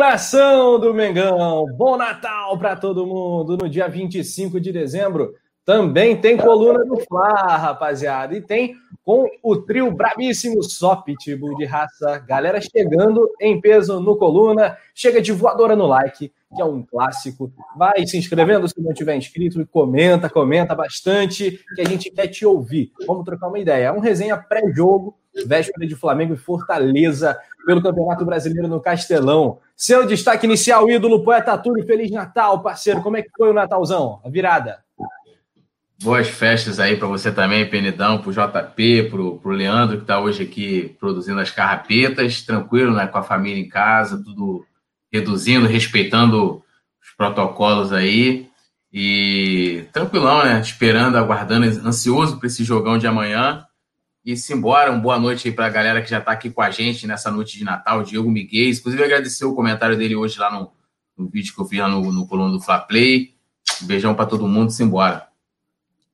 Nação do Mengão! Bom Natal para todo mundo! No dia 25 de dezembro também tem coluna do Fla, rapaziada. E tem com o trio brabíssimo só pitbull de raça. Galera chegando em peso no coluna. Chega de voadora no like, que é um clássico. Vai se inscrevendo se não tiver inscrito e comenta, comenta bastante, que a gente quer te ouvir. Vamos trocar uma ideia. É um resenha pré-jogo, véspera de Flamengo e Fortaleza pelo Campeonato Brasileiro no Castelão. Seu destaque inicial, ídolo, poeta Túlio, Feliz Natal, parceiro. Como é que foi o Natalzão? A virada? Boas festas aí para você também, Penidão, o JP, para o Leandro, que está hoje aqui produzindo as carrapetas. Tranquilo, né? Com a família em casa, tudo reduzindo, respeitando os protocolos aí. E tranquilão, né? Esperando, aguardando, ansioso para esse jogão de amanhã. E simbora, uma boa noite aí para a galera que já está aqui com a gente nessa noite de Natal, Diego Miguel. Inclusive, agradecer o comentário dele hoje lá no, no vídeo que eu fiz lá no, no coluna do Fla Play. Um beijão para todo mundo, simbora.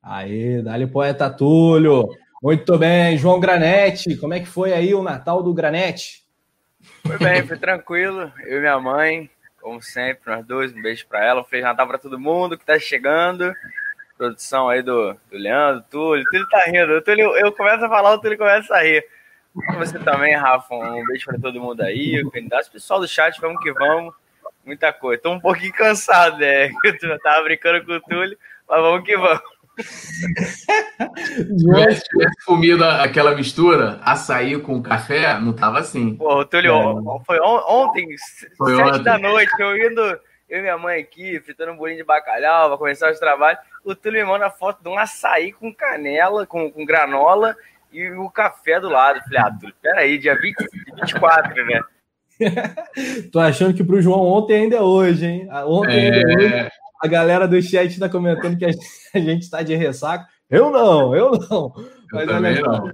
Aí, dali poeta Túlio. Muito bem, João Granete. Como é que foi aí o Natal do Granete? Foi bem, foi tranquilo. Eu e minha mãe, como sempre, nós dois, um beijo para ela. Um Feliz Natal para todo mundo que está chegando produção aí do, do Leandro, Túlio. Túlio tá rindo. Túlio, eu começo a falar, o Túlio começa a rir. Você também, Rafa. Um beijo para todo mundo aí. O candidato, pessoal do chat, vamos que vamos. Muita coisa. Tô um pouquinho cansado, né? Eu tava brincando com o Túlio, mas vamos que vamos. Se tivesse comido aquela mistura, açaí com café, não tava assim. Pô, o Túlio, é. foi ontem, foi sete ontem. da noite, eu indo, eu e minha mãe aqui, fritando um bolinho de bacalhau, pra começar os trabalhos o Túlio me manda foto de um açaí com canela, com, com granola e o café do lado. Falei, ah, Túlio, peraí, dia 20, 24, né? Tô achando que pro João ontem ainda é hoje, hein? Ah, ontem é... ainda é hoje. A galera do chat tá comentando que a gente tá de ressaca. Eu não, eu não. Eu também não.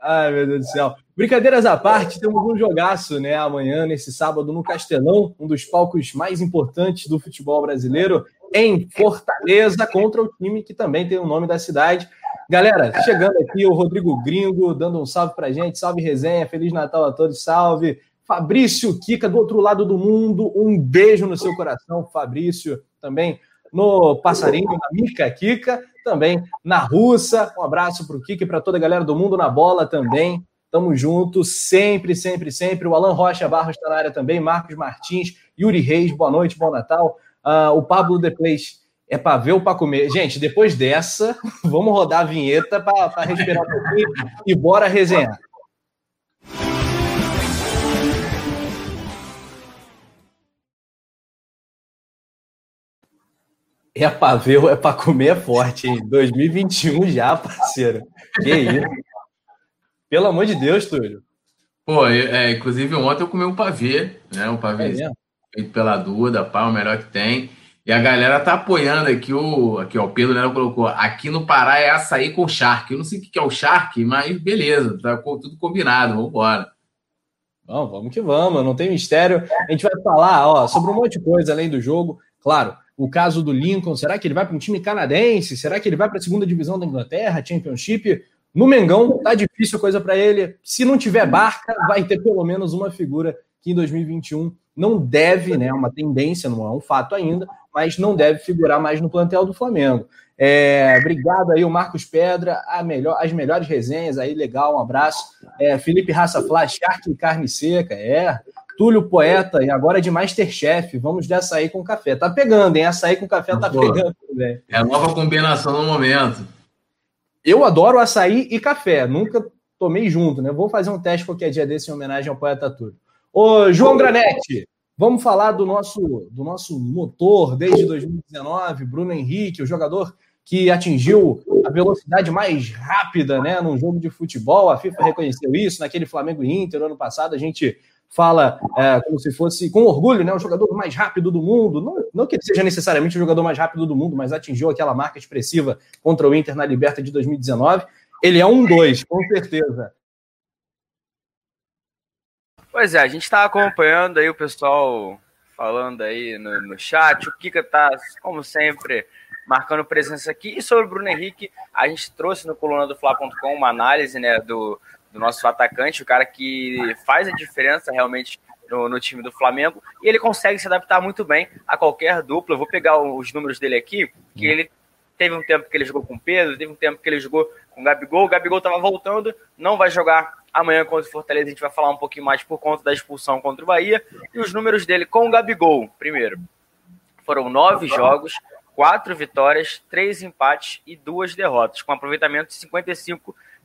Ai, meu Deus do céu. Brincadeiras à parte, temos um jogaço, né? Amanhã, nesse sábado, no Castelão, um dos palcos mais importantes do futebol brasileiro em Fortaleza contra o time que também tem o nome da cidade. Galera, chegando aqui o Rodrigo Gringo, dando um salve pra gente, salve resenha, Feliz Natal a todos, salve. Fabrício Kika, do outro lado do mundo, um beijo no seu coração, Fabrício, também no Passarinho, na Mica Kika, também na Russa, um abraço pro Kika e para toda a galera do mundo na bola também, tamo junto, sempre, sempre, sempre, o Alan Rocha Barros está na área também, Marcos Martins, Yuri Reis, boa noite, bom Natal, Uh, o Pablo Place é para ver ou para comer? Gente, depois dessa, vamos rodar a vinheta para respirar um pouquinho e bora resenhar. É para ver é para comer é forte, hein? 2021 já, parceiro. Que isso? Pelo amor de Deus, Túlio. Pô, é, inclusive ontem eu comi um pavê, né? Um pavê. É feito pela Duda, pá, o melhor que tem. E a galera tá apoiando aqui o. Aqui, ó, o Pedro Nero colocou. Aqui no Pará é açaí com charque. Eu não sei o que é o charque, mas beleza, tá tudo combinado, vamos embora. Bom, vamos que vamos, não tem mistério. A gente vai falar ó, sobre um monte de coisa além do jogo. Claro, o caso do Lincoln, será que ele vai para um time canadense? Será que ele vai para a segunda divisão da Inglaterra, Championship? No Mengão, tá difícil a coisa para ele. Se não tiver barca, vai ter pelo menos uma figura que em 2021 não deve, né, uma tendência, não é um fato ainda, mas não deve figurar mais no plantel do Flamengo. É, obrigado aí, o Marcos Pedra, melhor, as melhores resenhas aí, legal, um abraço. É, Felipe Raça Flash, Carne Seca, é. Túlio Poeta, e agora de Masterchef, vamos de açaí com café. Tá pegando, hein? Açaí com café tá Pô, pegando também. É a nova combinação no momento. Eu adoro açaí e café, nunca tomei junto, né? Vou fazer um teste qualquer dia desse em homenagem ao Poeta Túlio. Ô, João Granete, vamos falar do nosso, do nosso motor desde 2019, Bruno Henrique, o jogador que atingiu a velocidade mais rápida né, num jogo de futebol. A FIFA reconheceu isso naquele Flamengo Inter ano passado. A gente fala é, como se fosse com orgulho, né, o jogador mais rápido do mundo. Não, não que ele seja necessariamente o jogador mais rápido do mundo, mas atingiu aquela marca expressiva contra o Inter na Liberta de 2019. Ele é um dois, com certeza. Pois é, a gente está acompanhando aí o pessoal falando aí no, no chat. O Kika tá, como sempre, marcando presença aqui. E sobre o Bruno Henrique, a gente trouxe no coluna do Fla.com uma análise né, do, do nosso atacante, o cara que faz a diferença realmente no, no, time do Flamengo e ele consegue se adaptar muito bem a qualquer dupla. Eu vou pegar os números dele aqui, que ele teve um tempo que ele jogou com o Pedro, teve um tempo que ele jogou com o Gabigol. O Gabigol estava voltando, não vai jogar amanhã contra o Fortaleza. A gente vai falar um pouquinho mais por conta da expulsão contra o Bahia. E os números dele com o Gabigol, primeiro, foram nove jogos, quatro vitórias, três empates e duas derrotas, com aproveitamento de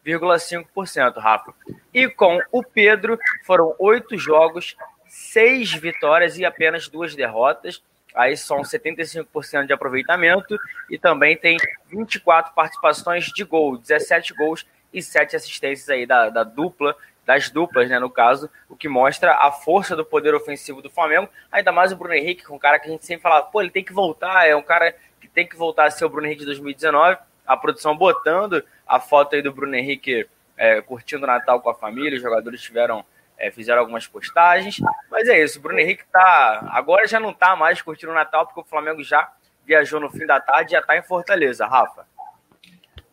55,5%, Rafa. E com o Pedro, foram oito jogos, seis vitórias e apenas duas derrotas. Aí são 75% de aproveitamento e também tem 24 participações de gol, 17 gols e 7 assistências aí da, da dupla das duplas, né, no caso, o que mostra a força do poder ofensivo do Flamengo, ainda mais o Bruno Henrique, com um cara que a gente sempre fala, pô, ele tem que voltar, é um cara que tem que voltar a ser o Bruno Henrique de 2019, a produção botando a foto aí do Bruno Henrique é, curtindo o Natal com a família, os jogadores tiveram é, fizeram algumas postagens, mas é isso, o Bruno Henrique tá, agora já não tá mais curtindo o Natal, porque o Flamengo já viajou no fim da tarde e já tá em Fortaleza, Rafa.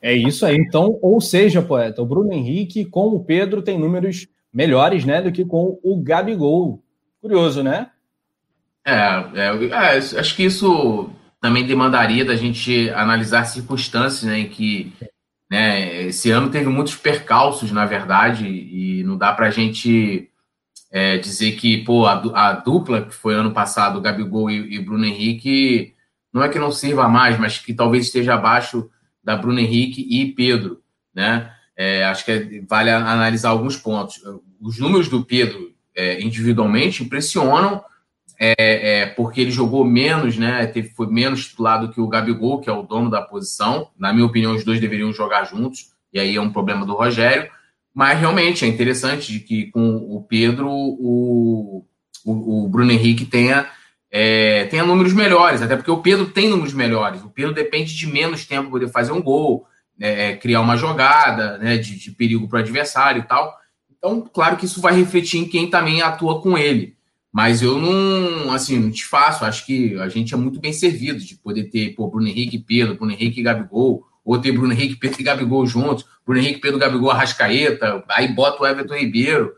É isso aí. Então, ou seja, poeta, o Bruno Henrique com o Pedro tem números melhores, né, do que com o Gabigol. Curioso, né? É, é, é, acho que isso também demandaria da gente analisar circunstâncias, né, em que né, esse ano teve muitos percalços, na verdade, e não dá para a gente é, dizer que, pô, a, a, dupla que foi ano passado, Gabigol e, e Bruno Henrique, não é que não sirva mais, mas que talvez esteja abaixo da Bruno Henrique e Pedro, né? É, acho que é, vale analisar alguns pontos. Os números do Pedro é, individualmente impressionam, é, é, porque ele jogou menos, né? Teve, foi menos titular do que o Gabigol, que é o dono da posição. Na minha opinião, os dois deveriam jogar juntos, e aí é um problema do Rogério. Mas realmente é interessante de que com o Pedro o, o, o Bruno Henrique tenha é, tenha números melhores, até porque o Pedro tem números melhores. O Pedro depende de menos tempo para poder fazer um gol, né, criar uma jogada né, de, de perigo para o adversário e tal. Então, claro que isso vai refletir em quem também atua com ele. Mas eu não, assim, não te faço. Acho que a gente é muito bem servido de poder ter pô, Bruno Henrique e Pedro, Bruno Henrique e Gabigol, ou ter Bruno Henrique, Pedro e Gabigol juntos, Bruno Henrique, Pedro, Gabigol, Arrascaeta, aí bota o Everton Ribeiro.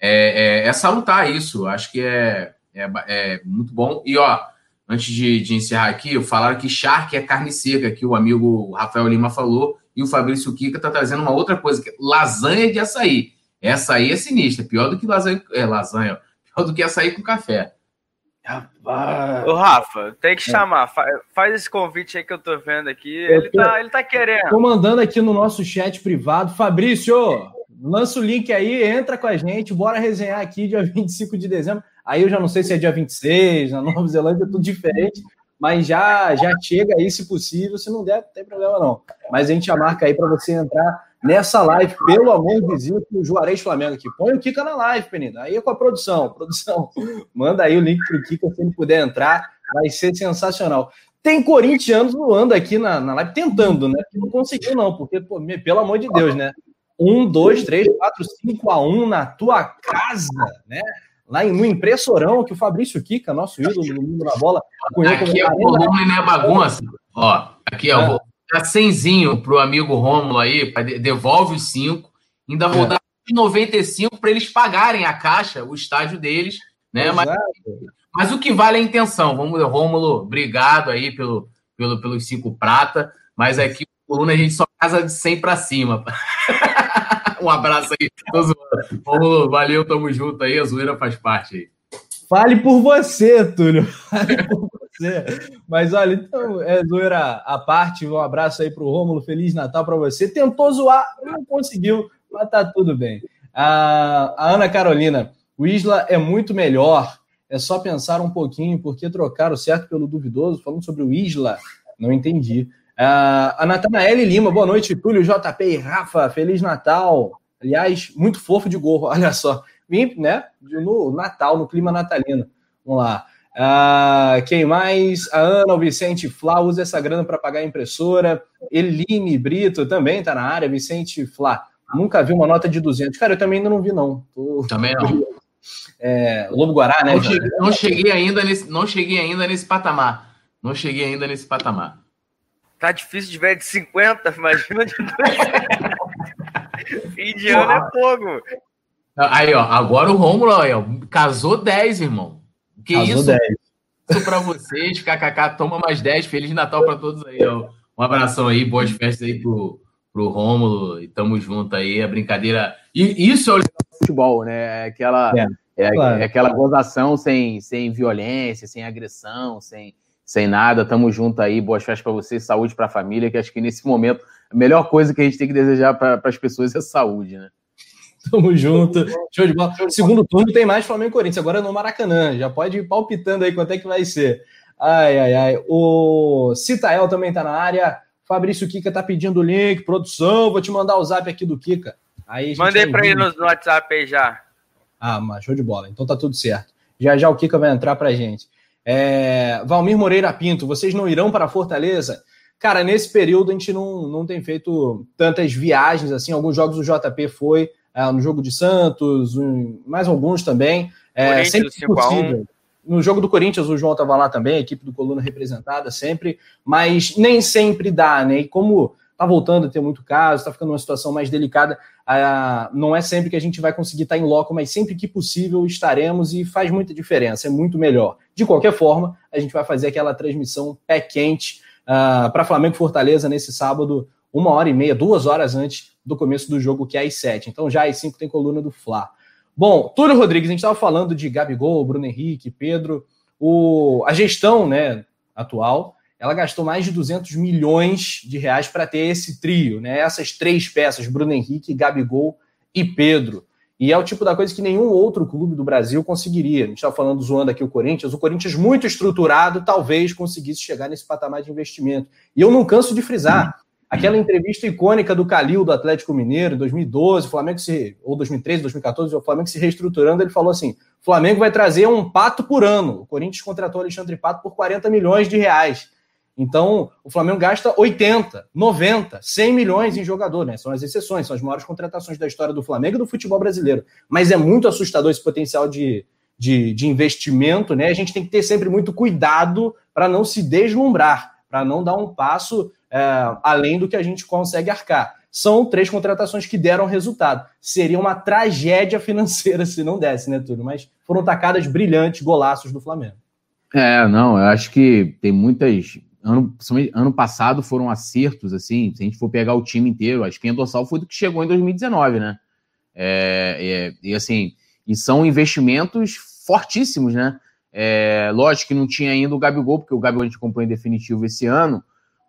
É, é, é salutar isso. Acho que é, é, é muito bom. E, ó, antes de, de encerrar aqui, falaram que charque é carne seca, que o amigo Rafael Lima falou, e o Fabrício Kika tá trazendo uma outra coisa, que é lasanha de açaí. Essa aí é sinistra, pior do que lasanha, é, lasanha, pior do que açaí com café. Rapaz. Ô, Rafa, tem que é. chamar. Faz esse convite aí que eu tô vendo aqui. Ele, tô, tá, ele tá querendo. Tô mandando aqui no nosso chat privado. Fabrício, lança o link aí, entra com a gente, bora resenhar aqui dia 25 de dezembro. Aí eu já não sei se é dia 26, na Nova Zelândia é tudo diferente, mas já já chega aí se possível, se não der, não tem problema não. Mas a gente já marca aí para você entrar nessa live, pelo amor de Deus, o Juarez Flamengo aqui. Põe o Kika na live, Penida. Aí é com a produção. Produção, manda aí o link pro Kika se ele puder entrar, vai ser sensacional. Tem corintianos voando aqui na, na live, tentando, né? Não conseguiu, não, porque, pô, pelo amor de Deus, né? Um, dois, três, quatro, cinco a um na tua casa, né? lá no impressorão que o Fabrício Kika, nosso ídolo no mundo da bola, Aqui é o volume e não é bagunça. Ó, aqui é, vou dar cenzinho pro amigo Rômulo aí, devolve os cinco, ainda vou é. dar 95 para eles pagarem a caixa, o estádio deles, né? Mas, mas, o que vale é a intenção. Vamos, Rômulo, obrigado aí pelo, pelo, pelos cinco prata, mas aqui o Coluna a gente só casa de 100 para cima. Um abraço aí. Vamos, valeu, tamo junto aí. A zoeira faz parte aí. Fale por você, Túlio. Fale por você. Mas olha, então, é zoeira à parte. Um abraço aí pro Rômulo. Feliz Natal para você. Tentou zoar, não conseguiu, mas tá tudo bem. A, a Ana Carolina, o Isla é muito melhor. É só pensar um pouquinho, porque trocar o certo pelo duvidoso, falando sobre o Isla, não entendi. Uh, a Natanael Lima, boa noite, Túlio, JP e Rafa, Feliz Natal. Aliás, muito fofo de gorro, olha só. Vim, né, no Natal, no clima natalino. Vamos lá. Uh, quem mais? A Ana, o Vicente Flá, usa essa grana para pagar a impressora. Eline Brito também está na área. Vicente Flá, nunca vi uma nota de 200. Cara, eu também ainda não vi, não. Tô... Também não. É, Lobo Guará, né? Não cheguei, não cheguei, ainda nesse, não cheguei ainda nesse patamar. Não cheguei ainda nesse patamar. Tá difícil de ver de 50, imagina de Fim de ano é fogo. Aí, ó, agora o Rômulo, ó, casou 10, irmão. Que casou isso? 10. Isso pra vocês, KKK, toma mais 10. Feliz Natal para todos aí, ó. Um abração aí, boas festas aí pro, pro Rômulo e tamo junto aí. A brincadeira. E isso é o futebol, né? É aquela, é, é, claro. é, aquela gozação sem, sem violência, sem agressão, sem, sem nada. Tamo junto aí. Boas festas para vocês, saúde para a família, que acho que nesse momento a melhor coisa que a gente tem que desejar para as pessoas é saúde, né? Tamo junto. Show de bola. Segundo turno tem mais Flamengo e Corinthians, agora no Maracanã. Já pode ir palpitando aí quanto é que vai ser. Ai, ai, ai. O Citael também tá na área. Fabrício Kika tá pedindo o link. Produção, vou te mandar o zap aqui do Kika. Aí Mandei para ele no WhatsApp aí já. Ah, mas show de bola. Então tá tudo certo. Já já o Kika vai entrar pra gente. É... Valmir Moreira Pinto, vocês não irão para Fortaleza? Cara, nesse período a gente não, não tem feito tantas viagens assim. Alguns jogos do JP foi, é, no jogo de Santos, um, mais alguns também. É, sempre possível. No jogo do Corinthians, o João estava lá também, a equipe do Coluna representada sempre, mas nem sempre dá, né? E como tá voltando a ter muito caso, está ficando uma situação mais delicada, ah, não é sempre que a gente vai conseguir estar tá em loco, mas sempre que possível estaremos e faz muita diferença, é muito melhor. De qualquer forma, a gente vai fazer aquela transmissão pé quente ah, para Flamengo Fortaleza nesse sábado, uma hora e meia, duas horas antes do começo do jogo, que é às sete. Então já às cinco tem coluna do Fla. Bom, Túlio Rodrigues, a gente estava falando de Gabigol, Bruno Henrique, Pedro. O, a gestão né, atual, ela gastou mais de 200 milhões de reais para ter esse trio, né? essas três peças, Bruno Henrique, Gabigol e Pedro. E é o tipo da coisa que nenhum outro clube do Brasil conseguiria. A gente está falando, zoando aqui o Corinthians. O Corinthians, muito estruturado, talvez conseguisse chegar nesse patamar de investimento. E eu não canso de frisar. Aquela entrevista icônica do Calil do Atlético Mineiro, em 2012, Flamengo se, ou 2013, 2014, o Flamengo se reestruturando, ele falou assim: Flamengo vai trazer um pato por ano. O Corinthians contratou Alexandre Pato por 40 milhões de reais. Então, o Flamengo gasta 80, 90, 100 milhões em jogador, né? São as exceções, são as maiores contratações da história do Flamengo e do futebol brasileiro. Mas é muito assustador esse potencial de, de, de investimento, né? A gente tem que ter sempre muito cuidado para não se deslumbrar, para não dar um passo é, além do que a gente consegue arcar. São três contratações que deram resultado. Seria uma tragédia financeira se não desse, né, Túlio? Mas foram tacadas brilhantes, golaços do Flamengo. É, não, eu acho que tem muitas. Ano, ano passado foram acertos, assim, se a gente for pegar o time inteiro, a espinha dorsal foi do que chegou em 2019, né? É, é, e assim, e são investimentos fortíssimos, né? É, lógico que não tinha ainda o Gabigol, porque o Gabigol a gente comprou em definitivo esse ano,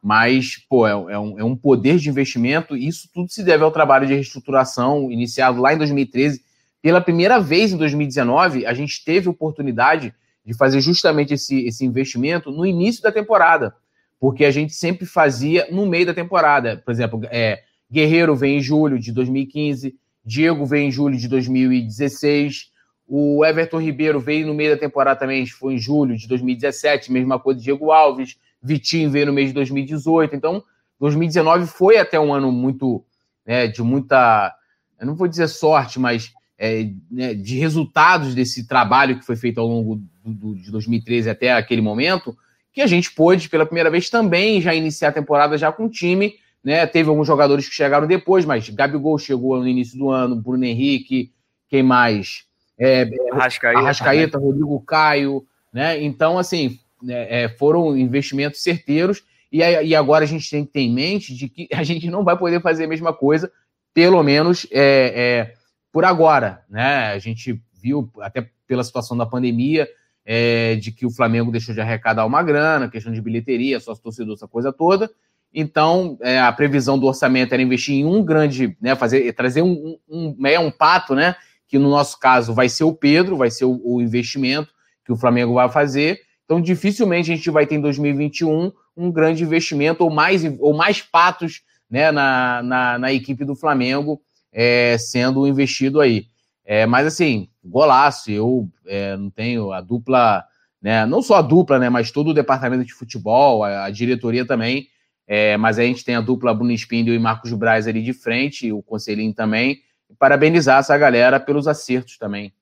mas, pô, é, é, um, é um poder de investimento e isso tudo se deve ao trabalho de reestruturação iniciado lá em 2013. Pela primeira vez em 2019, a gente teve oportunidade de fazer justamente esse, esse investimento no início da temporada, porque a gente sempre fazia no meio da temporada. Por exemplo, é, Guerreiro vem em julho de 2015, Diego vem em julho de 2016, o Everton Ribeiro veio no meio da temporada também, foi em julho de 2017, mesma coisa Diego Alves. Vitinho veio no mês de 2018. Então, 2019 foi até um ano muito né, de muita, eu não vou dizer sorte, mas é, né, de resultados desse trabalho que foi feito ao longo do, do, de 2013 até aquele momento, que a gente pôde pela primeira vez também já iniciar a temporada já com o time. Né, teve alguns jogadores que chegaram depois, mas Gabigol chegou no início do ano, Bruno Henrique, quem mais? É, Arrascaeta, Arrascaeta Rodrigo Caio, né? Então, assim, é, foram investimentos certeiros e, e, agora a gente tem que ter em mente de que a gente não vai poder fazer a mesma coisa, pelo menos é, é, por agora, né? A gente viu até pela situação da pandemia é, de que o Flamengo deixou de arrecadar uma grana, questão de bilheteria, sócio torcedor, essa coisa toda. Então, é, a previsão do orçamento era investir em um grande, né, fazer, trazer um, um, um, é um pato, né, que no nosso caso vai ser o Pedro, vai ser o, o investimento que o Flamengo vai fazer, então, dificilmente a gente vai ter em 2021 um grande investimento ou mais, ou mais patos né, na, na, na equipe do Flamengo é, sendo investido aí. É, mas, assim, golaço. Eu é, não tenho a dupla, né, não só a dupla, né, mas todo o departamento de futebol, a, a diretoria também. É, mas a gente tem a dupla Bruno Spindel e Marcos Braz ali de frente, o Conselhinho também. parabenizar essa galera pelos acertos também.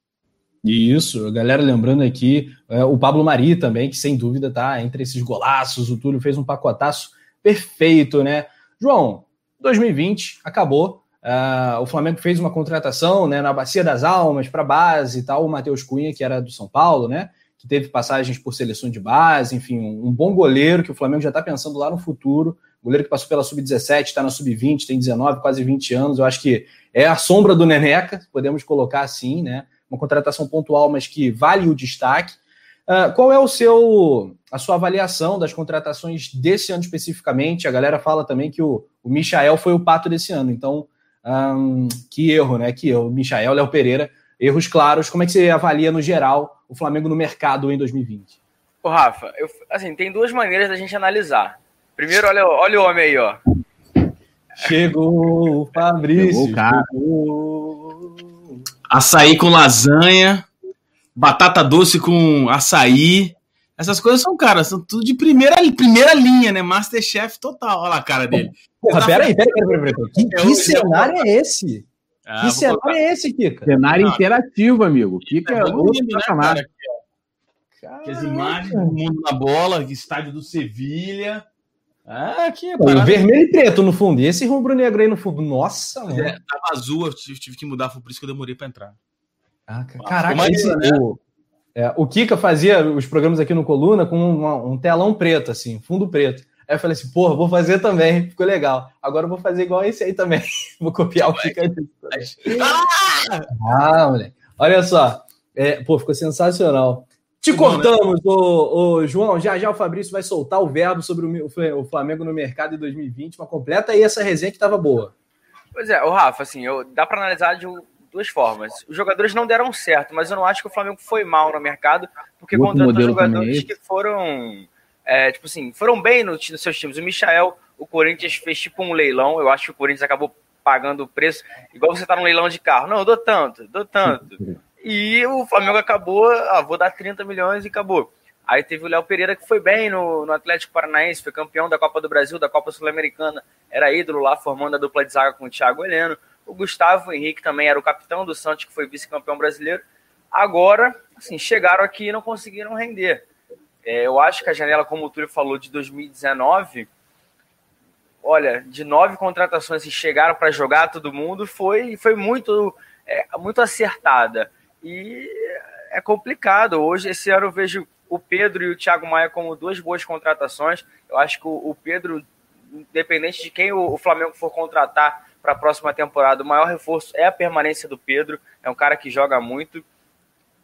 Isso, galera lembrando aqui, é, o Pablo Mari também, que sem dúvida tá entre esses golaços, o Túlio fez um pacotaço perfeito, né? João, 2020 acabou, Uh, o Flamengo fez uma contratação né, na Bacia das Almas para base e tal, o Matheus Cunha, que era do São Paulo, né? Que teve passagens por seleção de base, enfim, um, um bom goleiro que o Flamengo já está pensando lá no futuro. Goleiro que passou pela Sub-17, está na Sub-20, tem 19, quase 20 anos. Eu acho que é a sombra do Neneca, podemos colocar assim, né? Uma contratação pontual, mas que vale o destaque. Uh, qual é o seu a sua avaliação das contratações desse ano especificamente? A galera fala também que o, o Michael foi o pato desse ano, então um, que erro, né? Que erro. Michael, Léo Pereira, erros claros. Como é que você avalia no geral o Flamengo no mercado em 2020? Ô, Rafa, eu, assim, tem duas maneiras da gente analisar. Primeiro, olha, olha o homem aí, ó. Chegou o Fabrício. Chegou, cara. Chegou. Açaí com lasanha, batata doce com açaí. Essas coisas são, cara, são tudo de primeira, primeira linha, né? Masterchef total. Olha a cara dele. Porra, tá peraí, peraí, peraí, peraí. Que, que é cenário é esse? Ah, que cenário colocar... é esse, Kika? Cenário interativo, amigo. Kika é, é outro né, cara? Que as imagens do mundo na bola, estádio do Sevilha. Ah, aqui é vermelho e preto no fundo. E esse rubro-negro aí no fundo. Nossa, mano. É, tava azul, eu tive, que mudar, foi por isso que eu demorei pra entrar. Ah, caraca, esse, né? o, é, o Kika fazia os programas aqui no Coluna com uma, um telão preto, assim, fundo preto. Aí eu falei assim, porra, vou fazer também, ficou legal. Agora eu vou fazer igual esse aí também. vou copiar o Kika. Ah! ah, moleque. Olha só. É, pô, ficou sensacional. Te cortamos, né? ô, ô, João. Já já o Fabrício vai soltar o verbo sobre o, o Flamengo no mercado em 2020. Mas completa aí essa resenha que estava boa. Pois é, o Rafa, assim, eu, dá para analisar de duas formas. Os jogadores não deram certo, mas eu não acho que o Flamengo foi mal no mercado, porque contratou jogadores é que foram, é, tipo assim, foram bem no, nos seus times. O Michael, o Corinthians fez tipo um leilão, eu acho que o Corinthians acabou pagando o preço, igual você tá no leilão de carro. Não, eu dou tanto, dou tanto. E o Flamengo acabou, ah, vou dar 30 milhões e acabou. Aí teve o Léo Pereira que foi bem no, no, Atlético Paranaense, foi campeão da Copa do Brasil, da Copa Sul-Americana, era ídolo lá, formando a dupla de zaga com o Thiago Heleno. O Gustavo Henrique também era o capitão do Santos, que foi vice-campeão brasileiro. Agora, assim, chegaram aqui e não conseguiram render. É, eu acho que a janela, como o Túlio falou, de 2019, olha, de nove contratações que chegaram para jogar todo mundo, foi, foi muito, é, muito acertada. E é complicado. Hoje, esse ano, eu vejo o Pedro e o Thiago Maia como duas boas contratações. Eu acho que o, Pedro, independente de quem o, Flamengo for contratar para a próxima temporada, o maior reforço é a permanência do Pedro. É um cara que joga muito.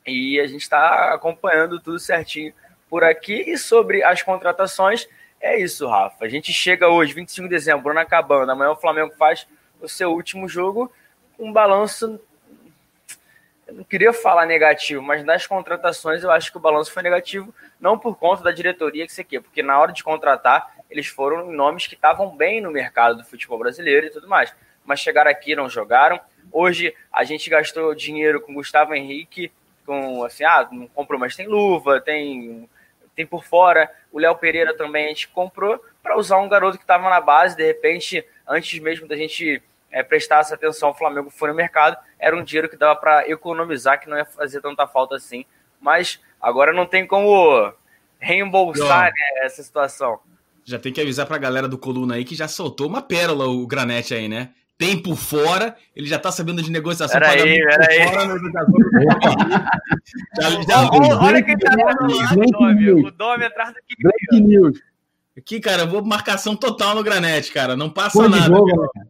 E a gente está acompanhando tudo certinho por aqui. E sobre as contratações, é isso, Rafa. A gente chega hoje, 25 de dezembro, ano acabando. Amanhã o Flamengo faz o seu último jogo. Um balanço não queria falar negativo, mas nas contratações eu acho que o balanço foi negativo, não por conta da diretoria que você quer, porque na hora de contratar, eles foram nomes que estavam bem no mercado do futebol brasileiro e tudo mais, mas chegaram aqui não jogaram. Hoje a gente gastou dinheiro com Gustavo Henrique, com assim, ah, não comprou, mas tem luva, tem tem por fora. O Léo Pereira também a gente comprou para usar um garoto que estava na base, de repente, antes mesmo da gente é, prestasse atenção, o Flamengo foi no mercado, era um dinheiro que dava para economizar, que não ia fazer tanta falta assim. Mas agora não tem como reembolsar né, essa situação. Já tem que avisar para a galera do Coluna aí que já soltou uma pérola o Granete aí, né? Tem por fora, ele já tá sabendo de negociação. Peraí, peraí. Olha quem tá do o Dome, o Dome atrás do News. Aqui, cara, eu vou marcação total no Granete, cara. Não passa nada. Jogo, né,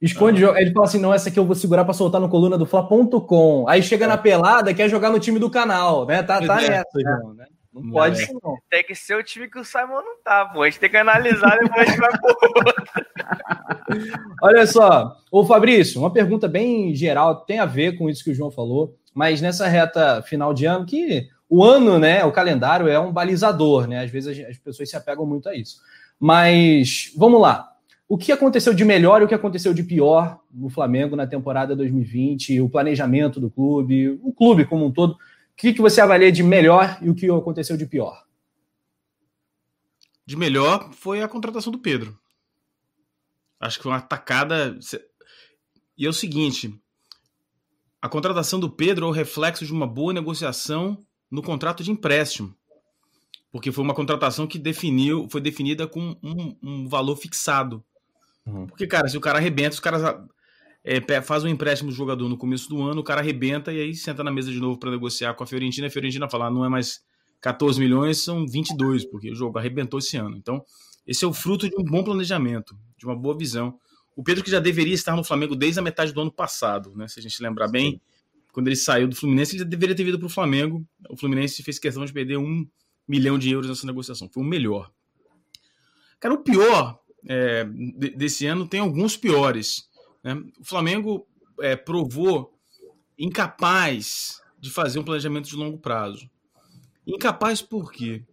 Esconde ah. Ele fala assim: não, essa aqui eu vou segurar para soltar no coluna do Fla.com. Aí chega é. na pelada, quer jogar no time do canal, né? Tá, tá é. nessa, João, né? Não, não pode é. isso, não. Tem que ser o time que o Simon não tá, pô. A gente tem que analisar e depois a gente vai Olha só, ô Fabrício, uma pergunta bem geral, tem a ver com isso que o João falou, mas nessa reta final de ano, que o ano, né, o calendário é um balizador, né? Às vezes as pessoas se apegam muito a isso. Mas vamos lá o que aconteceu de melhor e o que aconteceu de pior no Flamengo na temporada 2020, o planejamento do clube, o clube como um todo. O que, que você avalia de melhor e o que aconteceu de pior? De melhor foi a contratação do Pedro. Acho que foi uma atacada. E é o seguinte: a contratação do Pedro é o reflexo de uma boa negociação no contrato de empréstimo. Porque foi uma contratação que definiu, foi definida com um, um valor fixado. Uhum. Porque, cara, se o cara arrebenta, os caras. é, faz um empréstimo do jogador no começo do ano, o cara arrebenta e aí senta na mesa de novo para negociar com a Fiorentina. A Fiorentina fala: ah, não é mais 14 milhões, são 22, porque o jogo arrebentou esse ano. Então, esse é o fruto de um bom planejamento, de uma boa visão. O Pedro que já deveria estar no Flamengo desde a metade do ano passado, né? Se a gente lembrar bem, Sim. quando ele saiu do Fluminense, ele já deveria ter vindo para o Flamengo. O Fluminense fez questão de perder um milhão de euros nessa negociação. Foi o melhor. Cara, o pior é, desse ano tem alguns piores. Né? O Flamengo é, provou incapaz de fazer um planejamento de longo prazo. Incapaz por quê?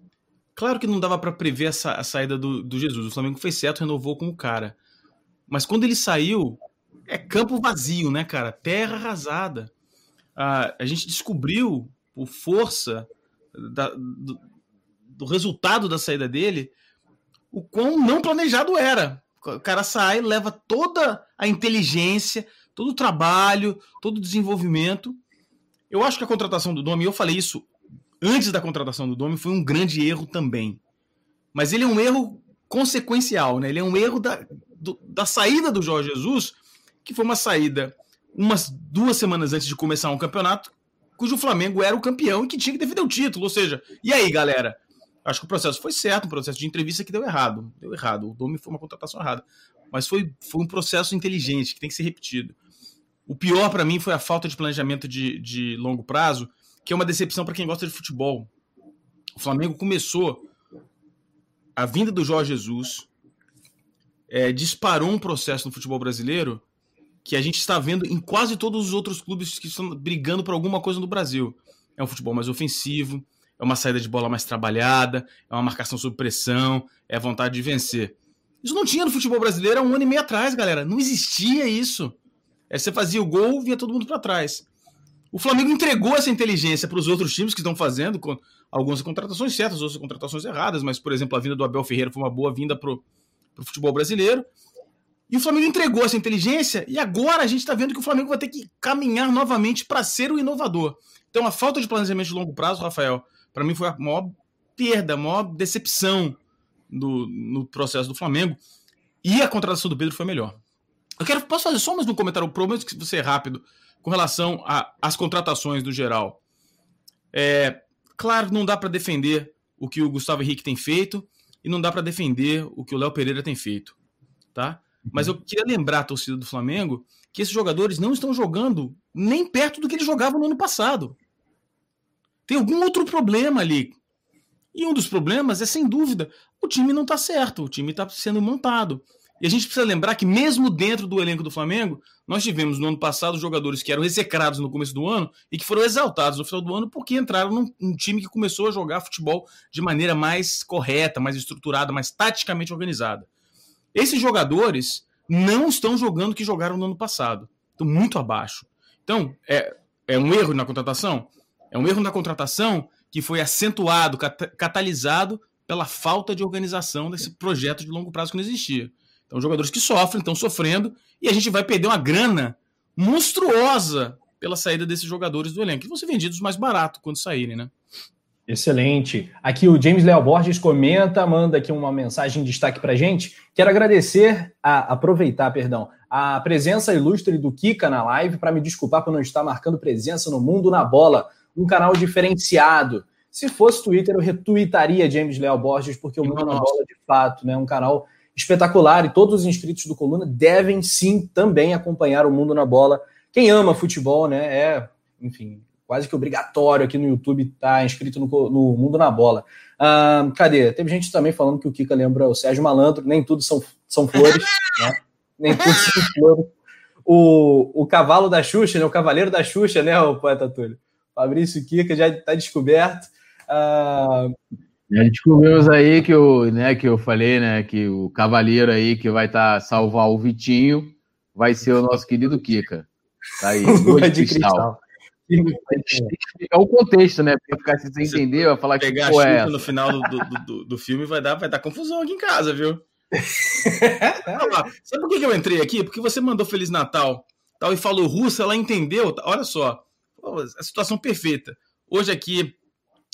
Claro que não dava para prever essa, a saída do, do Jesus. O Flamengo fez certo, renovou com o cara. Mas quando ele saiu, é campo vazio, né, cara? Terra arrasada. Ah, a gente descobriu, por força da, do, do resultado da saída dele, o quão não planejado era. O cara sai, leva toda a inteligência, todo o trabalho, todo o desenvolvimento. Eu acho que a contratação do Domi, eu falei isso antes da contratação do Domi, foi um grande erro também. Mas ele é um erro consequencial, né? Ele é um erro da, do, da saída do Jorge Jesus, que foi uma saída umas duas semanas antes de começar um campeonato, cujo Flamengo era o campeão e que tinha que defender o título. Ou seja, e aí, galera? Acho que o processo foi certo, um processo de entrevista que deu errado. Deu errado. O Domi foi uma contratação errada. Mas foi, foi um processo inteligente, que tem que ser repetido. O pior para mim foi a falta de planejamento de, de longo prazo, que é uma decepção para quem gosta de futebol. O Flamengo começou a vinda do Jorge Jesus, é, disparou um processo no futebol brasileiro que a gente está vendo em quase todos os outros clubes que estão brigando por alguma coisa no Brasil. É um futebol mais ofensivo, é uma saída de bola mais trabalhada, é uma marcação sob pressão, é vontade de vencer. Isso não tinha no futebol brasileiro há um ano e meio atrás, galera. Não existia isso. É, você fazia o gol, via todo mundo para trás. O Flamengo entregou essa inteligência para os outros times que estão fazendo, com algumas contratações certas, outras contratações erradas, mas, por exemplo, a vinda do Abel Ferreira foi uma boa vinda para o futebol brasileiro. E o Flamengo entregou essa inteligência e agora a gente está vendo que o Flamengo vai ter que caminhar novamente para ser o inovador. Então, a falta de planejamento de longo prazo, Rafael, para mim foi a maior perda, a maior decepção do, no processo do Flamengo. E a contratação do Pedro foi melhor. Eu quero, posso fazer só mais um comentário, prometo que você é rápido, com relação às contratações do geral. É, claro, não dá para defender o que o Gustavo Henrique tem feito e não dá para defender o que o Léo Pereira tem feito, tá? Mas eu queria lembrar a torcida do Flamengo que esses jogadores não estão jogando nem perto do que eles jogavam no ano passado. Tem algum outro problema ali. E um dos problemas é, sem dúvida, o time não está certo, o time está sendo montado. E a gente precisa lembrar que, mesmo dentro do elenco do Flamengo, nós tivemos no ano passado jogadores que eram execrados no começo do ano e que foram exaltados no final do ano porque entraram num, time que começou a jogar futebol de maneira mais correta, mais estruturada, mais taticamente organizada. Esses jogadores não estão jogando o que jogaram no ano passado. Estão muito abaixo. Então, é, é um erro na contratação? É um erro na contratação que foi acentuado, cat catalisado pela falta de organização desse projeto de longo prazo que não existia. Então, jogadores que sofrem, estão sofrendo, e a gente vai perder uma grana monstruosa pela saída desses jogadores do elenco, que vão ser vendidos mais barato quando saírem, né? Excelente. Aqui o James Léo Borges comenta, manda aqui uma mensagem de destaque para gente. Quero agradecer, a, aproveitar, perdão, a presença ilustre do Kika na live para me desculpar por não estar marcando presença no Mundo na Bola um canal diferenciado. Se fosse Twitter, eu retuitaria James Leal Borges, porque o Mundo na Bola, de fato, né, um canal espetacular e todos os inscritos do Coluna devem sim também acompanhar o Mundo na Bola. Quem ama futebol, né, é, enfim, quase que obrigatório aqui no YouTube estar tá inscrito no, no, Mundo na Bola. Ah, cadê? Teve gente também falando que o Kika lembra o Sérgio Malandro, nem tudo são, são flores, né? Nem tudo são flores. O, o cavalo da Xuxa, né? O cavaleiro da Xuxa, né, o poeta Túlio? Fabrício Kika já está descoberto. Uh... Já descobrimos aí que o, né, que eu falei, né, que o cavaleiro aí que vai estar tá, salvar o Vitinho vai ser o nosso querido Kika. Tá aí, de, de cristal. Tem que explicar o contexto, né? Porque ficar sem entender, vai falar pegar que pegar é no final do, do, do, do, filme vai dar, vai dar confusão aqui em casa, viu? Sabe por que eu entrei aqui? Porque você mandou Feliz Natal tal, e falou russo, ela entendeu. Olha só, a situação perfeita. Hoje aqui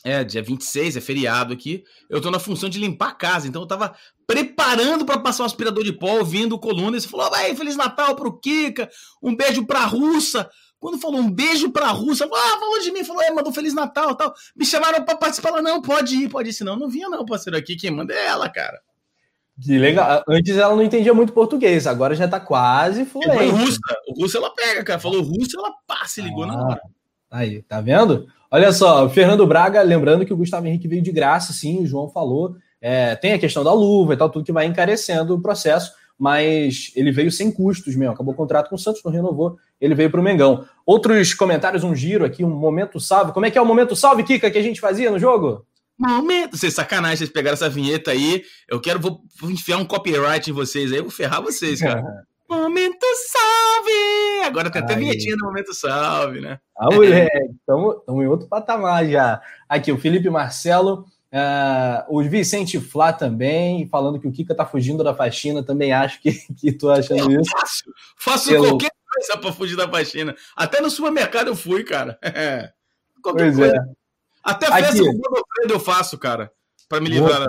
é dia 26, é feriado aqui. Eu tô na função de limpar a casa, então eu tava preparando para passar o aspirador de pó, ouvindo coluna, e você falou, vai, Feliz Natal pro Kika, um beijo pra Russa. Quando falou um beijo pra Russa, ah, falou de mim, falou, é, mandou Feliz Natal tal. Me chamaram pra participar, ela, não, pode ir, pode ir, senão não vinha não, parceiro, aqui quem manda é ela, cara. Que legal. Antes ela não entendia muito português, agora já tá quase fluente. Russa, o russo ela pega, cara. Falou russo, ela passa, ligou ah, na hora. Aí, tá vendo? Olha só, Fernando Braga, lembrando que o Gustavo Henrique veio de graça, sim, o João falou. É, tem a questão da luva e tal, tudo que vai encarecendo o processo, mas ele veio sem custos mesmo. Acabou o contrato com o Santos, não renovou, ele veio para o Mengão. Outros comentários, um giro aqui, um momento salve. Como é que é o momento salve, Kika, que a gente fazia no jogo? Momento. Vocês sacanagem, vocês pegaram essa vinheta aí. Eu quero, vou, vou enfiar um copyright em vocês aí, vou ferrar vocês, cara. momento salve! Agora tem até vinhetinha no momento salve, né? Ah, moleque, estamos em outro patamar já. Aqui, o Felipe Marcelo. Uh, o Vicente Flá também, falando que o Kika tá fugindo da faxina, também acho que, que tô achando eu isso. Faço, faço Pelo... qualquer coisa para fugir da faxina. Até no supermercado eu fui, cara. qualquer pois coisa. É. Até festa com Godofredo eu faço, cara, para me livrar.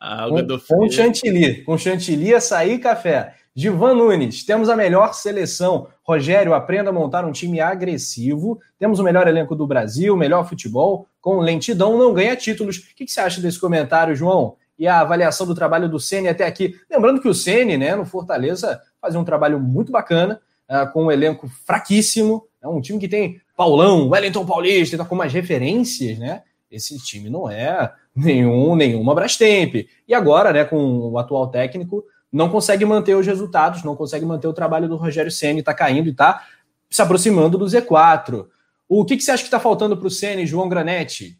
Ah, com, com chantilly, com chantilly, açaí e café. Divan Nunes, temos a melhor seleção. Rogério, aprenda a montar um time agressivo. Temos o melhor elenco do Brasil, melhor futebol. Com lentidão, não ganha títulos. O que, que você acha desse comentário, João? E a avaliação do trabalho do Ceni até aqui. Lembrando que o Ceni, né, no Fortaleza, fazia um trabalho muito bacana, uh, com um elenco fraquíssimo. É um time que tem Paulão, Wellington Paulista, tá com umas referências, né? Esse time não é nenhum, nenhuma Brastemp. E agora, né, com o atual técnico, não consegue manter os resultados, não consegue manter o trabalho do Rogério Ceni, está caindo e está se aproximando do Z4. O que, que você acha que está faltando para o Ceni, João Granetti?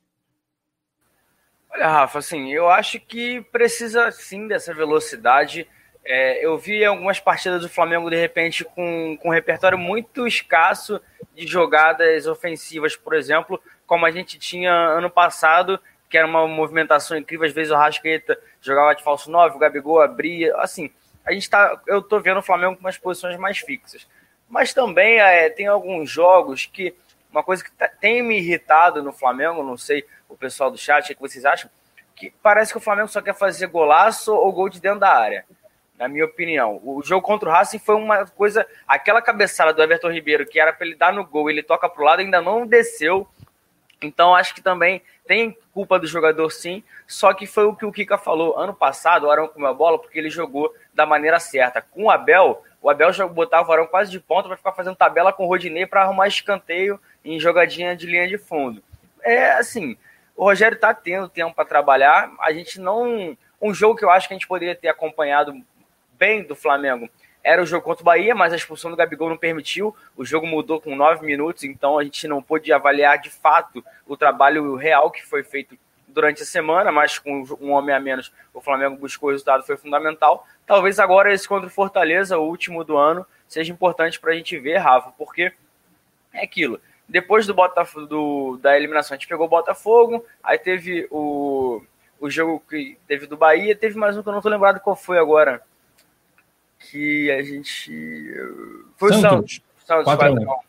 Olha, Rafa, assim, eu acho que precisa sim dessa velocidade. É, eu vi algumas partidas do Flamengo, de repente, com, com um repertório muito escasso de jogadas ofensivas, por exemplo, como a gente tinha ano passado, que era uma movimentação incrível. Às vezes o Rascaeta jogava de falso 9, o Gabigol abria. Assim, a gente tá. Eu tô vendo o Flamengo com umas posições mais fixas. Mas também é, tem alguns jogos que. Uma coisa que tá, tem me irritado no Flamengo, não sei o pessoal do chat, o que vocês acham, que parece que o Flamengo só quer fazer golaço ou gol de dentro da área na minha opinião. O jogo contra o Racing foi uma coisa. Aquela cabeçada do Everton Ribeiro, que era para ele dar no gol, ele toca para o lado, ainda não desceu. Então acho que também tem culpa do jogador sim, só que foi o que o Kika falou. Ano passado o Arão comeu a bola porque ele jogou da maneira certa. Com o Abel, o Abel já botava o Arão quase de ponta para ficar fazendo tabela com o Rodinei para arrumar escanteio em jogadinha de linha de fundo. É assim, o Rogério tá tendo tempo para trabalhar. A gente não. Um jogo que eu acho que a gente poderia ter acompanhado bem do Flamengo era o jogo contra o Bahia, mas a expulsão do Gabigol não permitiu. O jogo mudou com nove minutos, então a gente não pôde avaliar de fato o trabalho real que foi feito durante a semana, mas com um homem a menos, o Flamengo buscou o resultado, foi fundamental. Talvez agora esse contra o Fortaleza, o último do ano, seja importante para a gente ver, Rafa, porque é aquilo. Depois do Botafogo, do, da eliminação, a gente pegou o Botafogo, aí teve o, o jogo que teve do Bahia, teve mais um que eu não estou lembrado qual foi agora que a gente. Foi Santos. o Santos. Santos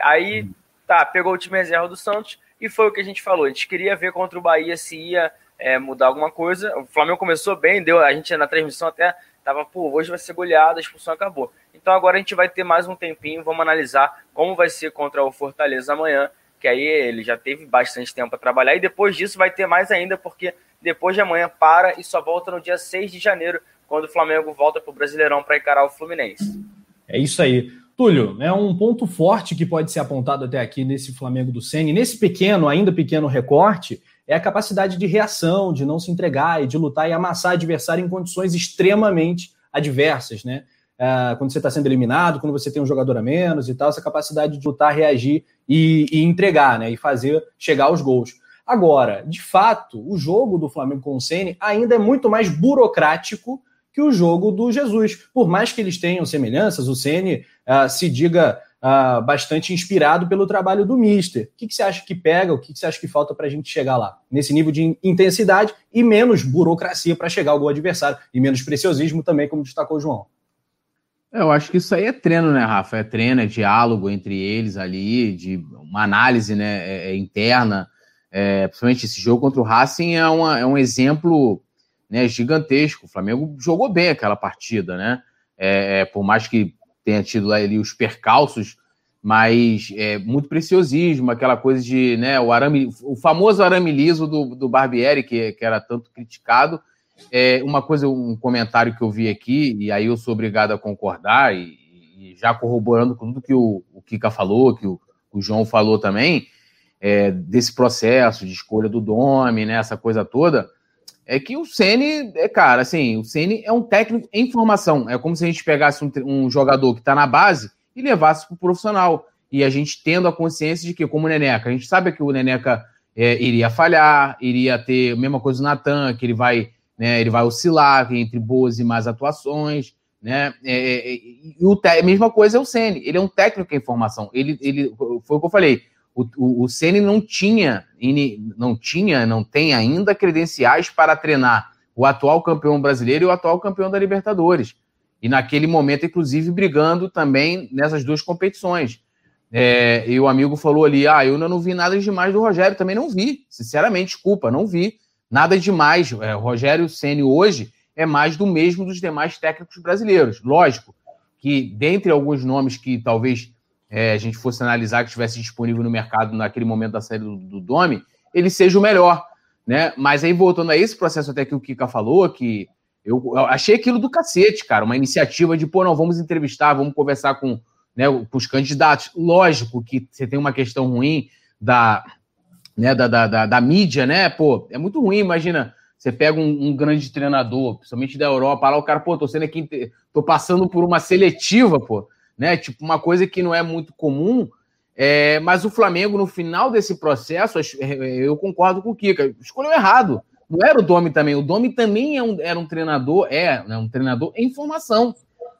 Aí, tá, pegou o time reserva do Santos e foi o que a gente falou. A gente queria ver contra o Bahia se ia é, mudar alguma coisa. O Flamengo começou bem, deu. A gente na transmissão até tava, pô, hoje vai ser goleada, a expulsão acabou. Então agora a gente vai ter mais um tempinho, vamos analisar como vai ser contra o Fortaleza amanhã, que aí ele já teve bastante tempo para trabalhar, e depois disso vai ter mais ainda, porque depois de amanhã para e só volta no dia 6 de janeiro, quando o Flamengo volta para o Brasileirão para encarar o Fluminense. É isso aí. Túlio, é um ponto forte que pode ser apontado até aqui nesse Flamengo do Sene, nesse pequeno, ainda pequeno recorte, é a capacidade de reação, de não se entregar e de lutar e amassar adversário em condições extremamente adversas, né? É, quando você está sendo eliminado, quando você tem um jogador a menos e tal, essa capacidade de lutar, reagir e, e entregar, né? E fazer chegar aos gols. Agora, de fato, o jogo do Flamengo com o Ceni ainda é muito mais burocrático que o jogo do Jesus. Por mais que eles tenham semelhanças, o Ceni uh, se diga uh, bastante inspirado pelo trabalho do Mister. O que, que você acha que pega, o que, que você acha que falta para a gente chegar lá? Nesse nível de intensidade e menos burocracia para chegar ao gol adversário, e menos preciosismo também, como destacou o João. Eu acho que isso aí é treino, né, Rafa? É treino, é diálogo entre eles ali, de uma análise né, é, é interna. É, principalmente esse jogo contra o Racing é, uma, é um exemplo né, gigantesco. O Flamengo jogou bem aquela partida, né? É, é, por mais que tenha tido ali os percalços, mas é, muito preciosismo, aquela coisa de, né, o, arame, o famoso arame liso do, do Barbieri, que, que era tanto criticado. É, uma coisa, um comentário que eu vi aqui, e aí eu sou obrigado a concordar, e, e já corroborando com tudo que o, o Kika falou, que o, o João falou também, é, desse processo de escolha do Dome, né, essa coisa toda, é que o Ceni, é, cara, assim, o Ceni é um técnico em formação. É como se a gente pegasse um, um jogador que está na base e levasse para o profissional. E a gente tendo a consciência de que, como o Neneca, a gente sabe que o Neneca é, iria falhar, iria ter a mesma coisa do Natan, que ele vai, né, ele vai oscilar entre boas e más atuações. Né? É, é, é e o a mesma coisa é o Ceni. Ele é um técnico em formação. Ele, ele foi o que eu falei o, o, o Ceni não tinha, não tinha, não tem ainda credenciais para treinar o atual campeão brasileiro e o atual campeão da Libertadores. E naquele momento, inclusive, brigando também nessas duas competições. É, e o amigo falou ali: ah, eu não vi nada demais do Rogério, também não vi, sinceramente, desculpa, não vi nada demais. É, o Rogério Ceni hoje é mais do mesmo dos demais técnicos brasileiros. Lógico que, dentre alguns nomes que talvez é, a gente fosse analisar que estivesse disponível no mercado naquele momento da saída do, do Domi, ele seja o melhor. Né? Mas aí, voltando a esse processo até que o Kika falou, que eu, eu, achei aquilo do cacete, cara, uma iniciativa de, pô, não, vamos entrevistar, vamos conversar com, né, com os candidatos. Lógico que você tem uma questão ruim da, né, da, da, da, da mídia, né? Pô, é muito ruim, imagina, você pega um, um, grande treinador, principalmente da Europa, lá o cara, pô, tô sendo aqui, tô passando por uma seletiva, pô né? Tipo, uma coisa que não é muito comum. É, mas o Flamengo, no final desse processo, é, eu concordo com o Kika, escolheu errado. Não era o Domi também. O Domi também é um, era um treinador, é né, um treinador em formação.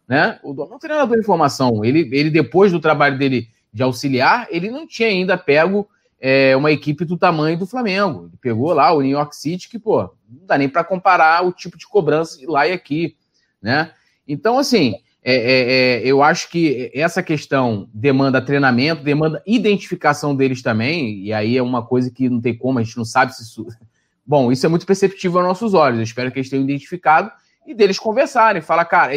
Né? O Domi é um treinador em formação. Ele, ele, depois do trabalho dele de auxiliar, ele não tinha ainda pego é, uma equipe do tamanho do Flamengo. Ele pegou lá o New York City, que, pô, não dá nem para comparar o tipo de cobrança lá e aqui. Né? Então, assim, é, é, é, eu acho que essa questão demanda treinamento, demanda identificação deles também, e aí é uma coisa que não tem como, a gente não sabe se isso. Bom, isso é muito perceptível aos nossos olhos. Eu espero que eles tenham identificado e deles conversarem. Falar, cara,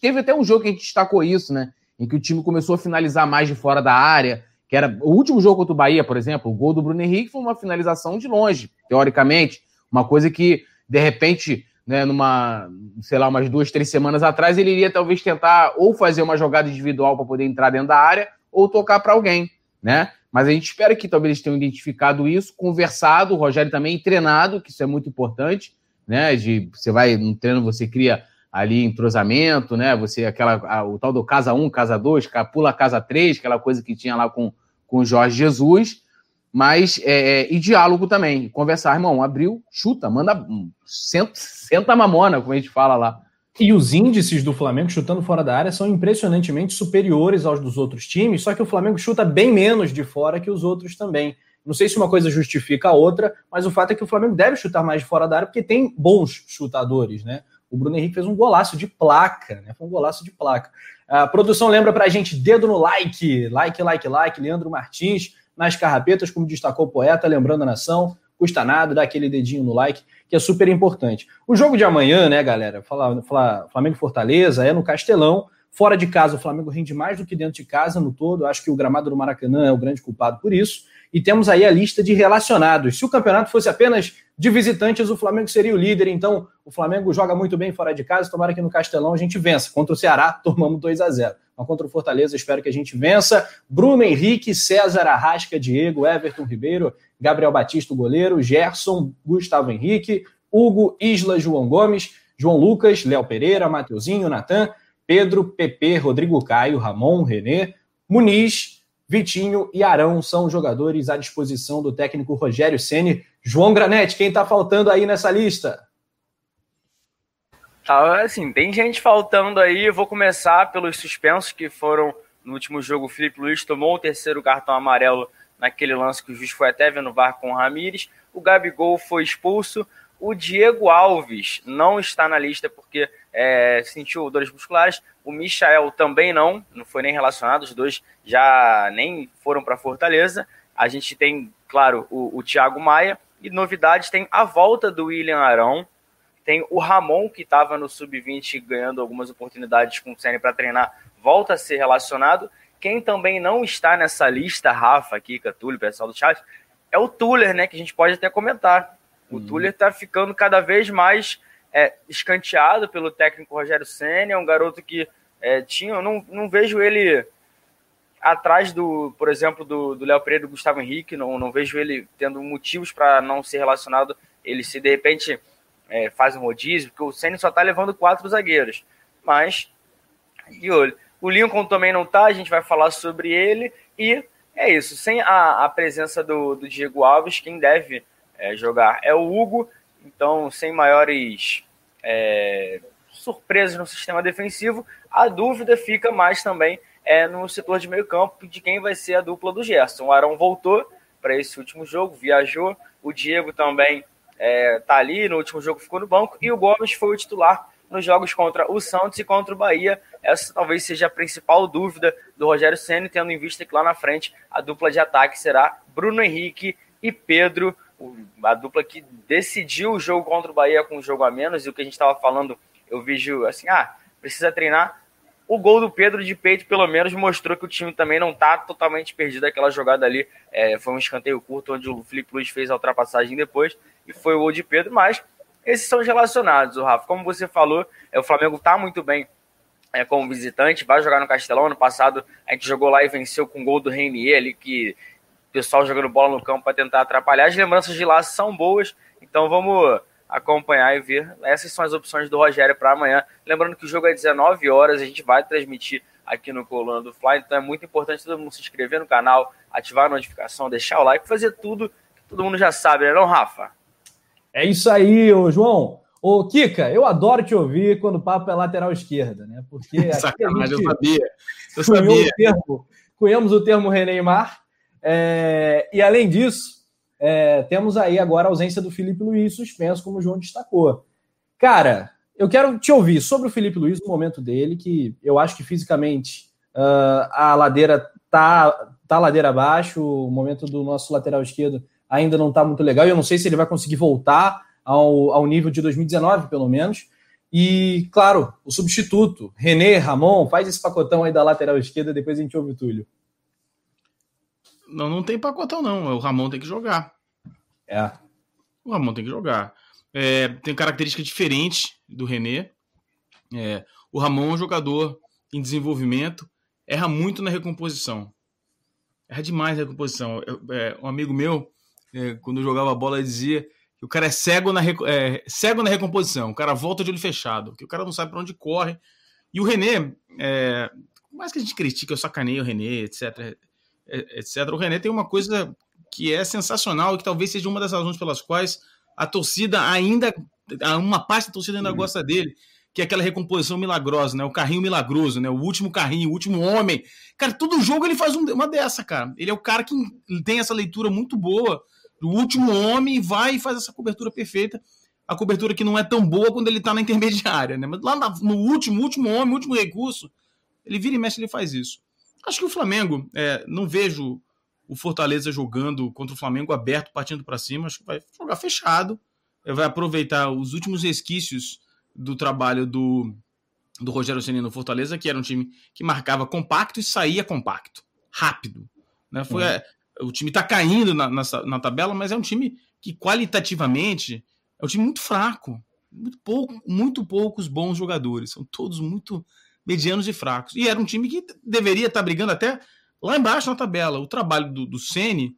teve até um jogo que a gente destacou isso, né? Em que o time começou a finalizar mais de fora da área, que era o último jogo contra o Bahia, por exemplo, o gol do Bruno Henrique foi uma finalização de longe, teoricamente. Uma coisa que, de repente, né, numa, sei lá, umas duas, três semanas atrás, ele iria talvez tentar ou fazer uma jogada individual para poder entrar dentro da área ou tocar para alguém, né? Mas a gente espera que talvez eles tenham identificado isso, conversado, o Rogério também treinado, que isso é muito importante, né? De você vai no treino, você cria ali entrosamento, né? Você aquela a, o tal do casa 1, casa 2, pula casa 3, aquela coisa que tinha lá com com o Jorge Jesus mas é, é, e diálogo também. Conversar, irmão, abriu, chuta, manda, senta, senta a mamona, como a gente fala lá. E os índices do Flamengo chutando fora da área são impressionantemente superiores aos dos outros times, só que o Flamengo chuta bem menos de fora que os outros também. Não sei se uma coisa justifica a outra, mas o fato é que o Flamengo deve chutar mais de fora da área porque tem bons chutadores, né? O Bruno Henrique fez um golaço de placa, né? Foi um golaço de placa. A produção lembra pra gente dedo no like, like, like, like, Leandro Martins nas carrapetas, como destacou o poeta, lembrando a nação, custa nada, dá aquele dedinho no like, que é super importante. O jogo de amanhã, né, galera? Falar, falar Flamengo Fortaleza é no Castelão. Fora de casa, o Flamengo rende mais do que dentro de casa no todo. Acho que o gramado do Maracanã é o grande culpado por isso e temos aí a lista de relacionados. Se o campeonato fosse apenas de visitantes, o Flamengo seria o líder. Então, o Flamengo joga muito bem fora de casa. Tomara que no Castelão a gente vença. Contra o Ceará, tomamos 2 a 0 Mas contra o Fortaleza, espero que a gente vença. Bruno Henrique, César Arrasca, Diego, Everton Ribeiro, Gabriel Batista, o goleiro, Gerson, Gustavo Henrique, Hugo, Isla, João Gomes, João Lucas, Léo Pereira, Mateuzinho, Natan, Pedro, Pepe, Rodrigo Caio, Ramon, Renê, Muniz, Vitinho e Arão são jogadores à disposição do técnico Rogério Ceni. João Granete, quem está faltando aí nessa lista? Tá, assim, tem gente faltando aí. Eu vou começar pelos suspensos que foram no último jogo. O Felipe Luiz tomou o terceiro cartão amarelo naquele lance que o juiz foi até vendo no VAR com o Ramires. O Gabigol foi expulso. O Diego Alves não está na lista porque é, sentiu dores musculares. O Michael também não, não foi nem relacionado, os dois já nem foram para Fortaleza. A gente tem, claro, o, o Thiago Maia. E novidades tem a volta do William Arão, Tem o Ramon, que estava no sub-20 ganhando algumas oportunidades com o Ceni para treinar, volta a ser relacionado. Quem também não está nessa lista, Rafa, Kika, Túlio, pessoal do chat, é o Tuller, né? Que a gente pode até comentar. O uhum. Tuller está ficando cada vez mais é, escanteado pelo técnico Rogério Senna. É um garoto que é, tinha. Eu não, não vejo ele atrás do, por exemplo, do, do Léo Pereira e do Gustavo Henrique. Não, não vejo ele tendo motivos para não ser relacionado. Ele se de repente é, faz um rodízio, porque o Senna só está levando quatro zagueiros. Mas, e olha, o Lincoln também não tá, a gente vai falar sobre ele. E é isso. Sem a, a presença do, do, Diego Alves, quem deve é, jogar é o Hugo. Então, sem maiores é, surpresas no sistema defensivo, a dúvida fica mais também é, no setor de meio campo de quem vai ser a dupla do Gerson. O Arão voltou para esse último jogo, viajou. O Diego também é, tá ali, no último jogo ficou no banco. E o Gomes foi o titular nos jogos contra o Santos e contra o Bahia. Essa talvez seja a principal dúvida do Rogério Senna, tendo em vista que lá na frente a dupla de ataque será Bruno Henrique e Pedro, a dupla que decidiu o jogo contra o Bahia com um jogo a menos, e o que a gente estava falando, eu vejo assim, ah, precisa treinar. O gol do Pedro de peito, pelo menos, mostrou que o time também não está totalmente perdido. Aquela jogada ali é, foi um escanteio curto, onde o Felipe Luiz fez a ultrapassagem depois, e foi o gol de Pedro, mas esses são os relacionados, o Rafa. Como você falou, é, o Flamengo está muito bem é, como visitante, vai jogar no Castelão. Ano passado a gente jogou lá e venceu com o gol do Reinier ali, que pessoal jogando bola no campo para tentar atrapalhar. As lembranças de lá são boas, então vamos acompanhar e ver. Essas são as opções do Rogério para amanhã. Lembrando que o jogo é 19 horas, a gente vai transmitir aqui no Coluna do Fly, então é muito importante todo mundo se inscrever no canal, ativar a notificação, deixar o like, fazer tudo que todo mundo já sabe, né não, Rafa? É isso aí, ô João. Ô, Kika, eu adoro te ouvir quando o papo é lateral esquerda, né? Porque Sacanagem, eu sabia. Eu sabia. O termo, cunhamos o termo Reneimar. É, e além disso, é, temos aí agora a ausência do Felipe Luiz suspenso, como o João destacou. Cara, eu quero te ouvir sobre o Felipe Luiz no momento dele, que eu acho que fisicamente uh, a ladeira tá, tá ladeira abaixo, o momento do nosso lateral esquerdo ainda não está muito legal. E eu não sei se ele vai conseguir voltar ao, ao nível de 2019, pelo menos. E, claro, o substituto, René, Ramon, faz esse pacotão aí da lateral esquerda, depois a gente ouve o Túlio. Não, não tem pacotão, não. O Ramon tem que jogar. É. O Ramon tem que jogar. É, tem característica diferente do René. É, o Ramon é um jogador em desenvolvimento, erra muito na recomposição. Erra demais na recomposição. É, um amigo meu, é, quando eu jogava bola, dizia que o cara é cego, na, é, cego na recomposição, o cara volta de olho fechado, que o cara não sabe para onde corre. E o René, é, por mais que a gente critique, eu sacaneio o René, etc, etc, o René tem uma coisa que é sensacional e que talvez seja uma das razões pelas quais a torcida ainda, uma parte da torcida ainda uhum. gosta dele, que é aquela recomposição milagrosa, né? O carrinho milagroso, né? O último carrinho, o último homem. Cara, todo jogo ele faz uma dessa, cara. Ele é o cara que tem essa leitura muito boa do último homem vai e faz essa cobertura perfeita. A cobertura que não é tão boa quando ele está na intermediária, né? Mas lá no último, último homem, último recurso, ele vira e mexe, ele faz isso. Acho que o Flamengo, é, não vejo o Fortaleza jogando contra o Flamengo aberto, partindo para cima. Acho que vai jogar fechado, vai aproveitar os últimos resquícios do trabalho do, do Rogério Ceni no Fortaleza, que era um time que marcava compacto e saía compacto, rápido. Né? Foi, uhum o time está caindo na, na, na, tabela, mas é um time que qualitativamente é um time muito fraco. Muito, pouco, muito poucos bons jogadores. São todos muito medianos e fracos. E era um time que deveria estar brigando até lá embaixo na tabela. O trabalho do, do Sene,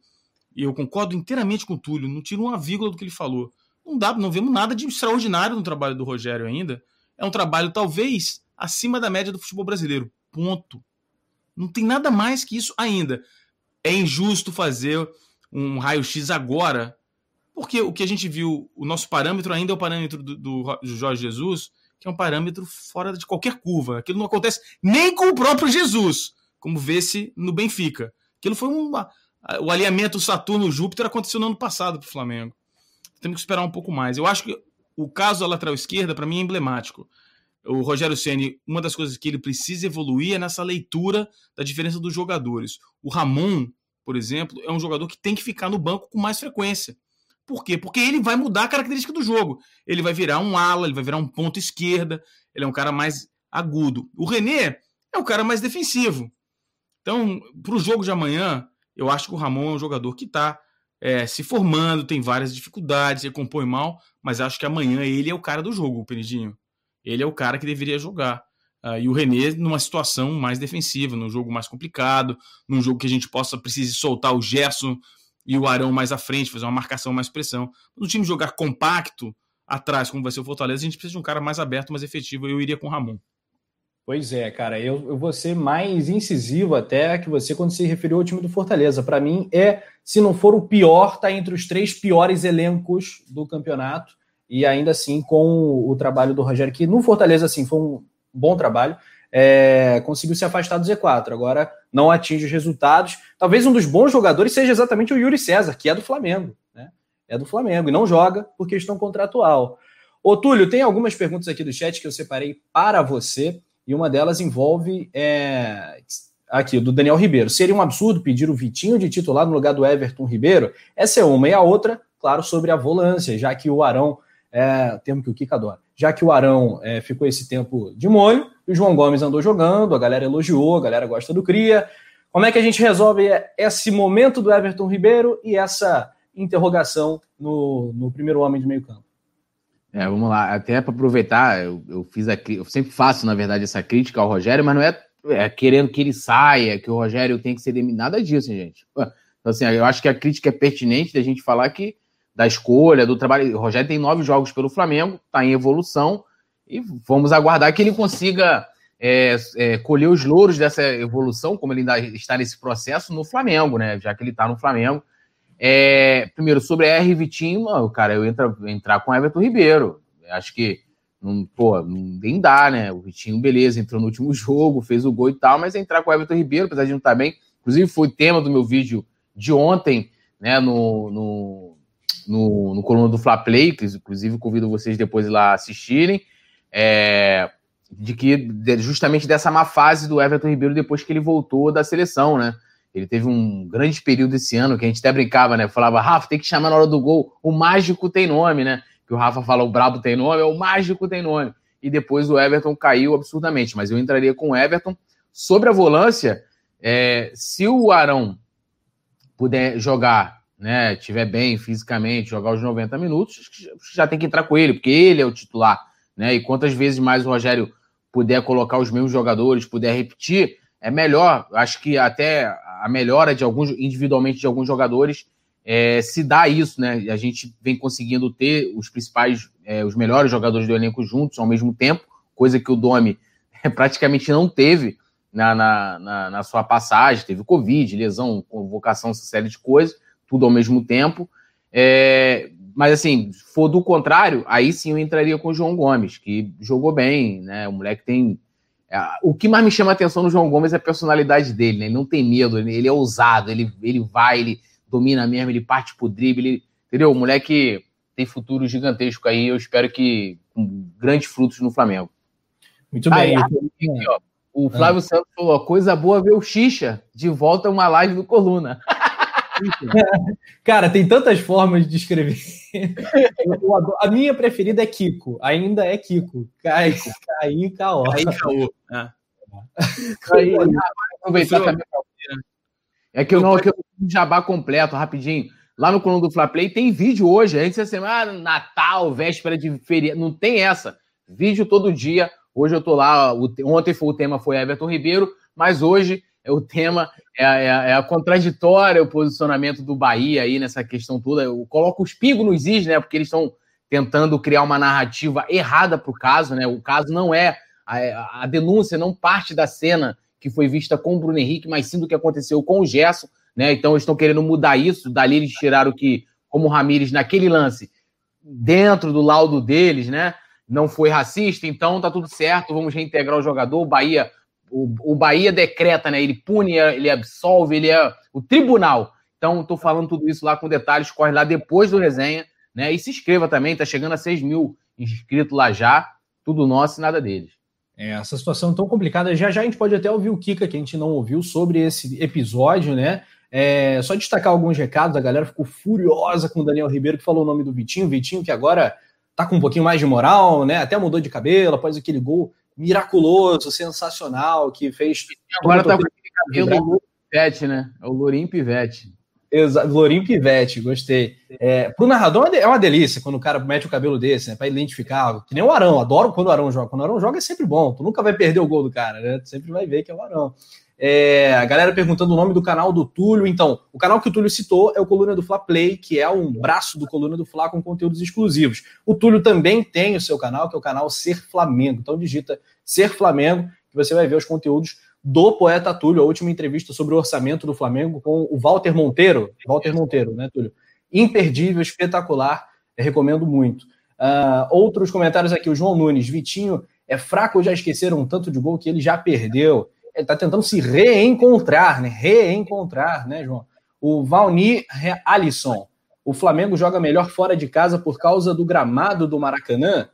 e eu concordo inteiramente com o Túlio, não tiro uma vírgula do que ele falou. Não dá, não vemos nada de extraordinário no trabalho do Rogério ainda. É um trabalho talvez acima da média do futebol brasileiro. Ponto. Não tem nada mais que isso ainda é injusto fazer um raio-x agora, porque o que a gente viu, o nosso parâmetro ainda é o parâmetro do, do, Jorge Jesus, que é um parâmetro fora de qualquer curva. Aquilo não acontece nem com o próprio Jesus, como vê-se no Benfica. Aquilo foi uma, o alinhamento Saturno-Júpiter aconteceu no ano passado para o Flamengo. Temos que esperar um pouco mais. Eu acho que o caso da lateral esquerda, para mim, é emblemático. O Rogério Ceni, uma das coisas que ele precisa evoluir é nessa leitura da diferença dos jogadores. O Ramon, por exemplo, é um jogador que tem que ficar no banco com mais frequência. Por quê? Porque ele vai mudar a característica do jogo. Ele vai virar um ala, ele vai virar um ponto esquerda, ele é um cara mais agudo. O René é o cara mais defensivo. Então, para o jogo de amanhã, eu acho que o Ramon é um jogador que está é, se formando, tem várias dificuldades, ele compõe mal, mas acho que amanhã ele é o cara do jogo, Penidinho. Ele é o cara que deveria jogar. Uh, e o René numa situação mais defensiva, num jogo mais complicado, num jogo que a gente possa precise soltar o Gerson e o Arão mais à frente, fazer uma marcação mais pressão. No time jogar compacto atrás, como vai ser o Fortaleza, a gente precisa de um cara mais aberto, mais efetivo. Eu iria com o Ramon. Pois é, cara, eu, eu vou ser mais incisivo até que você quando se referiu ao time do Fortaleza. Para mim, é, se não for o pior, tá entre os três piores elencos do campeonato. E ainda assim, com o, trabalho do Rogério, que no Fortaleza, assim, foi um bom trabalho, é, conseguiu se afastar do Z4. Agora não atinge os resultados. Talvez um dos bons jogadores seja exatamente o Yuri César, que é do Flamengo. Né? É do Flamengo e não joga por questão contratual. Ô, Túlio, tem algumas perguntas aqui do chat que eu separei para você e uma delas envolve é, aqui, do Daniel Ribeiro. Seria um absurdo pedir o Vitinho de titular no lugar do Everton Ribeiro? Essa é uma. E a outra, claro, sobre a volância, já que o Arão, é, termo que o Kika adora, já que o Arão é, ficou esse tempo de molho, e o João Gomes andou jogando, a galera elogiou, a galera gosta do Cria. Como é que a gente resolve esse momento do Everton Ribeiro e essa interrogação no, no primeiro homem de meio campo? É, vamos lá, até para aproveitar, eu, eu, fiz a, eu sempre faço, na verdade, essa crítica ao Rogério, mas não é, é querendo que ele saia, que o Rogério tem que ser demitido, nada disso, gente. Então, assim, eu acho que a crítica é pertinente da gente falar que da escolha, do trabalho. O Rogério tem nove jogos pelo Flamengo, está em evolução, e vamos aguardar que ele consiga é, é, colher os louros dessa evolução, como ele ainda está nesse processo, no Flamengo, né? Já que ele está no Flamengo. É, primeiro, sobre R Vitinho, não, cara, eu entro, entrar com Everton Ribeiro. Acho que não, pô, nem dá, né? O Vitinho, beleza, entrou no último jogo, fez o gol e tal, mas entrar com o Everton Ribeiro, apesar de não estar tá bem, inclusive foi tema do meu vídeo de ontem, né, no, no, no, no coluna do Fla Play, que inclusive convido vocês depois lá assistirem, é, de que justamente dessa má fase do Everton Ribeiro depois que ele voltou da seleção, né? Ele teve um grande período esse ano que a gente até brincava, né? Falava, Rafa, tem que chamar na hora do gol. O mágico tem nome, né? Que o Rafa fala, o brabo tem nome, é o mágico tem nome. E depois o Everton caiu absurdamente. Mas eu entraria com o Everton. Sobre a volância, é, se o Arão puder jogar, né? Tiver bem fisicamente, jogar os 90 minutos, já tem que entrar com ele, porque ele é o titular, né? E quantas vezes mais o Rogério puder colocar os mesmos jogadores, puder repetir, é melhor. Acho que até a melhora de alguns, individualmente de alguns jogadores, é, se dá isso, né? A gente vem conseguindo ter os principais, é, os melhores jogadores do elenco juntos ao mesmo tempo, coisa que o Domi praticamente não teve na, na, na, na sua passagem. Teve Covid, lesão, convocação, essa série de coisas, tudo ao mesmo tempo. É, mas assim, se for do contrário, aí sim eu entraria com o João Gomes, que jogou bem, né? O moleque tem é, o que mais me chama a atenção no João Gomes é a personalidade dele, né? Ele não tem medo, ele é ousado, ele, ele vai, ele domina mesmo, ele parte pro drible, ele, entendeu? O moleque tem futuro gigantesco aí, eu espero que com grandes frutos no Flamengo. Muito bem. Aqui, ó, o Flávio ah. Santos falou: coisa boa ver o Xixa de volta a uma live do Coluna. Cara, tem tantas formas de escrever. a minha preferida é Kiko. Ainda é Kiko. Cai, cai, caô. Cai, caô. É. Aproveitar também. É que eu não, que eu jabá completo, rapidinho. Lá no coluna do Fla Play tem vídeo hoje. Antes da semana, ah, Natal, véspera de feriado. Não tem essa. Vídeo todo dia. Hoje eu tô lá. Ontem foi o tema foi Everton Ribeiro, mas hoje é o tema, é, é, é a contraditória o posicionamento do Bahia aí nessa questão toda. Eu coloco os pingos nos is, né? Porque eles estão tentando criar uma narrativa errada para o caso, né? O caso não é. A, a, denúncia não parte da cena que foi vista com o Bruno Henrique, mas sim do que aconteceu com o Gerson, né? Então eles estão querendo mudar isso. Dali eles tiraram que, como o Ramires, naquele lance, dentro do laudo deles, né? Não foi racista, então tá tudo certo, vamos reintegrar o jogador. O Bahia o, o Bahia decreta, né? Ele pune, ele absolve, ele é o tribunal. Então, estou falando tudo isso lá com detalhes, corre lá depois do resenha, né? E se inscreva também, tá chegando a 6 mil inscritos lá já, tudo nosso e nada deles. É, essa situação tão complicada. Já já a gente pode até ouvir o Kika, que a gente não ouviu, sobre esse episódio, né? É, só destacar alguns recados, a galera ficou furiosa com o Daniel Ribeiro, que falou o nome do Vitinho. Vitinho, que agora tá com um pouquinho mais de moral, né? Até mudou de cabelo após aquele gol miraculoso, sensacional, que fez. Agora tá com aquele cabelo Pivete, né? É o Lourinho Pivete. Exato, Lourinho Pivete, gostei. É, pro narrador é uma delícia quando o cara mete o cabelo desse, né? Pra identificar. Que nem o Arão, adoro quando o Arão joga. Quando o Arão joga é sempre bom, tu nunca vai perder o gol do cara, né? Tu sempre vai ver que é o Arão. É, a galera perguntando o nome do canal do Túlio. Então, o canal que o Túlio citou é o Coluna do Fla Play, que é um braço do Coluna do Fla com conteúdos exclusivos. O Túlio também tem o seu canal, que é o canal Ser Flamengo. Então, digita Ser Flamengo, que você vai ver os conteúdos do poeta Túlio, a última entrevista sobre o orçamento do Flamengo com o Walter Monteiro. Walter Monteiro, né, Túlio? Imperdível, espetacular, recomendo muito. Uh, outros comentários aqui, o João Nunes, Vitinho é fraco já esqueceram um tanto de gol que ele já perdeu? ele está tentando se reencontrar, né? Reencontrar, né, João? O Valni Alisson. O Flamengo joga melhor fora de casa por causa do gramado do Maracanã.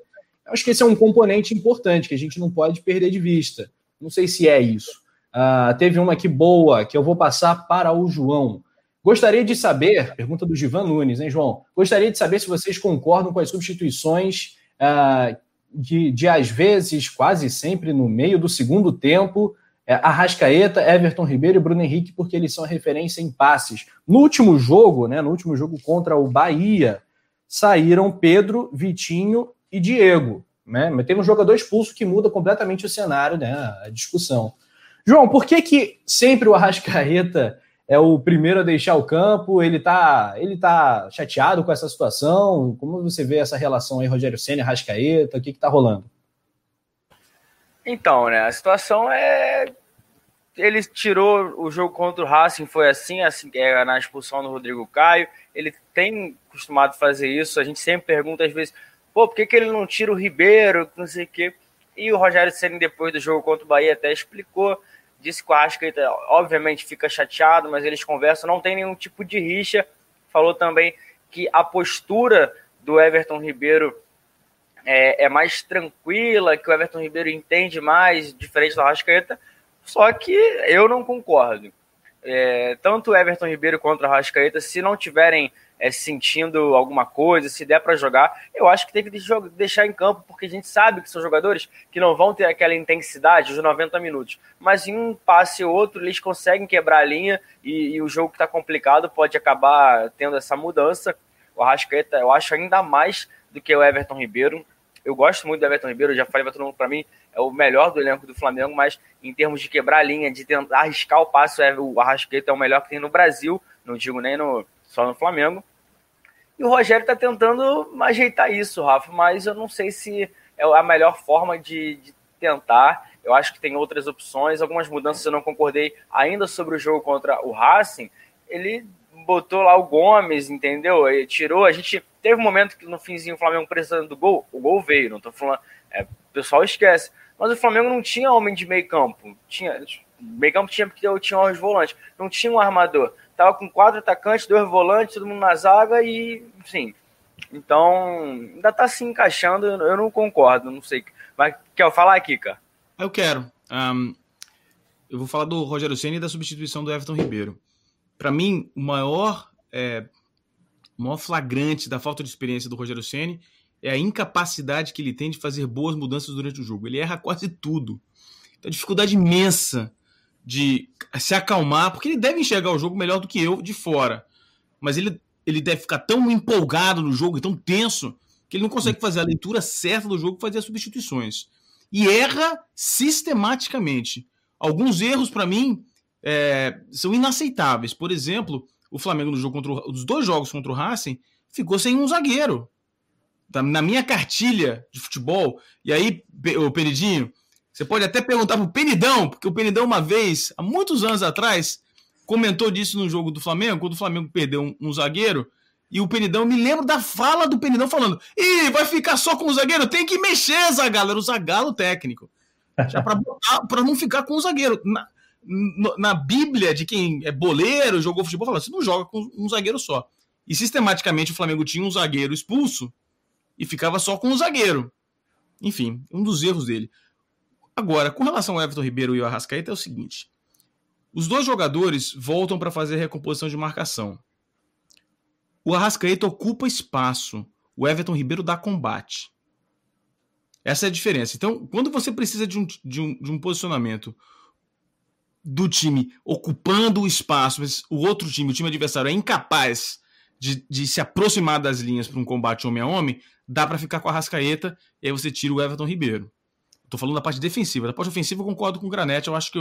Eu acho que esse é um componente importante que a gente não pode perder de vista. Não sei se é isso. Uh, teve uma aqui boa que eu vou passar para o João. Gostaria de saber, pergunta do Givan Nunes, hein, João? Gostaria de saber se vocês concordam com as substituições uh, de, de, às vezes, quase sempre no meio do segundo tempo, é, Arrascaeta, Everton Ribeiro e Bruno Henrique, porque eles são referência em passes. No último jogo, né, no último jogo contra o Bahia, saíram Pedro, Vitinho e Diego. Né? Mas teve um jogador expulso que muda completamente o cenário, né, a discussão. João, por que, que sempre o Arrascaeta é o primeiro a deixar o campo? Ele tá, ele tá chateado com essa situação? Como você vê essa relação aí, Rogério Senna, Arrascaeta? O que, que tá rolando? Então, né, a situação é ele tirou o jogo contra o Racing, foi assim, assim é, na expulsão do Rodrigo Caio. Ele tem costumado fazer isso. A gente sempre pergunta às vezes, pô, por que, que ele não tira o Ribeiro, não sei o quê. E o Rogério Ceni depois do jogo contra o Bahia até explicou, disse que o Arrascaeta obviamente fica chateado, mas eles conversam, não tem nenhum tipo de rixa. Falou também que a postura do Everton Ribeiro é, é mais tranquila, que o Everton Ribeiro entende mais, diferente do Arrascaeta só que eu não concordo. É, tanto o Everton Ribeiro quanto o Arrascaeta, se não tiverem é, sentindo alguma coisa, se der para jogar, eu acho que tem que deixar em campo, porque a gente sabe que são jogadores que não vão ter aquela intensidade de 90 minutos. Mas em um passe ou outro, eles conseguem quebrar a linha e, e o jogo que está complicado pode acabar tendo essa mudança. O Arrascaeta, eu acho ainda mais do que o Everton Ribeiro. Eu gosto muito do Everton Ribeiro, já falei para todo mundo, para mim é o melhor do elenco do Flamengo, mas em termos de quebrar a linha, de tentar arriscar o passo, o Arrasqueta é o melhor que tem no Brasil, não digo nem no, só no Flamengo. E o Rogério está tentando ajeitar isso, Rafa, mas eu não sei se é a melhor forma de, de tentar. Eu acho que tem outras opções, algumas mudanças eu não concordei ainda sobre o jogo contra o Racing. Ele botou lá o Gomes, entendeu? Ele tirou. A gente teve um momento que no finzinho o Flamengo precisando do gol, o gol veio, não tô falando. É, o pessoal esquece. Mas o Flamengo não tinha homem de meio campo. Tinha, meio campo tinha porque eu tinha os volantes. Não tinha um armador. Tava com quatro atacantes, dois volantes, todo mundo na zaga e, enfim. Então, ainda tá se encaixando, eu não concordo, não sei. Mas quer falar aqui, cara? Eu quero. Um, eu vou falar do Rogério Senna e da substituição do Everton Ribeiro. Para mim, o maior, é, o maior flagrante da falta de experiência do Rogério Senna é a incapacidade que ele tem de fazer boas mudanças durante o jogo. Ele erra quase tudo. Então, dificuldade imensa de se acalmar, porque ele deve enxergar o jogo melhor do que eu de fora. Mas ele, ele deve ficar tão empolgado no jogo e tão tenso que ele não consegue fazer a leitura certa do jogo e fazer as substituições. E erra sistematicamente. Alguns erros, para mim, é, são inaceitáveis. Por exemplo, o Flamengo no jogo contra o, os dois jogos contra o Racing ficou sem um zagueiro na minha cartilha de futebol, e aí, o Penidinho, você pode até perguntar pro Penidão, porque o Penidão, uma vez, há muitos anos atrás, comentou disso no jogo do Flamengo, quando o Flamengo perdeu um, um zagueiro, e o Penidão, me lembro da fala do Penidão falando: Ih, vai ficar só com o zagueiro? Tem que mexer, Zagalo. Era o Zagalo técnico. Já para não ficar com o zagueiro. Na, na Bíblia de quem é boleiro, jogou futebol, você não joga com um zagueiro só. E sistematicamente o Flamengo tinha um zagueiro expulso e ficava só com o zagueiro. Enfim, um dos erros dele. Agora, com relação ao Everton Ribeiro e o Arrascaeta, é o seguinte: Os dois jogadores voltam para fazer recomposição de marcação. O Arrascaeta ocupa espaço. O Everton Ribeiro dá combate. Essa é a diferença. Então, quando você precisa de um, de um, de um posicionamento do time ocupando o espaço, mas o outro time, o time adversário, é incapaz de, de se aproximar das linhas para um combate homem a homem, dá para ficar com a Rascaeta e aí você tira o Everton Ribeiro. Estou falando da parte defensiva. Da parte ofensiva, eu concordo com o Granete. Eu acho que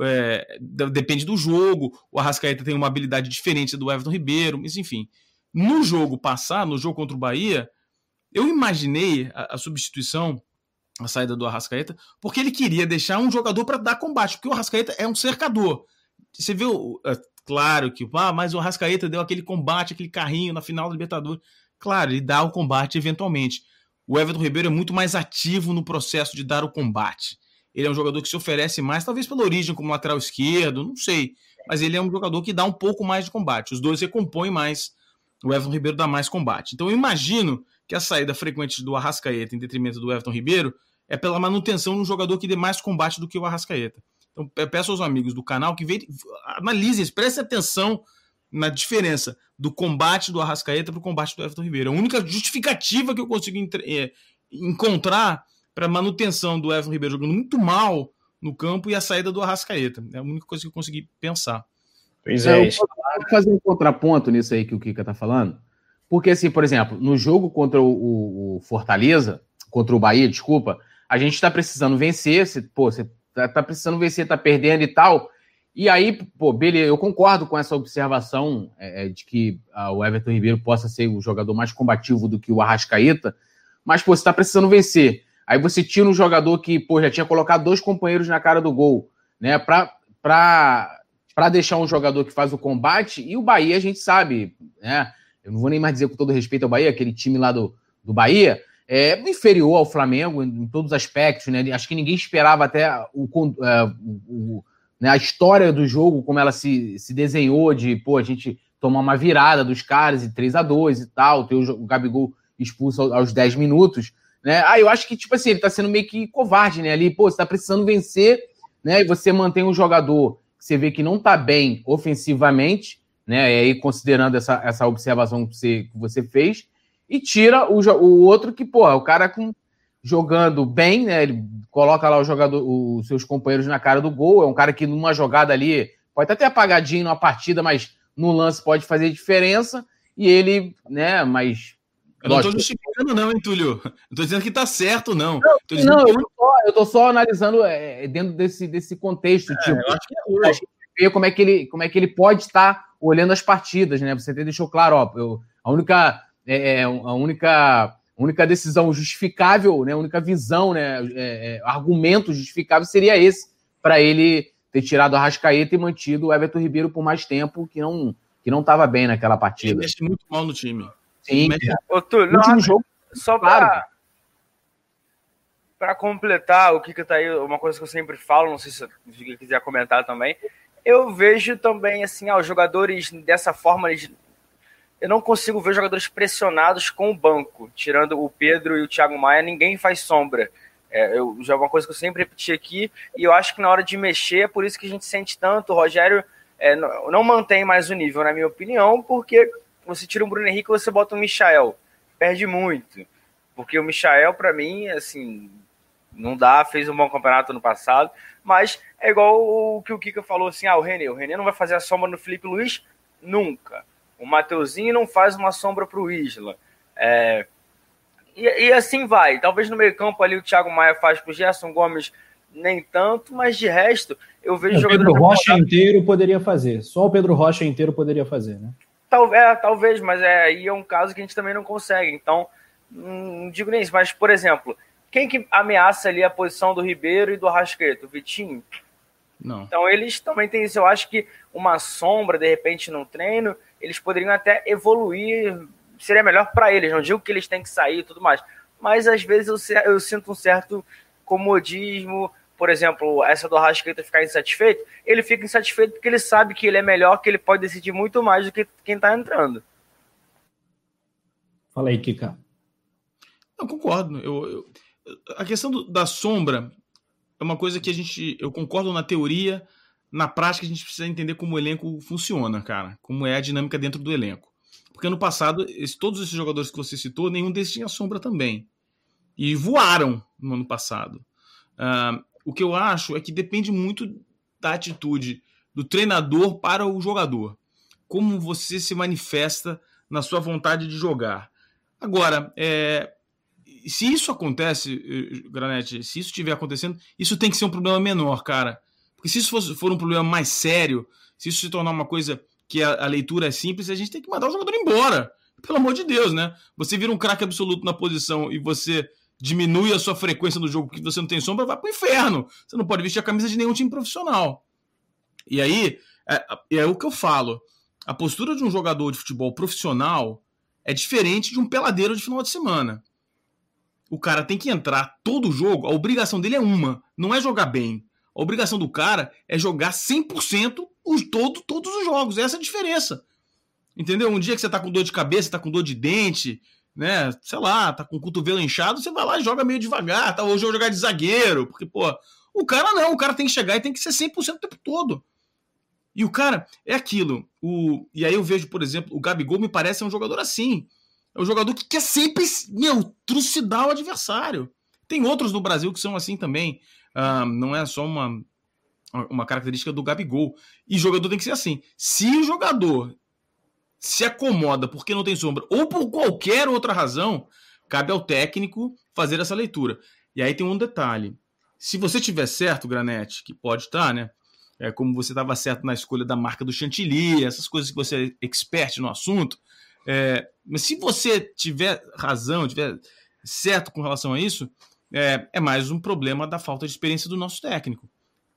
é, depende do jogo. O Arrascaeta tem uma habilidade diferente do Everton Ribeiro, mas enfim. No jogo passado, no jogo contra o Bahia, eu imaginei a, a substituição, a saída do Arrascaeta, porque ele queria deixar um jogador para dar combate, porque o Arrascaeta é um cercador. Você viu, é, claro que, ah, mas o Arrascaeta deu aquele combate, aquele carrinho na final do Libertadores. Claro, ele dá o combate eventualmente. O Everton Ribeiro é muito mais ativo no processo de dar o combate. Ele é um jogador que se oferece mais, talvez pela origem como lateral esquerdo, não sei. Mas ele é um jogador que dá um pouco mais de combate. Os dois recompõem mais. O Everton Ribeiro dá mais combate. Então eu imagino que a saída frequente do Arrascaeta em detrimento do Everton Ribeiro é pela manutenção de um jogador que dê mais combate do que o Arrascaeta. Então peço aos amigos do canal que analisem, prestem atenção na diferença do combate do Arrascaeta para o combate do Everton Ribeiro. A única justificativa que eu consigo é, encontrar para manutenção do Everton Ribeiro jogando muito mal no campo e a saída do Arrascaeta. É a única coisa que eu consegui pensar. Pois é. é eu vou fazer um contraponto nisso aí que o Kika está falando. Porque, assim, por exemplo, no jogo contra o, o, o Fortaleza, contra o Bahia, desculpa, a gente está precisando vencer. Se, pô, você tá, tá precisando vencer, tá perdendo e tal. E aí, pô, beleza, eu concordo com essa observação é, é de que ah, o Everton Ribeiro possa ser o jogador mais combativo do que o Arrascaeta, mas, pô, você tá precisando vencer. Aí você tira um jogador que, pô, já tinha colocado dois companheiros na cara do gol, né, pra, pra, pra deixar um jogador que faz o combate, e o Bahia a gente sabe, né, eu não vou nem mais dizer com todo respeito ao Bahia, aquele time lá do, do Bahia, é inferior ao Flamengo em, em todos os aspectos, né, acho que ninguém esperava até o, é, o, o né, a história do jogo, como ela se, se desenhou, de pô, a gente tomar uma virada dos caras e 3 a 2 e tal, ter o, Gabigol expulso aos 10 minutos. Né? Ah, eu acho que, tipo assim, ele tá sendo meio que covarde, né? Ali, pô, você tá precisando vencer, né? E você mantém um jogador que você vê que não tá bem ofensivamente, né? E aí, considerando essa, essa observação que você, que você fez, e tira o, o outro que, pô, o cara com jogando bem, né? Ele coloca lá o jogador, os seus companheiros na cara do gol. É um cara que numa jogada ali pode até ter apagadinho numa partida, mas no lance pode fazer diferença. E ele, né, mas. Eu não estou justificando, não, hein, Túlio? Não estou dizendo que está certo, não. Não, não eu, tô só, eu tô só analisando é, dentro desse, desse contexto. É, tipo, eu acho que é hoje. ver como é que ele, como é que ele pode estar olhando as partidas, né? Você até deixou claro, ó, eu, a única. É, é a única a única decisão justificável, né, a única visão, né, é, é, argumento justificável seria esse, para ele ter tirado a Rascaeta e mantido o Everton Ribeiro por mais tempo, que não que não estava bem naquela partida. Ele mexe muito mal no time. Sim. Ô, Túlio, no último jogo, só para claro. para completar o que que tá aí, uma coisa que eu sempre falo, não sei se você quiser comentar também, eu vejo também assim, ah, os jogadores dessa forma eles eu não consigo ver jogadores pressionados com o banco. Tirando o Pedro e o Thiago Maia, ninguém faz sombra. É, eu, já é uma coisa que eu sempre repeti aqui, e eu acho que na hora de mexer, é por isso que a gente sente tanto. O Rogério é, não, não, mantém mais o nível, na minha opinião, porque você tira o Bruno Henrique você bota o Michael. Perde muito. Porque o Michael, para mim, assim, não dá, fez um bom campeonato no passado, mas é igual o que o Kika falou assim: ah, o René, o René não vai fazer a sombra no Felipe Luiz nunca. O Mateuzinho não faz uma sombra para o Isla. É, e, e, assim vai. Talvez no meio-campo ali o Thiago Maia faz para o Gerson Gomes nem tanto, mas de resto eu vejo o Pedro Rocha inteiro poderia fazer. Só o Pedro Rocha inteiro poderia fazer, né? Talvez, é, talvez, mas é, aí é um caso que a gente também não consegue. Então, não digo nem isso, mas, por exemplo, quem que ameaça ali a posição do Ribeiro e do Arrascaeta? O Vitinho? Não. Então, eles também têm isso. Eu acho que uma sombra, de repente, no treino, eles poderiam até evoluir, seria melhor para eles. Não digo que eles têm que sair e tudo mais, mas às vezes eu, eu sinto um certo comodismo. Por exemplo, essa do Arrascaeta ficar insatisfeito, ele fica insatisfeito porque ele sabe que ele é melhor, que ele pode decidir muito mais do que quem está entrando. Fala aí, Kika. Eu concordo. Eu, eu, a questão do, da sombra é uma coisa que a gente. Eu concordo na teoria, na prática a gente precisa entender como o elenco funciona, cara. Como é a dinâmica dentro do elenco. Porque no passado, todos esses jogadores que você citou, nenhum desses tinha sombra também. E voaram no ano passado. Uh, o que eu acho é que depende muito da atitude do treinador para o jogador. Como você se manifesta na sua vontade de jogar. Agora, é, se isso acontece, eh, Granete, se isso estiver acontecendo, isso tem que ser um problema menor, cara. Porque se isso for, for um problema mais sério, se isso se tornar uma coisa que a, a, leitura é simples, a gente tem que mandar o jogador embora. Pelo amor de Deus, né? Você vira um craque absoluto na posição e você diminui a sua frequência no jogo porque você não tem sombra, vai pro inferno. Você não pode vestir a camisa de nenhum time profissional. E aí, é, é o que eu falo. A postura de um jogador de futebol profissional é diferente de um peladeiro de final de semana. O cara tem que entrar todo jogo, a obrigação dele é uma, não é jogar bem. A obrigação do cara é jogar 100% os, todo, todos os jogos. Essa é a diferença. Entendeu? Um dia que você tá com dor de cabeça, tá com dor de dente, né? Sei lá, tá com o cotovelo inchado, você vai lá e joga meio devagar, tá? Hoje eu vou jogar de zagueiro, porque, pô, o cara não, o cara tem que chegar e tem que ser 100% o tempo todo. E o cara é aquilo. O, e aí eu vejo, por exemplo, o Gabigol me parece um jogador assim. É um jogador que quer sempre, meu, trucidar o adversário. Tem outros no Brasil que são assim também. Não é só uma, uma característica do Gabigol. E jogador tem que ser assim. Se o jogador se acomoda porque não tem sombra ou por qualquer outra razão, cabe ao técnico fazer essa leitura. E aí tem um detalhe. Se você tiver certo, Granete, que pode estar, né? É como você estava certo na escolha da marca do chantilly, essas coisas que você é expert no assunto. É, mas se você tiver razão, tiver certo com relação a isso, é, é mais um problema da falta de experiência do nosso técnico.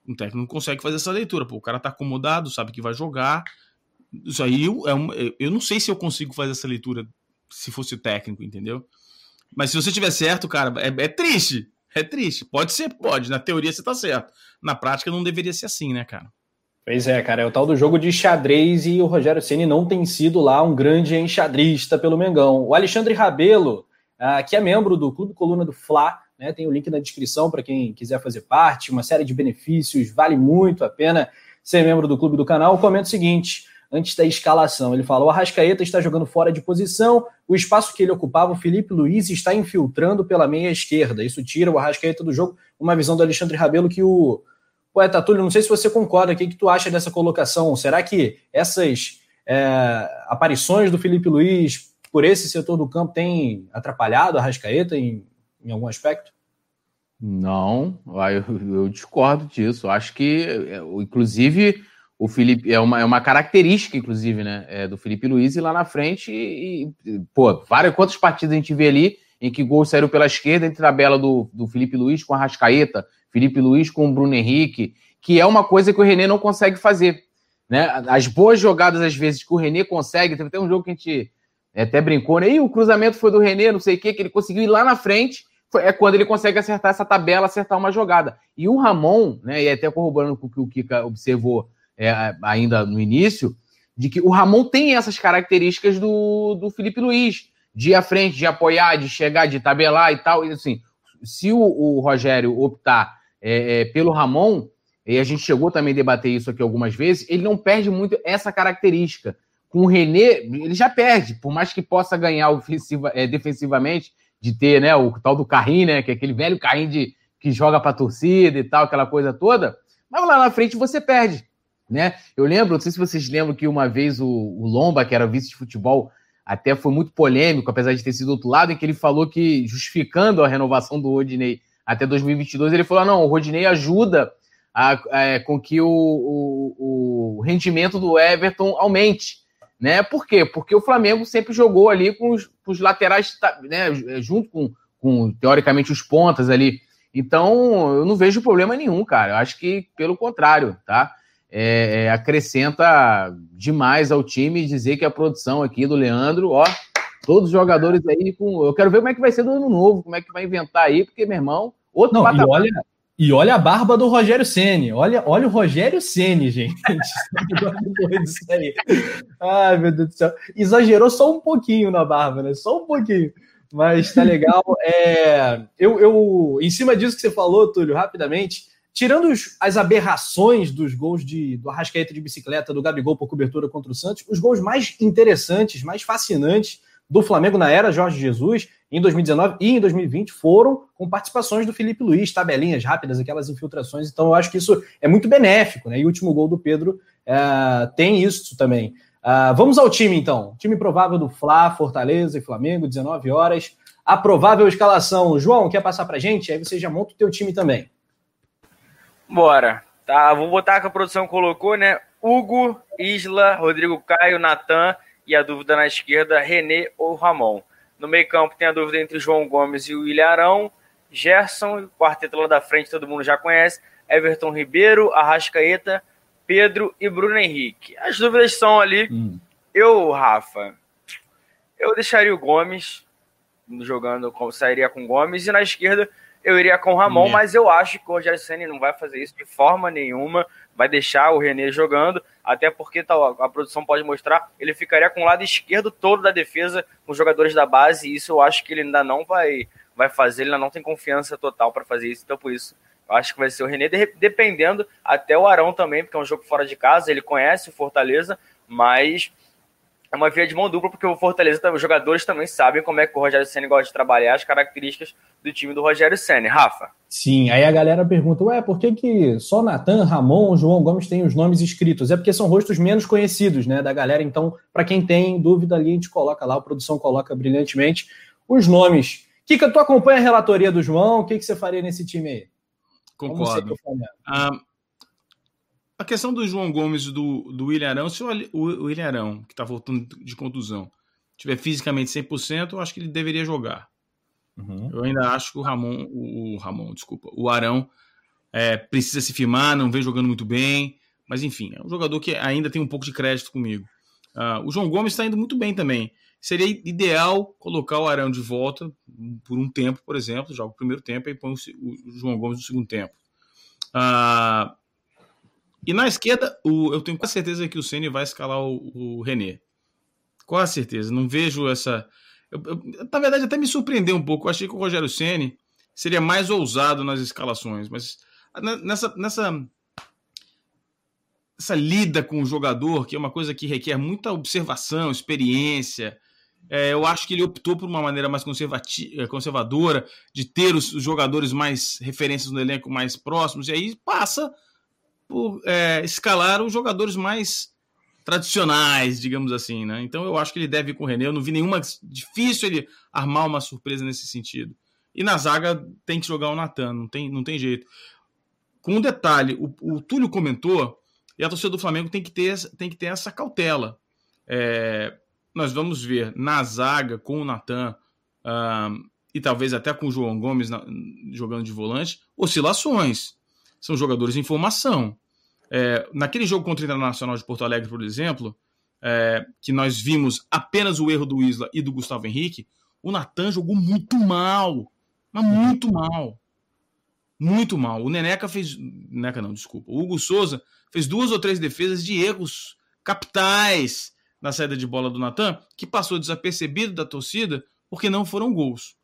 Um técnico não consegue fazer essa leitura. Pô, o cara tá acomodado, sabe que vai jogar. Isso aí é um, eu não sei se eu consigo fazer essa leitura se fosse o técnico, entendeu? Mas se você tiver certo, cara, é, é triste. É triste. Pode ser, pode. Na teoria você tá certo. Na prática não deveria ser assim, né, cara? Pois é, cara, é o tal do jogo de xadrez e o Rogério Ceni não tem sido lá um grande enxadrista pelo Mengão. O Alexandre Rabelo, uh, que é membro do Clube Coluna do Fla, né, tem o link na descrição para quem quiser fazer parte, uma série de benefícios, vale muito a pena ser membro do clube do canal. Comenta o seguinte, antes da escalação, ele fala: o Arrascaeta está jogando fora de posição, o espaço que ele ocupava, o Felipe Luiz está infiltrando pela meia esquerda. Isso tira o Arrascaeta do jogo. Uma visão do Alexandre Rabelo que o poeta Túlio, não sei se você concorda, o que, que tu acha dessa colocação? Será que essas é, aparições do Felipe Luiz por esse setor do campo têm atrapalhado a Arrascaeta em em algum aspecto? Não, eu, eu discordo disso. Acho que, é, inclusive, o Felipe é uma, é uma característica, inclusive, né, é, do Felipe Luiz ir lá na frente e, e, pô, várias quantas partidas a gente vê ali em que gols saíram pela esquerda entre tabela do, do Felipe Luiz com a Rascaeta, Felipe Luiz com o Bruno Henrique, que é uma coisa que o René não consegue fazer. Né? As boas jogadas, às vezes, que o René consegue, teve até um jogo que a gente até brincou, né? E o cruzamento foi do René, não sei o quê, que ele conseguiu ir lá na frente é quando ele consegue acertar essa tabela, acertar uma jogada. E o Ramon, né, e até corroborando com o que o Kika observou é, ainda no início, de que o Ramon tem essas características do, do Felipe Luiz, de ir à frente, de apoiar, de chegar, de tabelar e tal. E assim, se o, o Rogério optar é, é, pelo Ramon, e a gente chegou também a debater isso aqui algumas vezes, ele não perde muito essa característica. Com o René, ele já perde, por mais que possa ganhar ofensiva, é, defensivamente, de ter, né, o tal do carrinho, né, que é aquele velho carrinho de, que joga para torcida e tal, aquela coisa toda, mas lá na frente você perde, né? Eu lembro, não sei se vocês lembram que uma vez o, o Lomba, que era vice de futebol, até foi muito polêmico, apesar de ter sido do outro lado, em que ele falou que, justificando a renovação do Rodinei até 2022, ele falou, ah, não, o Rodinei ajuda a, a, é, com que o, o, o rendimento do Everton aumente, né? Por quê? Porque o Flamengo sempre jogou ali com os, com os laterais, né? Junto com, com, teoricamente, os pontas ali. Então, eu não vejo problema nenhum, cara. Eu acho que, pelo contrário, tá? É, é, acrescenta demais ao time dizer que a produção aqui do Leandro, ó, todos os jogadores aí com. Eu quero ver como é que vai ser do ano novo, como é que vai inventar aí, porque, meu irmão, outro não, patamar. E olha, e olha a barba do Rogério Ceni. Olha, olha o Rogério Ceni, gente. Ai, meu Deus do céu. Exagerou só um pouquinho na barba, né? Só um pouquinho. Mas tá legal. É, eu, eu, em cima disso que você falou, Túlio, rapidamente, tirando os, as aberrações dos gols de, do Arrascaeta de bicicleta, do Gabigol por cobertura contra o Santos, os gols mais interessantes, mais fascinantes do Flamengo na era Jorge Jesus, em 2019 e em 2020, foram com participações do Felipe Luiz, tabelinhas rápidas, aquelas infiltrações. Então, eu acho que isso é muito benéfico, né? E o último gol do Pedro é, tem isso também. Uh, vamos ao time, então. Time provável do Fla, Fortaleza e Flamengo, 19 horas. A provável escalação. João, quer passar pra gente? Aí você já monta o teu time também. Bora. Tá, vou botar que a produção colocou, né? Hugo, Isla, Rodrigo Caio, Natan e a dúvida na esquerda, René ou Ramon. No meio campo tem a dúvida entre João Gomes e o Ilharão. Gerson, quarteto lá da frente, todo mundo já conhece. Everton Ribeiro, Arrascaeta, Pedro e Bruno Henrique. As dúvidas são ali. Hum. Eu, Rafa, eu deixaria o Gomes jogando, sairia com Gomes, e na esquerda eu iria com o Ramon, é. mas eu acho que o Rogério Senna não vai fazer isso de forma nenhuma, vai deixar o René jogando, até porque tal, a produção pode mostrar, ele ficaria com o lado esquerdo todo da defesa com os jogadores da base, e isso eu acho que ele ainda não vai, vai fazer, ele ainda não tem confiança total para fazer isso, então por isso eu acho que vai ser o René, dependendo até o Arão também, porque é um jogo fora de casa, ele conhece o Fortaleza, mas é uma via de mão dupla, porque o Fortaleza, os jogadores também sabem como é que o Rogério Senna gosta de trabalhar, as características do time do Rogério Senna. Rafa? Sim, aí a galera pergunta, ué, por que, que só Natan, Ramon, João Gomes têm os nomes escritos? É porque são rostos menos conhecidos, né, da galera, então, para quem tem dúvida ali, a gente coloca lá, a produção coloca brilhantemente os nomes. Kika, tu acompanha a relatoria do João, o que, que você faria nesse time aí? Concordo. Ah, a questão do João Gomes e do, do William Arão, se o, o William Arão, que está voltando de contusão, tiver fisicamente 100%, eu acho que ele deveria jogar. Uhum. Eu ainda acho que o Ramon, o, o Ramon, desculpa, o Arão é, precisa se firmar, não vem jogando muito bem, mas enfim, é um jogador que ainda tem um pouco de crédito comigo. Uh, o João Gomes está indo muito bem também. Seria ideal colocar o Arão de volta por um tempo, por exemplo, joga o primeiro tempo e põe o, o João Gomes no segundo tempo. Uh, e na esquerda, o, eu tenho quase certeza que o Ceni vai escalar o, o René. Quase certeza. Não vejo essa. Eu, eu, na verdade, até me surpreendeu um pouco. Eu achei que o Rogério Ceni seria mais ousado nas escalações, mas nessa, nessa essa lida com o jogador, que é uma coisa que requer muita observação, experiência. É, eu acho que ele optou por uma maneira mais conservadora, de ter os, os jogadores mais referências no elenco mais próximos, e aí passa por é, escalar os jogadores mais tradicionais, digamos assim, né? Então eu acho que ele deve ir com o René. Eu não vi nenhuma. Difícil ele armar uma surpresa nesse sentido. E na zaga tem que jogar o Natan, não tem, não tem jeito. Com um detalhe, o, o Túlio comentou, e a torcida do Flamengo tem que ter, tem que ter essa cautela. É, nós vamos ver na zaga com o Natan um, e talvez até com o João Gomes na, jogando de volante, oscilações são jogadores em formação. É, naquele jogo contra o Internacional de Porto Alegre, por exemplo, é, que nós vimos apenas o erro do Isla e do Gustavo Henrique, o Natan jogou muito mal. Mas muito mal. Muito mal. O Neneca fez. Neneca não, desculpa. O Hugo Souza fez duas ou três defesas de erros capitais na saída de bola do Natan, que passou desapercebido da torcida porque não foram gols.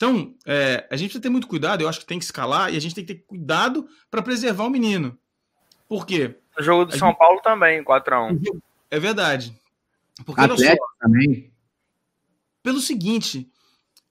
Então, é, a gente precisa ter muito cuidado, eu acho que tem que escalar e a gente tem que ter cuidado para preservar o menino. Por quê? O jogo do a São gente... Paulo também, 4x1. É verdade. Porque, Atlético só, também. Pelo seguinte,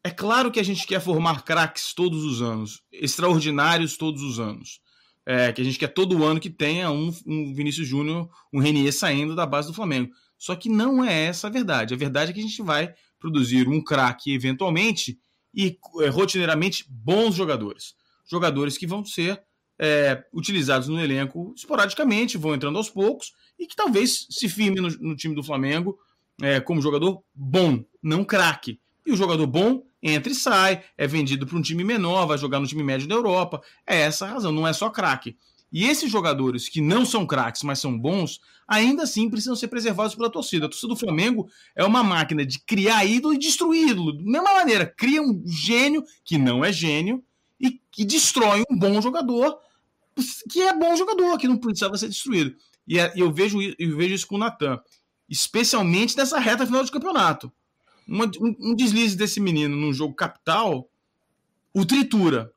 é claro que a gente quer formar craques todos os anos, extraordinários todos os anos. É, que a gente quer todo ano que tenha um, um Vinícius Júnior, um Renier saindo da base do Flamengo. Só que não é essa a verdade. A verdade é que a gente vai produzir um craque eventualmente e é, rotineiramente bons jogadores. Jogadores que vão ser é, utilizados no elenco esporadicamente, vão entrando aos poucos e que talvez se firme no, no time do Flamengo é, como jogador bom, não craque. E o jogador bom entra e sai, é vendido para um time menor, vai jogar no time médio da Europa. É essa a razão, não é só craque. E esses jogadores que não são craques, mas são bons, ainda assim precisam ser preservados pela torcida. A torcida do Flamengo é uma máquina de criar ídolo e destruir ídolo. Da mesma maneira, cria um gênio que não é gênio e que destrói um bom jogador que é bom jogador, que não precisava ser destruído. E é, eu vejo, eu vejo isso com o Natan, especialmente nessa reta final de campeonato. Uma, um, um deslize desse menino num jogo capital o tritura.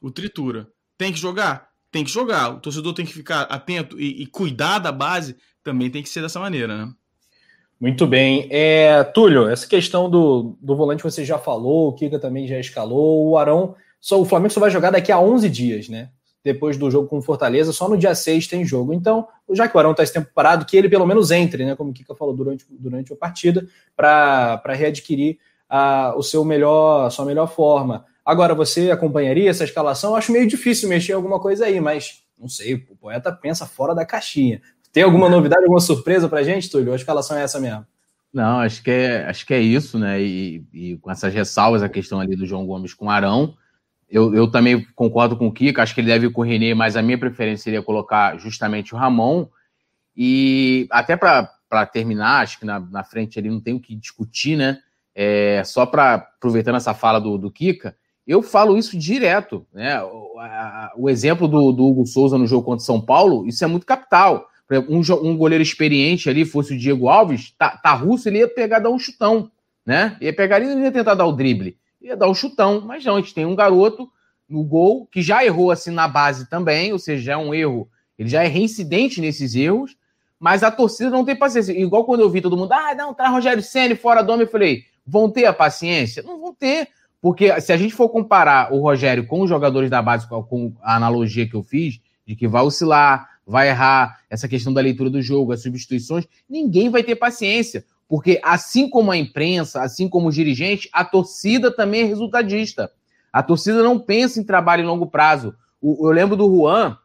o tritura. Tem que jogar? Tem que jogar. O torcedor tem que ficar atento e, e cuidar da base também tem que ser dessa maneira, né? Muito bem. É, Túlio, essa questão do, do volante você já falou, o Kika também já escalou, o Arão, só, o Flamengo só vai jogar daqui a 11 dias, né? Depois do jogo com o Fortaleza, só no dia 6 tem jogo. Então, já que o Arão está esse tempo parado, que ele pelo menos entre, né? Como o Kika falou durante, durante a partida, para readquirir a, o seu melhor, a sua melhor forma. Agora, você acompanharia essa escalação? Eu acho meio difícil mexer em alguma coisa aí, mas não sei, o poeta pensa fora da caixinha. Tem alguma novidade, alguma surpresa pra gente, Túlio? A escalação é essa mesmo. Não, acho que é, acho que é isso, né? E, e com essas ressalvas, a questão ali do João Gomes com Arão. Eu, eu também concordo com o Kika, acho que ele deve ir com o René, mas a minha preferência seria colocar justamente o Ramon. E até para terminar, acho que na, na frente ali não tem o que discutir, né? É, só para aproveitando essa fala do, do Kika, eu falo isso direto, né? O, a, o exemplo do, do Hugo Souza no jogo contra São Paulo, isso é muito capital um, um goleiro experiente ali, fosse o Diego Alves, tá, tá russo, ele ia pegar dar um chutão, né? Ia pegar e não ia tentar dar o drible, ia dar o um chutão, mas não, a gente tem um garoto no gol que já errou assim na base também, ou seja, é um erro, ele já é reincidente nesses erros, mas a torcida não tem paciência. Igual quando eu vi todo mundo, ah, não, tá Rogério Senna fora do homem, eu falei, vão ter a paciência? Não vão ter, porque se a gente for comparar o Rogério com os jogadores da base, com a analogia que eu fiz, de que vai oscilar, vai errar, essa questão da leitura do jogo, as substituições, ninguém vai ter paciência. Porque assim como a imprensa, assim como os dirigentes, a torcida também é resultadista. A torcida não pensa em trabalho em longo prazo. Eu lembro do Juan,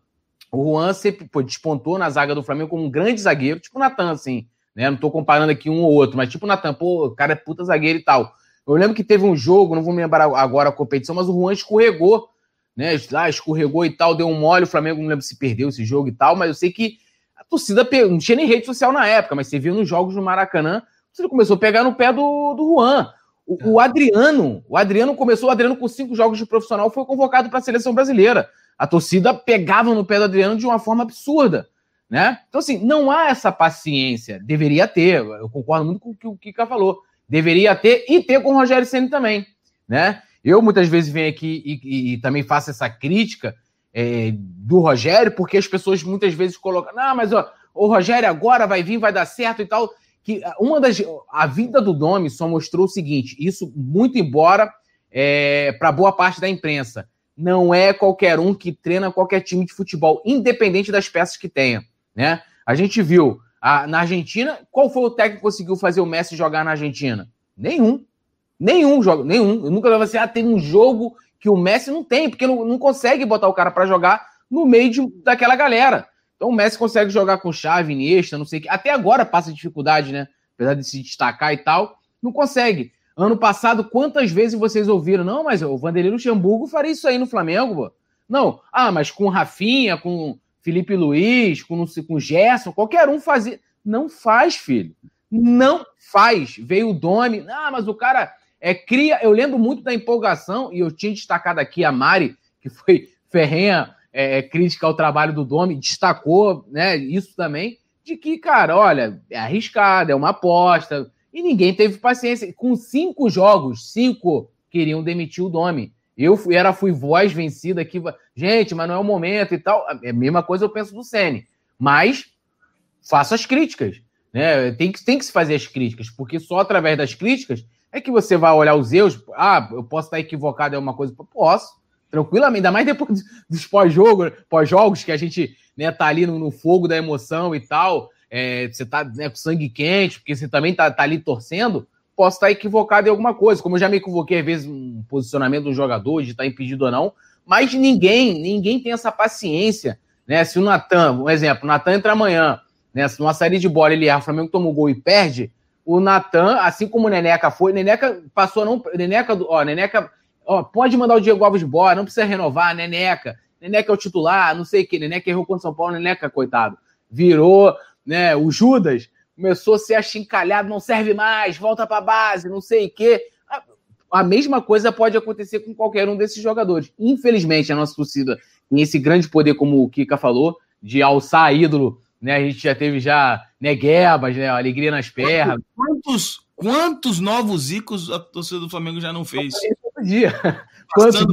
o Juan sempre pô, despontou na zaga do Flamengo como um grande zagueiro, tipo o Natan, assim. Né? Não estou comparando aqui um ou outro, mas tipo o Natan, pô, o cara é puta zagueiro e tal. Eu lembro que teve um jogo, não vou me lembrar agora a competição, mas o Juan escorregou né? Lá escorregou e tal, deu um mole, o Flamengo não lembro se perdeu esse jogo e tal, mas eu sei que a torcida não tinha nem rede social na época, mas você viu nos jogos no Maracanã, a torcida começou a pegar no pé do, do Juan. O, o, Adriano, o Adriano começou, o Adriano com cinco jogos de profissional foi convocado para a seleção brasileira. A torcida pegava no pé do Adriano de uma forma absurda, né? Então assim, não há essa paciência, deveria ter. Eu concordo muito com o que o Kika falou. Deveria ter e ter com o Rogério Ceni também, né? Eu muitas vezes venho aqui e, e, e também faço essa crítica é, do Rogério, porque as pessoas muitas vezes colocam, não, mas ó, o Rogério agora vai vir, vai dar certo e tal. Que uma das. A vinda do Domi só mostrou o seguinte: isso muito embora é, para boa parte da imprensa. Não é qualquer um que treina qualquer time de futebol, independente das peças que tenha. Né? A gente viu a, na Argentina, qual foi o técnico que conseguiu fazer o Messi jogar na Argentina? Nenhum. Nenhum jogo, nenhum. Eu nunca vi assim, ah, tem um jogo que o Messi não tem, porque não, não consegue botar o cara para jogar no meio de, daquela galera. Então o Messi consegue jogar com chave, Iniesta, não sei o que. Até agora passa dificuldade, né? Apesar de se destacar e tal, não consegue. Ano passado, quantas vezes vocês ouviram? Não, mas o Vanderlei Luxemburgo faria isso aí no Flamengo, pô. Não, ah, mas com Rafinha, com Felipe Luiz, com, com Gerson, qualquer um fazia. Não faz, filho. Não faz. Veio o Domi. Ah, mas o cara é, cria, eu lembro muito da empolgação, e eu tinha destacado aqui a Mari, que foi ferrenha é, crítica ao trabalho do Domi, destacou né, isso também, de que, cara, olha, é arriscado, é uma aposta, e ninguém teve paciência. Com cinco jogos, cinco queriam demitir o Domi. Eu fui, era, fui voz vencida aqui, gente, mas não é o momento e tal. É a mesma coisa eu penso do Sene. Mas faço as críticas. Né? Tem, que, tem que se fazer as críticas, porque só através das críticas é que você vai olhar os erros. Ah, eu posso estar equivocado em alguma coisa? Posso, tranquilamente. Ainda mais depois dos pós-jogos, pós-jogos, que a gente né, tá ali no, no fogo da emoção e tal. É, você tá né, com sangue quente, porque você também tá, tá ali torcendo. Posso estar equivocado em alguma coisa. Como eu já me equivoquei, às vezes, um posicionamento do jogador, de estar impedido ou não. Mas ninguém, ninguém tem essa paciência. Né? Se o Natan, um exemplo, o Natan entra amanhã, né? Se numa série de bola ele erra, o Flamengo toma o gol e perde, o Natan, assim como o Neneca foi, Neneca passou não. Neneca, ó, Neneca, ó, pode mandar o Diego Alves embora, não precisa renovar, Neneca. Neneca é o titular, não sei o que. Neneca errou contra o São Paulo, Neneca, coitado. Virou, né? O Judas começou a ser achincalhado, não serve mais, volta para base, não sei o quê. A mesma coisa pode acontecer com qualquer um desses jogadores. Infelizmente, a nossa torcida tem esse grande poder, como o Kika falou, de alçar ídolo né? A gente já teve já neguebas, né? Alegria nas pernas. Quantos, quantos novos icos a torcida do Flamengo já não fez? Todo dia. Quantos,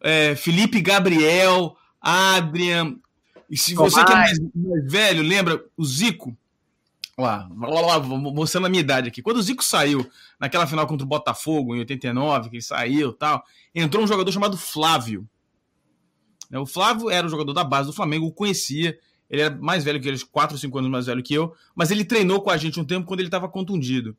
é, Felipe Gabriel, Adrian. E se você que é mais, mais velho, lembra o Zico? Lá, lá, lá, mostrando a minha idade aqui. Quando o Zico saiu naquela final contra o Botafogo, em 89, que ele saiu tal, entrou um jogador chamado Flávio. O Flávio era o jogador da base do Flamengo, o conhecia. Ele era mais velho que eles, 4 ou 5 anos mais velho que eu, mas ele treinou com a gente um tempo quando ele estava contundido.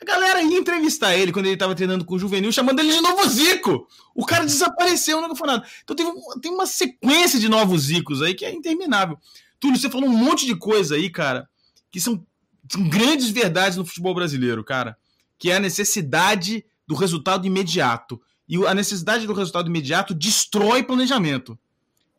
A galera ia entrevistar ele quando ele estava treinando com o Juvenil, chamando ele de novo Zico. O cara desapareceu, não foi nada. Então tem, tem uma sequência de novos Zicos aí que é interminável. Túlio, você falou um monte de coisa aí, cara, que são, são grandes verdades no futebol brasileiro, cara. Que é a necessidade do resultado imediato. E a necessidade do resultado imediato destrói planejamento.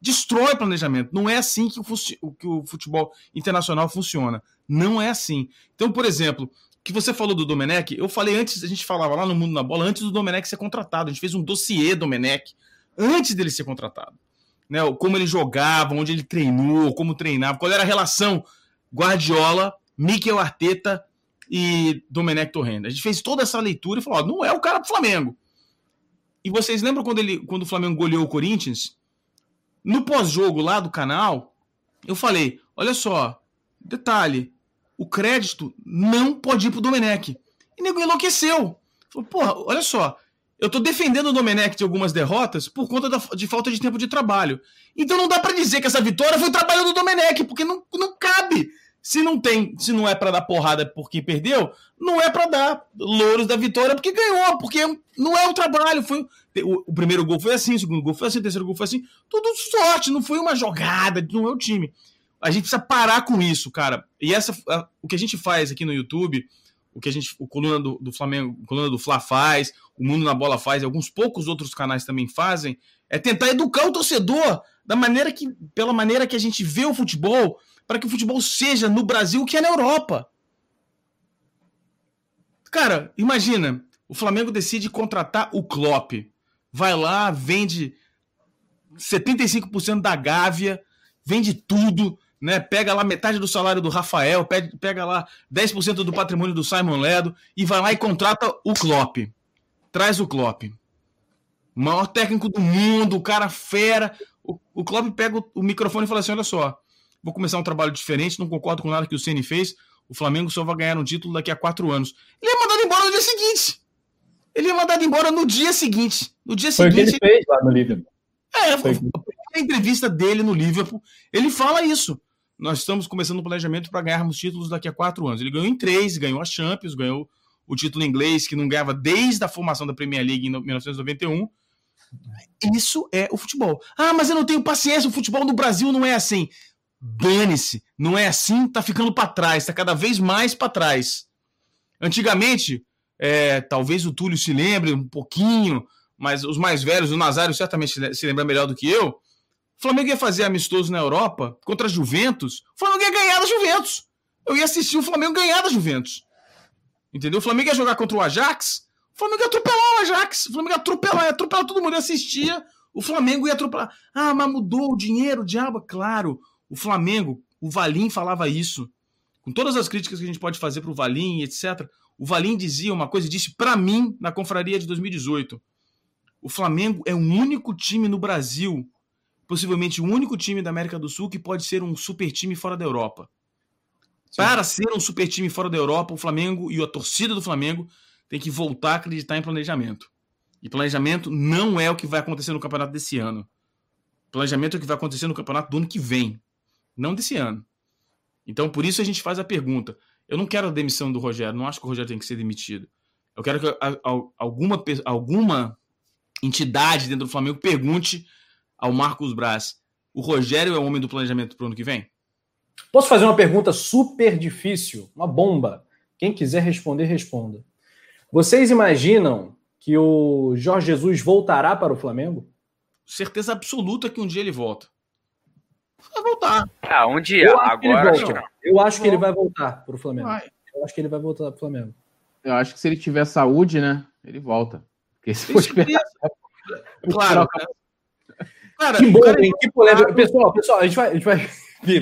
Destrói planejamento. Não é assim que o, que o futebol internacional funciona. Não é assim. Então, por exemplo, que você falou do Domenech, eu falei antes, a gente falava lá no Mundo na Bola, antes do Domenech ser contratado. A gente fez um dossiê Domenech antes dele ser contratado. Né, como ele jogava, onde ele treinou, como treinava, qual era a relação Guardiola, Mikel Arteta e Domenech Torrent. A gente fez toda essa leitura e falou: ó, não é o cara do Flamengo. E vocês lembram quando, ele, quando o Flamengo goleou o Corinthians? No pós-jogo lá do canal, eu falei: olha só, detalhe, o crédito não pode ir pro Domenech. E nego enlouqueceu. Falou, porra, olha só, eu tô defendendo o Domenech de algumas derrotas por conta da, de falta de tempo de trabalho. Então não dá para dizer que essa vitória foi o trabalho do Domenech, porque não, não cabe. Se não tem, se não é para dar porrada porque perdeu, não é para dar louros da vitória porque ganhou, porque não é o trabalho. Foi o, o, primeiro gol foi assim, o segundo gol foi assim, o terceiro gol foi assim, tudo sorte, não foi uma jogada, não é o time. A gente precisa parar com isso, cara. E essa, a, o que a gente faz aqui no YouTube, o que a gente, o coluna do, do Flamengo, coluna do Fla faz, o Mundo na Bola faz, e alguns poucos outros canais também fazem, é tentar educar o torcedor da maneira que, pela maneira que a gente vê o futebol, para que o futebol seja no Brasil o que é na Europa. Cara, imagina, o Flamengo decide contratar o Klopp. Vai lá, vende 75% da Gávea, vende tudo, né? Pega lá metade do salário do Rafael, pega lá 10% do patrimônio do Simon Ledo e vai lá e contrata o Klopp. Traz o Klopp. Maior técnico do mundo, o cara fera. O, o Klopp pega o, o microfone e fala assim: olha só, vou começar um trabalho diferente, não concordo com nada que o Ceni fez. O Flamengo só vai ganhar um título daqui a quatro anos. Ele é mandado embora no dia seguinte. Ele é mandado embora no dia seguinte. No dia Foi seguinte. o que ele fez lá no Liverpool. É, foi a entrevista dele no Liverpool, ele fala isso nós estamos começando o planejamento para ganharmos títulos daqui a quatro anos. Ele ganhou em três, ganhou a Champions, ganhou o título inglês, que não ganhava desde a formação da Premier League em 1991. Isso é o futebol. Ah, mas eu não tenho paciência, o futebol no Brasil não é assim. Dane-se, não é assim, tá ficando para trás, tá cada vez mais para trás. Antigamente, é, talvez o Túlio se lembre um pouquinho, mas os mais velhos, o Nazário certamente se lembra melhor do que eu o Flamengo ia fazer amistoso na Europa contra a Juventus. O Flamengo ia ganhar da Juventus. Eu ia assistir o Flamengo ganhar da Juventus. Entendeu? O Flamengo ia jogar contra o Ajax. O Flamengo ia atropelar o Ajax. O Flamengo ia atropelar, ia atropelar todo mundo. Assistia. O Flamengo ia atropelar. Ah, mas mudou o dinheiro, o diabo. Claro. O Flamengo, o Valim falava isso. Com todas as críticas que a gente pode fazer para o Valim, etc. O Valim dizia uma coisa, disse para mim na confraria de 2018. O Flamengo é o único time no Brasil possivelmente o único time da América do Sul que pode ser um super time fora da Europa. Para ser um super time fora da Europa, o Flamengo e a torcida do Flamengo tem que voltar a acreditar em planejamento. E planejamento não é o que vai acontecer no campeonato desse ano. Planejamento é o que vai acontecer no campeonato do ano que vem, não desse ano. Então, por isso a gente faz a pergunta. Eu não quero a demissão do Rogério, não acho que o Rogério tem que ser demitido. Eu quero que alguma, alguma entidade dentro do Flamengo pergunte ao Marcos Braz, o Rogério é o homem do planejamento para o ano que vem? Posso fazer uma pergunta super difícil? Uma bomba. Quem quiser responder, responda. Vocês imaginam que o Jorge Jesus voltará para o Flamengo? Certeza absoluta que um dia ele volta. Vai voltar. Ah, um dia. Eu Agora. Acho eu acho que ele vai voltar para o Flamengo. Vai. Eu acho que ele vai voltar para o Flamengo. Eu acho que se ele tiver saúde, né? Ele volta. Porque se for esperar... Claro. Cara, que bom, cara, hein? Que polêmica. Pessoal, pessoal, a gente vai, a gente vai,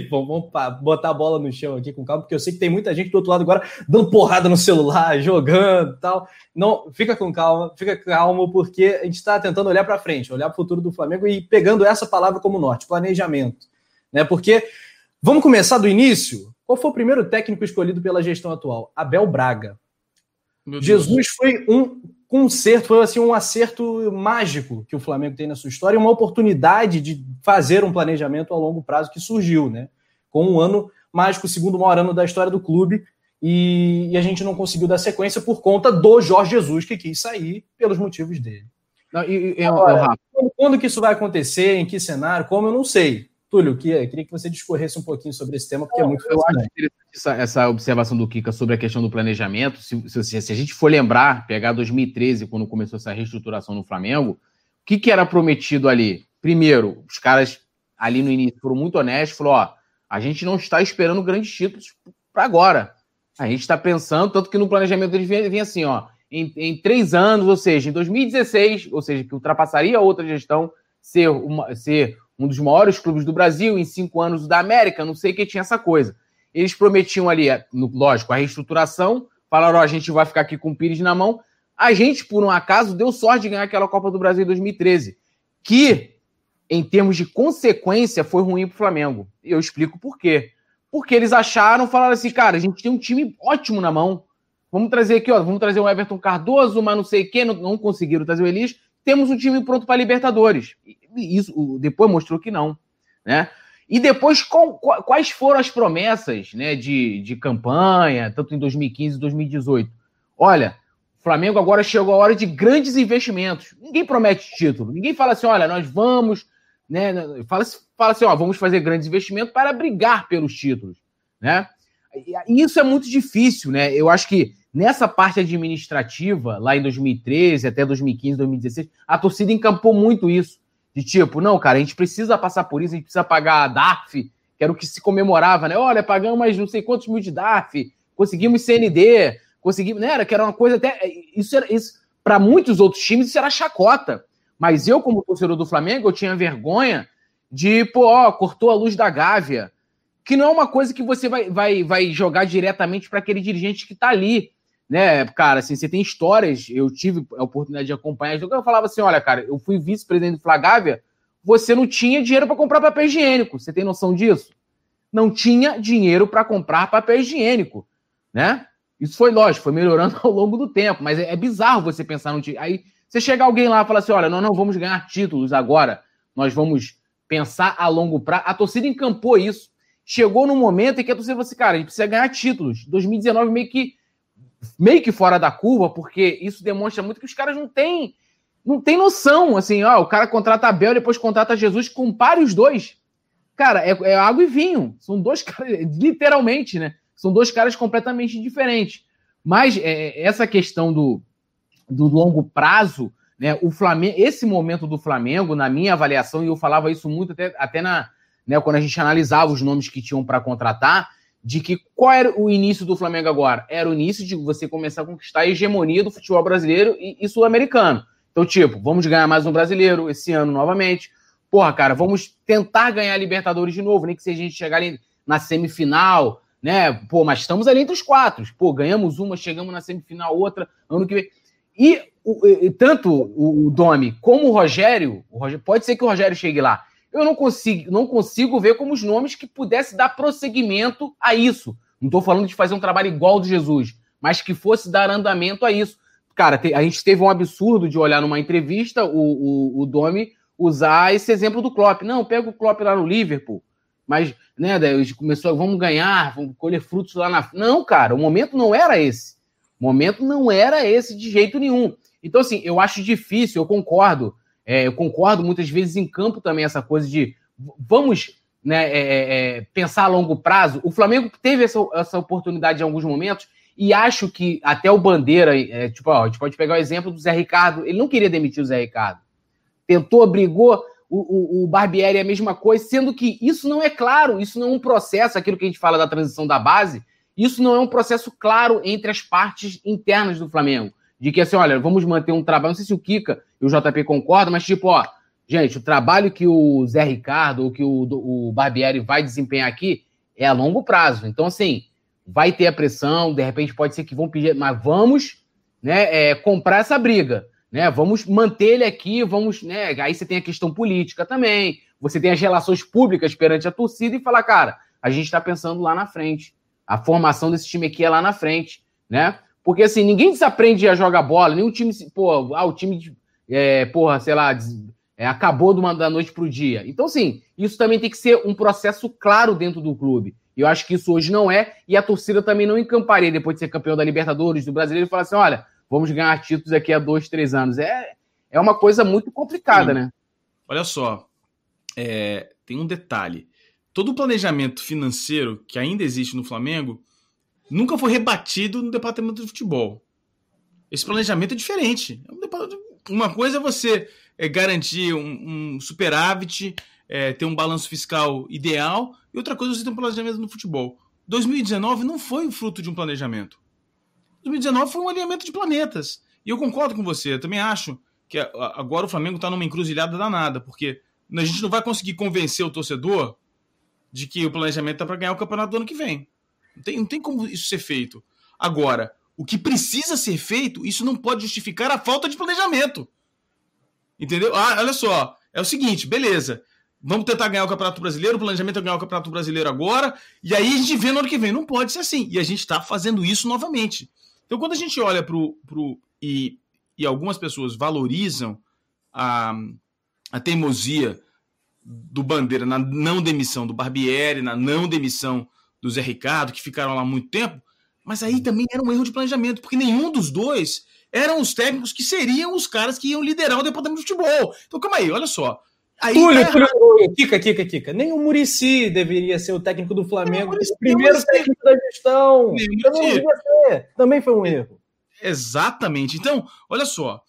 vamos botar a bola no chão aqui com calma, porque eu sei que tem muita gente do outro lado agora dando porrada no celular, jogando tal. Não, fica com calma, fica calmo, porque a gente está tentando olhar para frente, olhar para o futuro do Flamengo e pegando essa palavra como norte, planejamento. Né? Porque vamos começar do início. Qual foi o primeiro técnico escolhido pela gestão atual? Abel Braga. Jesus foi um conserto, foi assim um acerto mágico que o Flamengo tem na sua história, uma oportunidade de fazer um planejamento a longo prazo que surgiu, né? Com um ano mágico, o segundo maior ano da história do clube, e, e, a gente não conseguiu dar sequência por conta do Jorge Jesus, que quis sair pelos motivos dele. Não, e, e, Agora, quando, quando que isso vai acontecer, em que cenário, como eu não sei. Túlio, queria, queria que você discorresse um pouquinho sobre esse tema, porque é muito eu acho essa, essa, observação do Kika sobre a questão do planejamento. Se, se, se, a gente for lembrar, pegar 2013, quando começou essa reestruturação no Flamengo, o que, que era prometido ali? Primeiro, os caras ali no início foram muito honestos, falou: ó, a gente não está esperando grandes títulos para agora. A gente está pensando, tanto que no planejamento eles vêm assim, ó, em, em, três anos, ou seja, em 2016, ou seja, que ultrapassaria a outra gestão, ser, uma, ser um dos maiores clubes do Brasil, em cinco anos da América, não sei que tinha essa coisa. Eles prometiam ali, lógico, a reestruturação, falaram, ó, a gente vai ficar aqui com o Pires na mão. A gente, por um acaso, deu sorte de ganhar aquela Copa do Brasil em 2013, que, em termos de consequência, foi ruim para o Flamengo. Eu explico por quê. Porque eles acharam, falaram assim, cara, a gente tem um time ótimo na mão. Vamos trazer aqui, ó, vamos trazer o Everton Cardoso, mas não sei quem, não, não conseguiram trazer o Elias. Temos um time pronto para Libertadores isso depois mostrou que não, né? E depois, quais foram as promessas né, de, de campanha, tanto em 2015 e 2018? Olha, o Flamengo agora chegou a hora de grandes investimentos. Ninguém promete título, ninguém fala assim, olha, nós vamos, né? Fala, fala assim, ó, vamos fazer grandes investimentos para brigar pelos títulos, né? E isso é muito difícil, né? Eu acho que nessa parte administrativa, lá em 2013 até 2015, 2016, a torcida encampou muito isso. De tipo, não, cara, a gente precisa passar por isso, a gente precisa pagar a DARF, que era o que se comemorava, né? Olha, pagamos mais não sei quantos mil de DARF, conseguimos CND, conseguimos, né? Era que era uma coisa até. Isso era isso. Para muitos outros times, isso era chacota. Mas eu, como torcedor do Flamengo, eu tinha vergonha de, pô, ó, cortou a luz da Gávea. Que não é uma coisa que você vai, vai, vai jogar diretamente para aquele dirigente que está ali né, cara, assim, você tem histórias, eu tive a oportunidade de acompanhar, eu falava assim, olha, cara, eu fui vice-presidente do Flagávia, você não tinha dinheiro para comprar papel higiênico, você tem noção disso? Não tinha dinheiro para comprar papel higiênico, né? Isso foi lógico, foi melhorando ao longo do tempo, mas é, é bizarro você pensar no Aí você chega alguém lá e fala assim, olha, nós não vamos ganhar títulos agora, nós vamos pensar a longo prazo. A torcida encampou isso. Chegou no momento em que a torcida falou assim, cara, a gente precisa ganhar títulos. 2019 meio que meio que fora da curva, porque isso demonstra muito que os caras não têm não tem noção, assim, ó, o cara contrata Abel, depois contrata Jesus, compare os dois. Cara, é, é água e vinho. São dois caras, literalmente, né? São dois caras completamente diferentes. Mas é, essa questão do, do longo prazo, né? O Flamengo, esse momento do Flamengo, na minha avaliação, e eu falava isso muito até, até na, né, quando a gente analisava os nomes que tinham para contratar, de que qual era o início do Flamengo agora? Era o início de você começar a conquistar a hegemonia do futebol brasileiro e, e sul-americano. Então, tipo, vamos ganhar mais um brasileiro esse ano novamente. Porra, cara, vamos tentar ganhar a Libertadores de novo, nem que seja a gente chegar ali na semifinal, né? Pô, mas estamos ali entre os quatro. Pô, ganhamos uma, chegamos na semifinal, outra, ano que vem. E, e tanto o, o Domi como o Rogério, o Rogério, pode ser que o Rogério chegue lá, eu não consigo, não consigo ver como os nomes que pudessem dar prosseguimento a isso. Não estou falando de fazer um trabalho igual do Jesus, mas que fosse dar andamento a isso. Cara, a gente teve um absurdo de olhar numa entrevista o, o, o Domi usar esse exemplo do Klopp. Não, pega o Klopp lá no Liverpool, mas, né, começou, vamos ganhar, vamos colher frutos lá na. Não, cara, o momento não era esse. O momento não era esse de jeito nenhum. Então, assim, eu acho difícil, eu concordo é, eu concordo muitas vezes em campo também essa coisa de vamos né, é, é, é, pensar a longo prazo. O Flamengo teve essa, essa oportunidade em alguns momentos e acho que até o Bandeira, é, tipo, ó, a gente pode pegar o exemplo do Zé Ricardo, ele não queria demitir o Zé Ricardo. Tentou, brigou, o, o, o Barbieri é a mesma coisa, sendo que isso não é claro, isso não é um processo, aquilo que a gente fala da transição da base, isso não é um processo claro entre as partes internas do Flamengo de que assim, olha, vamos manter um trabalho. Não sei se o Kika e o JP concordam, mas tipo, ó, Gente, o trabalho que o Zé Ricardo ou que o, o Barbieri vai desempenhar aqui é a longo prazo. Então, assim, vai ter a pressão, de repente pode ser que vão pedir, mas vamos né, é, comprar essa briga. Né? Vamos manter ele aqui, vamos. Né, aí você tem a questão política também, você tem as relações públicas perante a torcida e falar, cara, a gente está pensando lá na frente. A formação desse time aqui é lá na frente, né? Porque assim, ninguém desaprende a jogar bola, nenhum time, pô, ah, o time, é, porra, sei lá, é, acabou de uma, da noite para o dia. Então, assim, isso também tem que ser um processo claro dentro do clube. E eu acho que isso hoje não é, e a torcida também não encamparia depois de ser campeão da Libertadores, do Brasileiro, e falar assim: olha, vamos ganhar títulos daqui a dois, três anos. É, é uma coisa muito complicada, Sim. né? Olha só, é, tem um detalhe. Todo o planejamento financeiro que ainda existe no Flamengo nunca foi rebatido no departamento de futebol. Esse planejamento é diferente. É uma coisa é você é, garantir um, um superávit, é, ter um balanço fiscal ideal, e outra coisa é você ter um planejamento no futebol. 2019 não foi o fruto de um planejamento. 2019 foi um alinhamento de planetas. E eu concordo com você, eu também acho que agora o Flamengo está numa encruzilhada danada, porque a gente não vai conseguir convencer o torcedor de que o planejamento está para ganhar o campeonato do ano que vem. Não tem, não tem como isso ser feito. Agora, o que precisa ser feito, isso não pode justificar a falta de planejamento. Entendeu? Ah, olha só. É o seguinte, beleza. Vamos tentar ganhar o Campeonato Brasileiro, o planejamento é ganhar o Campeonato Brasileiro agora, e aí a gente vê no ano que vem. Não pode ser assim. E a gente está fazendo isso novamente. Então, quando a gente olha para o. E, e algumas pessoas valorizam a, a teimosia do Bandeira na não demissão do Barbieri, na não demissão do Zé Ricardo, que ficaram lá muito tempo, mas aí também era um erro de planejamento, porque nenhum dos dois eram os técnicos que seriam os caras que iam liderar o departamento de futebol. Então, calma aí, olha só. Aí Túlio, tá Túlio, Kika, Kika, Kika. Nem o Murici deveria ser o técnico do Flamengo, o primeiro técnico da gestão. Também foi um erro. Exatamente. Então, olha só.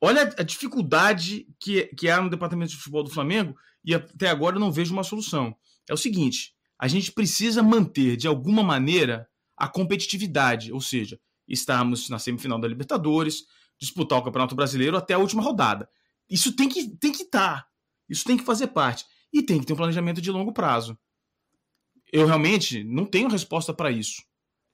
Olha a dificuldade que, que há no departamento de futebol do Flamengo e até agora eu não vejo uma solução. É o seguinte: a gente precisa manter, de alguma maneira, a competitividade, ou seja, estarmos na semifinal da Libertadores, disputar o Campeonato Brasileiro até a última rodada. Isso tem que tem que estar. Tá. Isso tem que fazer parte. E tem que ter um planejamento de longo prazo. Eu realmente não tenho resposta para isso.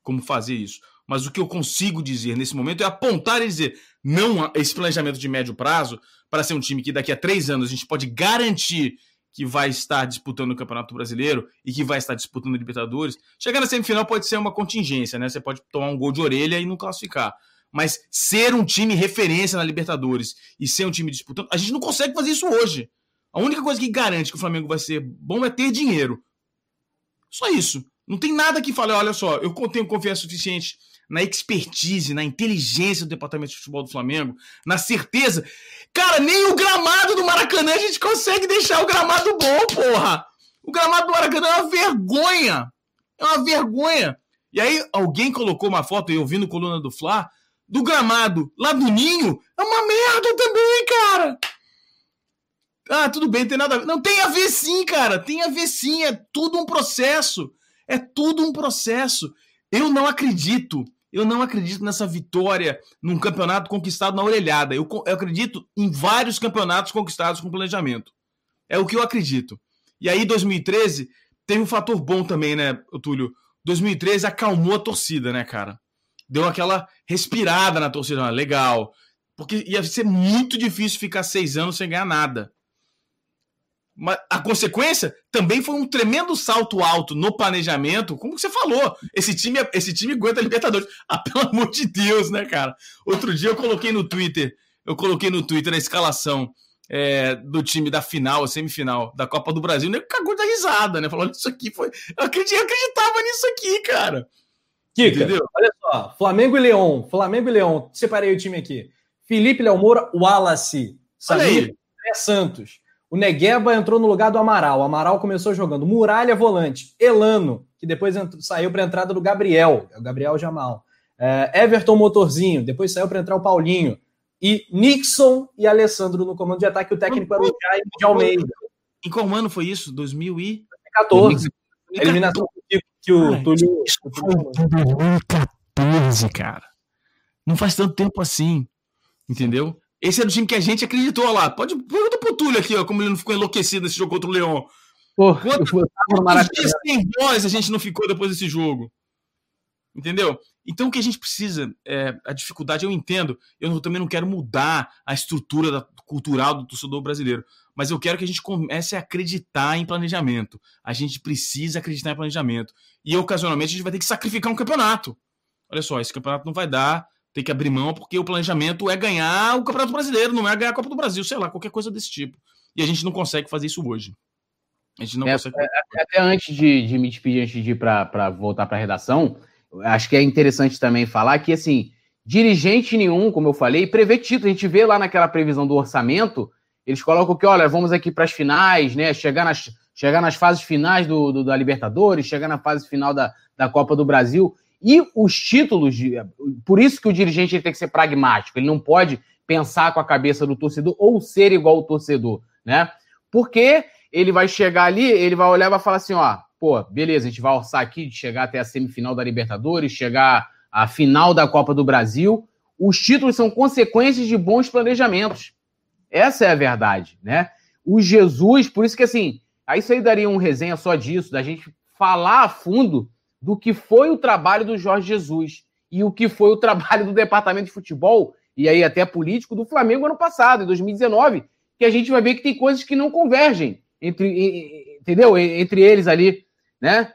Como fazer isso. Mas o que eu consigo dizer nesse momento é apontar e dizer: não esse planejamento de médio prazo para ser um time que daqui a três anos a gente pode garantir que vai estar disputando o Campeonato Brasileiro e que vai estar disputando a Libertadores. Chegar na semifinal pode ser uma contingência, né? Você pode tomar um gol de orelha e não classificar. Mas ser um time referência na Libertadores e ser um time disputando, a gente não consegue fazer isso hoje. A única coisa que garante que o Flamengo vai ser bom é ter dinheiro. Só isso. Não tem nada que fale, olha só, eu tenho confiança suficiente na expertise, na inteligência do departamento de futebol do Flamengo, na certeza. Cara, nem o gramado do Maracanã a gente consegue deixar o gramado bom, porra! O gramado do Maracanã é uma vergonha! É uma vergonha! E aí, alguém colocou uma foto, eu vi no Coluna do Fla, do gramado lá do Ninho. É uma merda também, cara! Ah, tudo bem, tem nada a ver. Não, tem a ver sim, cara. Tem a ver sim. É tudo um processo. É tudo um processo. Eu não acredito eu não acredito nessa vitória num campeonato conquistado na orelhada. Eu, eu acredito em vários campeonatos conquistados com planejamento. É o que eu acredito. E aí, 2013, teve um fator bom também, né, Túlio? 2013 acalmou a torcida, né, cara? Deu aquela respirada na torcida. Legal. Porque ia ser muito difícil ficar seis anos sem ganhar nada. Mas a consequência também foi um tremendo salto alto no planejamento, como você falou. Esse time, esse time aguenta a Libertadores. Ah, pelo amor de Deus, né, cara? Outro dia eu coloquei no Twitter, eu coloquei no Twitter a escalação é, do time da final, a semifinal da Copa do Brasil, nem cagou da risada, né? Falando isso aqui foi. Eu acreditava nisso aqui, cara. Kika, Entendeu? olha só, Flamengo e Leão, Flamengo e Leão, separei o time aqui. Felipe Léo Moura, Wallace, Samir, Santos. O Negueba entrou no lugar do Amaral. O Amaral começou jogando Muralha volante, Elano, que depois saiu para a entrada do Gabriel, é o Gabriel Jamal. É, Everton Motorzinho, depois saiu para entrar o Paulinho. E Nixon e Alessandro no comando de ataque. O técnico era o Jaime de Almeida. Em qual ano foi isso? 2014. Eliminação que o Ai, Túlio. Isso foi em 2014, cara. Não faz tanto tempo assim. Entendeu? Esse é do time que a gente acreditou lá. Pode pergunta pro Túlio aqui, ó, como ele não ficou enlouquecido nesse jogo contra o Leão. Quantos, quantos dias sem voz a gente não ficou depois desse jogo? Entendeu? Então o que a gente precisa, é, a dificuldade eu entendo, eu também não quero mudar a estrutura da, cultural do torcedor brasileiro, mas eu quero que a gente comece a acreditar em planejamento. A gente precisa acreditar em planejamento. E ocasionalmente a gente vai ter que sacrificar um campeonato. Olha só, esse campeonato não vai dar, tem que abrir mão, porque o planejamento é ganhar o Campeonato Brasileiro, não é ganhar a Copa do Brasil, sei lá, qualquer coisa desse tipo. E a gente não consegue fazer isso hoje. A gente não é, consegue. Até antes de, de me despedir, antes de ir para voltar para a redação, acho que é interessante também falar que, assim, dirigente nenhum, como eu falei, prevê título. A gente vê lá naquela previsão do orçamento, eles colocam que, olha, vamos aqui para as finais, né? Chegar nas, chegar nas fases finais do, do, da Libertadores, chegar na fase final da, da Copa do Brasil. E os títulos, de, por isso que o dirigente tem que ser pragmático, ele não pode pensar com a cabeça do torcedor ou ser igual ao torcedor, né? Porque ele vai chegar ali, ele vai olhar e vai falar assim, ó, pô, beleza, a gente vai orçar aqui de chegar até a semifinal da Libertadores, chegar à final da Copa do Brasil. Os títulos são consequências de bons planejamentos. Essa é a verdade, né? O Jesus, por isso que assim, aí isso aí daria um resenha só disso, da gente falar a fundo do que foi o trabalho do Jorge Jesus e o que foi o trabalho do departamento de futebol e aí até político do Flamengo ano passado, em 2019, que a gente vai ver que tem coisas que não convergem entre, entendeu? Entre eles ali né?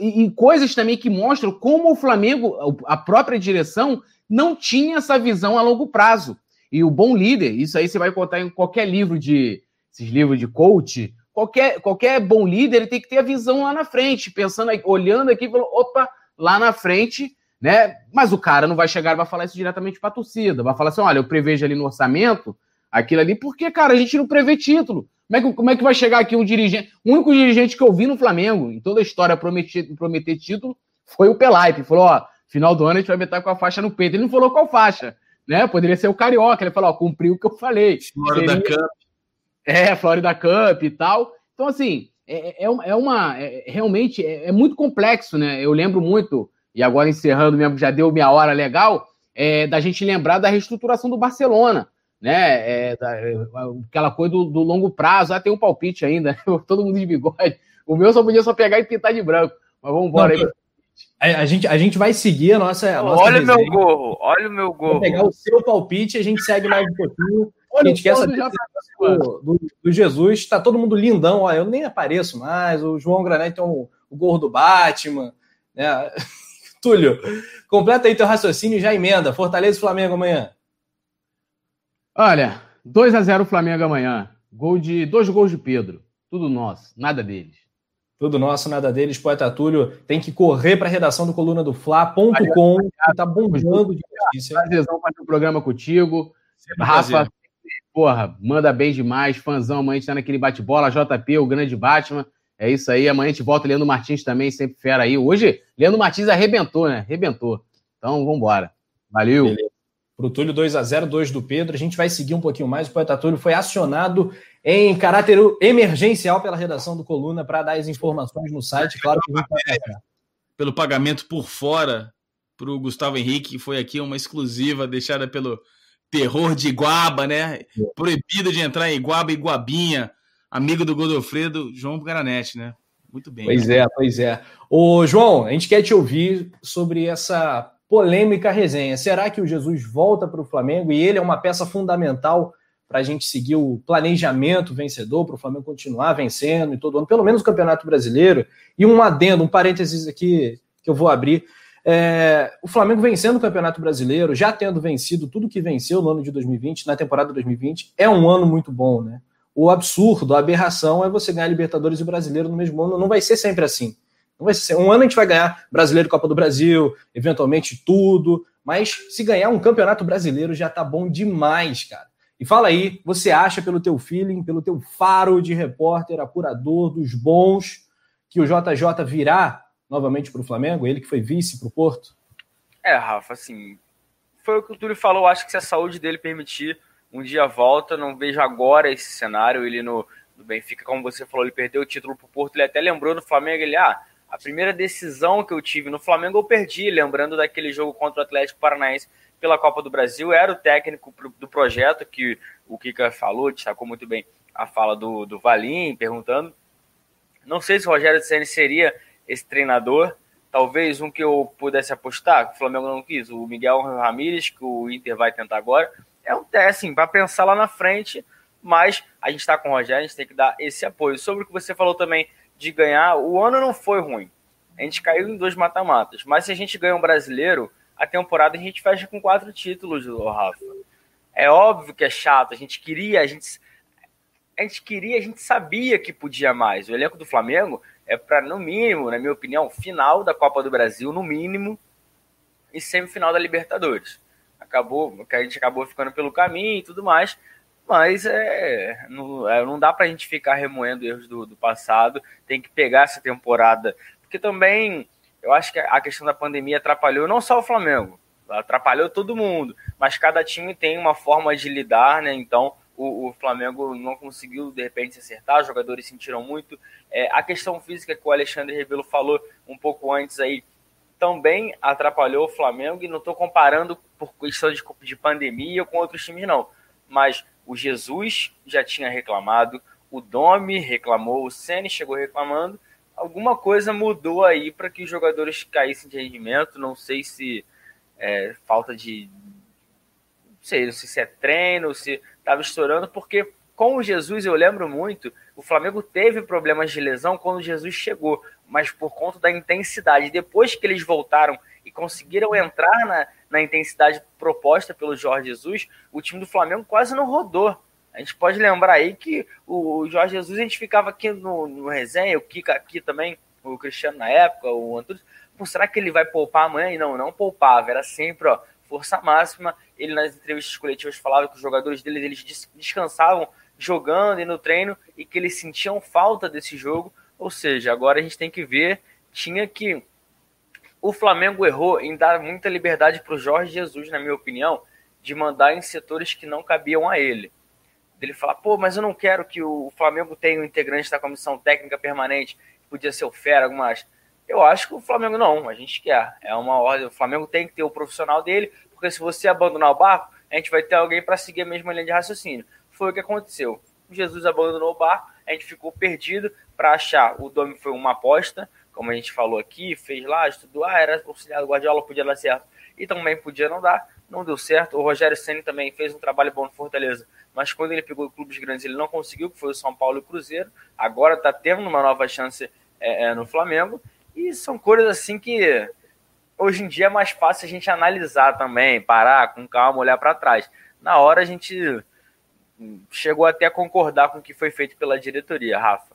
E, coisas também que mostram como o Flamengo, a própria direção, não tinha essa visão a longo prazo. E o bom líder, isso aí você vai contar em qualquer livro de esses livros de coach, qualquer, qualquer bom líder ele tem que ter a visão lá na frente, pensando, olhando aqui, falou, opa, lá na frente, né? Mas o cara não vai chegar e vai falar isso diretamente para a torcida, vai falar assim, olha, eu prevejo ali no orçamento aquilo ali, porque, cara, a gente não prevê título. Como é, que, como é que vai chegar aqui um dirigente? O único dirigente que eu vi no Flamengo, em toda a história, prometer, prometer título, foi o Pelaipe. Falou: ó, final do ano a gente vai meter com a faixa no peito. Ele não falou qual faixa, né? Poderia ser o Carioca. Ele falou: ó, cumpriu o que eu falei. Seria... Cup. É, Florida Cup e tal. Então, assim, é, é, é uma. É, realmente é, é, muito complexo, né? Eu lembro muito, e agora encerrando mesmo, já deu minha hora legal, é, da gente lembrar da reestruturação do Barcelona né? É, é, aquela coisa do, do, longo prazo. Ah, tem um palpite ainda, todo mundo de bigode. O meu só podia só pegar e pintar de branco. Mas vamos embora aí. A, a, gente, a gente vai seguir a nossa. A nossa olha o meu gorro, olha o meu gorro. Vou pegar o seu palpite, a gente segue mais um pouquinho. Olha, a gente quer saber do, do, do, Jesus. Tá todo mundo lindão. Ó, eu nem apareço mais. O João Granete tem o, o gorro do Batman. Né? Túlio, completa aí teu raciocínio e já emenda. Fortaleza e Flamengo amanhã. Olha, 2 a 0 Flamengo amanhã. Gol de dois gols de Pedro. Tudo nosso, nada deles. Tudo nosso, nada deles. Poeta Túlio tem que correr para a redação do coluna do Fla.com, que tá bombando de notícia. Prazerzão fazer o programa contigo. Sempre Rafa, prazer. Porra, manda bem demais. Fãzão, amanhã a gente tá naquele bate-bola. JP, o grande Batman. É isso aí. Amanhã a gente volta. Leandro Martins também, sempre fera aí. Hoje, Leandro Martins arrebentou, né? Arrebentou. Então, vambora. Valeu. Beleza para o Túlio 2 a 0 2 do Pedro. A gente vai seguir um pouquinho mais. O Poeta Túlio foi acionado em caráter emergencial pela redação do Coluna para dar as informações no site. Claro que vai Pelo pagamento por fora para o Gustavo Henrique, que foi aqui uma exclusiva deixada pelo terror de Iguaba, né? Proibido de entrar em Iguaba e Guabinha. Amigo do Godofredo, João Garanete, né? Muito bem. Pois né? é, pois é. Ô, João, a gente quer te ouvir sobre essa polêmica resenha. Será que o Jesus volta para o Flamengo e ele é uma peça fundamental para a gente seguir o planejamento vencedor, para o Flamengo continuar vencendo e todo ano, pelo menos o Campeonato Brasileiro? E um adendo, um parênteses aqui que eu vou abrir. É, o Flamengo vencendo o Campeonato Brasileiro, já tendo vencido tudo que venceu no ano de 2020, na temporada 2020, é um ano muito bom, né? O absurdo, a aberração é você ganhar Libertadores e Brasileiro no mesmo ano. Não vai ser sempre assim. Não vai ser, um ano a gente vai ganhar Brasileiro Copa do Brasil, eventualmente tudo, mas se ganhar um campeonato brasileiro já tá bom demais, cara. E fala aí, você acha pelo teu feeling, pelo teu faro de repórter, apurador dos bons, que o JJ virá novamente para o Flamengo, ele que foi vice para o Porto? É, Rafa, assim, foi o que o Túlio falou, acho que se a saúde dele permitir, um dia volta, não vejo agora esse cenário, ele no, no Benfica, como você falou, ele perdeu o título para o Porto, ele até lembrou no Flamengo, ele, ah, A primeira decisão que eu tive no Flamengo eu perdi, lembrando daquele jogo contra o Atlético Paranaense pela Copa do Brasil. Era o técnico do projeto que o Kika falou, destacou muito bem a fala do, do Valim, perguntando. Não sei se o Rogério Ceni seria esse treinador. Talvez um que eu pudesse apostar, que o Flamengo não quis, o Miguel Ramírez, que o Inter vai tentar agora. É um teste, assim, para pensar lá na frente, mas a gente está com o Rogério, a gente tem que dar esse apoio. Sobre o que você falou também de ganhar, o ano não foi ruim. A gente caiu em dois mata-matas. Mas se a gente ganha um brasileiro, a temporada a gente fecha com quatro títulos, Rafa. É óbvio que é chato. A gente queria, a gente, a gente queria, a gente sabia que podia mais. O elenco do Flamengo é para, no mínimo, na minha opinião, final da Copa do Brasil, no mínimo, e semifinal da Libertadores. Acabou, que a gente acabou ficando pelo caminho e tudo mais. Mas é, não, é, não dá para a gente ficar remoendo erros do, do passado. Tem que pegar essa temporada. Porque também eu acho que a questão da pandemia atrapalhou não só o Flamengo, atrapalhou todo mundo. Mas cada time tem uma forma de lidar, né? Então o, o Flamengo não conseguiu de repente se acertar, os jogadores sentiram muito. É, a questão física que o Alexandre Rebelo falou um pouco antes aí também atrapalhou o Flamengo e não estou comparando por questão de, de pandemia com outros times, não. Mas o Jesus já tinha reclamado, o Domi reclamou, o Ceni chegou reclamando. Alguma coisa mudou aí para que os jogadores caíssem de rendimento. Não sei se é falta de. Sei, não sei se é treino, se estava estourando, porque com o Jesus, eu lembro muito, o Flamengo teve problemas de lesão quando Jesus chegou, mas por conta da intensidade. Depois que eles voltaram e conseguiram entrar na, na intensidade proposta pelo Jorge Jesus, o time do Flamengo quase não rodou. A gente pode lembrar aí que o Jorge Jesus, a gente ficava aqui no, no resenha, o Kika aqui também, o Cristiano na época, o Antônio, Pô, será que ele vai poupar amanhã? E não, não poupava, era sempre ó, força máxima. Ele nas entrevistas coletivas falava que os jogadores dele eles descansavam jogando e no treino e que eles sentiam falta desse jogo. Ou seja, agora a gente tem que ver, tinha que o Flamengo errou em dar muita liberdade para o Jorge Jesus, na minha opinião, de mandar em setores que não cabiam a ele. Ele falar, pô, mas eu não quero que o Flamengo tenha um integrante da comissão técnica permanente, podia ser o Fera, algumas. Eu acho que o Flamengo não, a gente quer. É uma ordem. O Flamengo tem que ter o profissional dele, porque se você abandonar o barco, a gente vai ter alguém para seguir a mesma linha de raciocínio. Foi o que aconteceu. Jesus abandonou o barco, a gente ficou perdido para achar. O Domi foi uma aposta, como a gente falou aqui, fez lá, estudou, ah, era auxiliar do Guardiola, podia dar certo. E também podia não dar, não deu certo. O Rogério Senna também fez um trabalho bom no Fortaleza, mas quando ele pegou clubes grandes ele não conseguiu, que foi o São Paulo e o Cruzeiro. Agora está tendo uma nova chance é, é, no Flamengo. E são coisas assim que hoje em dia é mais fácil a gente analisar também, parar com calma, olhar para trás. Na hora a gente chegou até a concordar com o que foi feito pela diretoria, Rafa.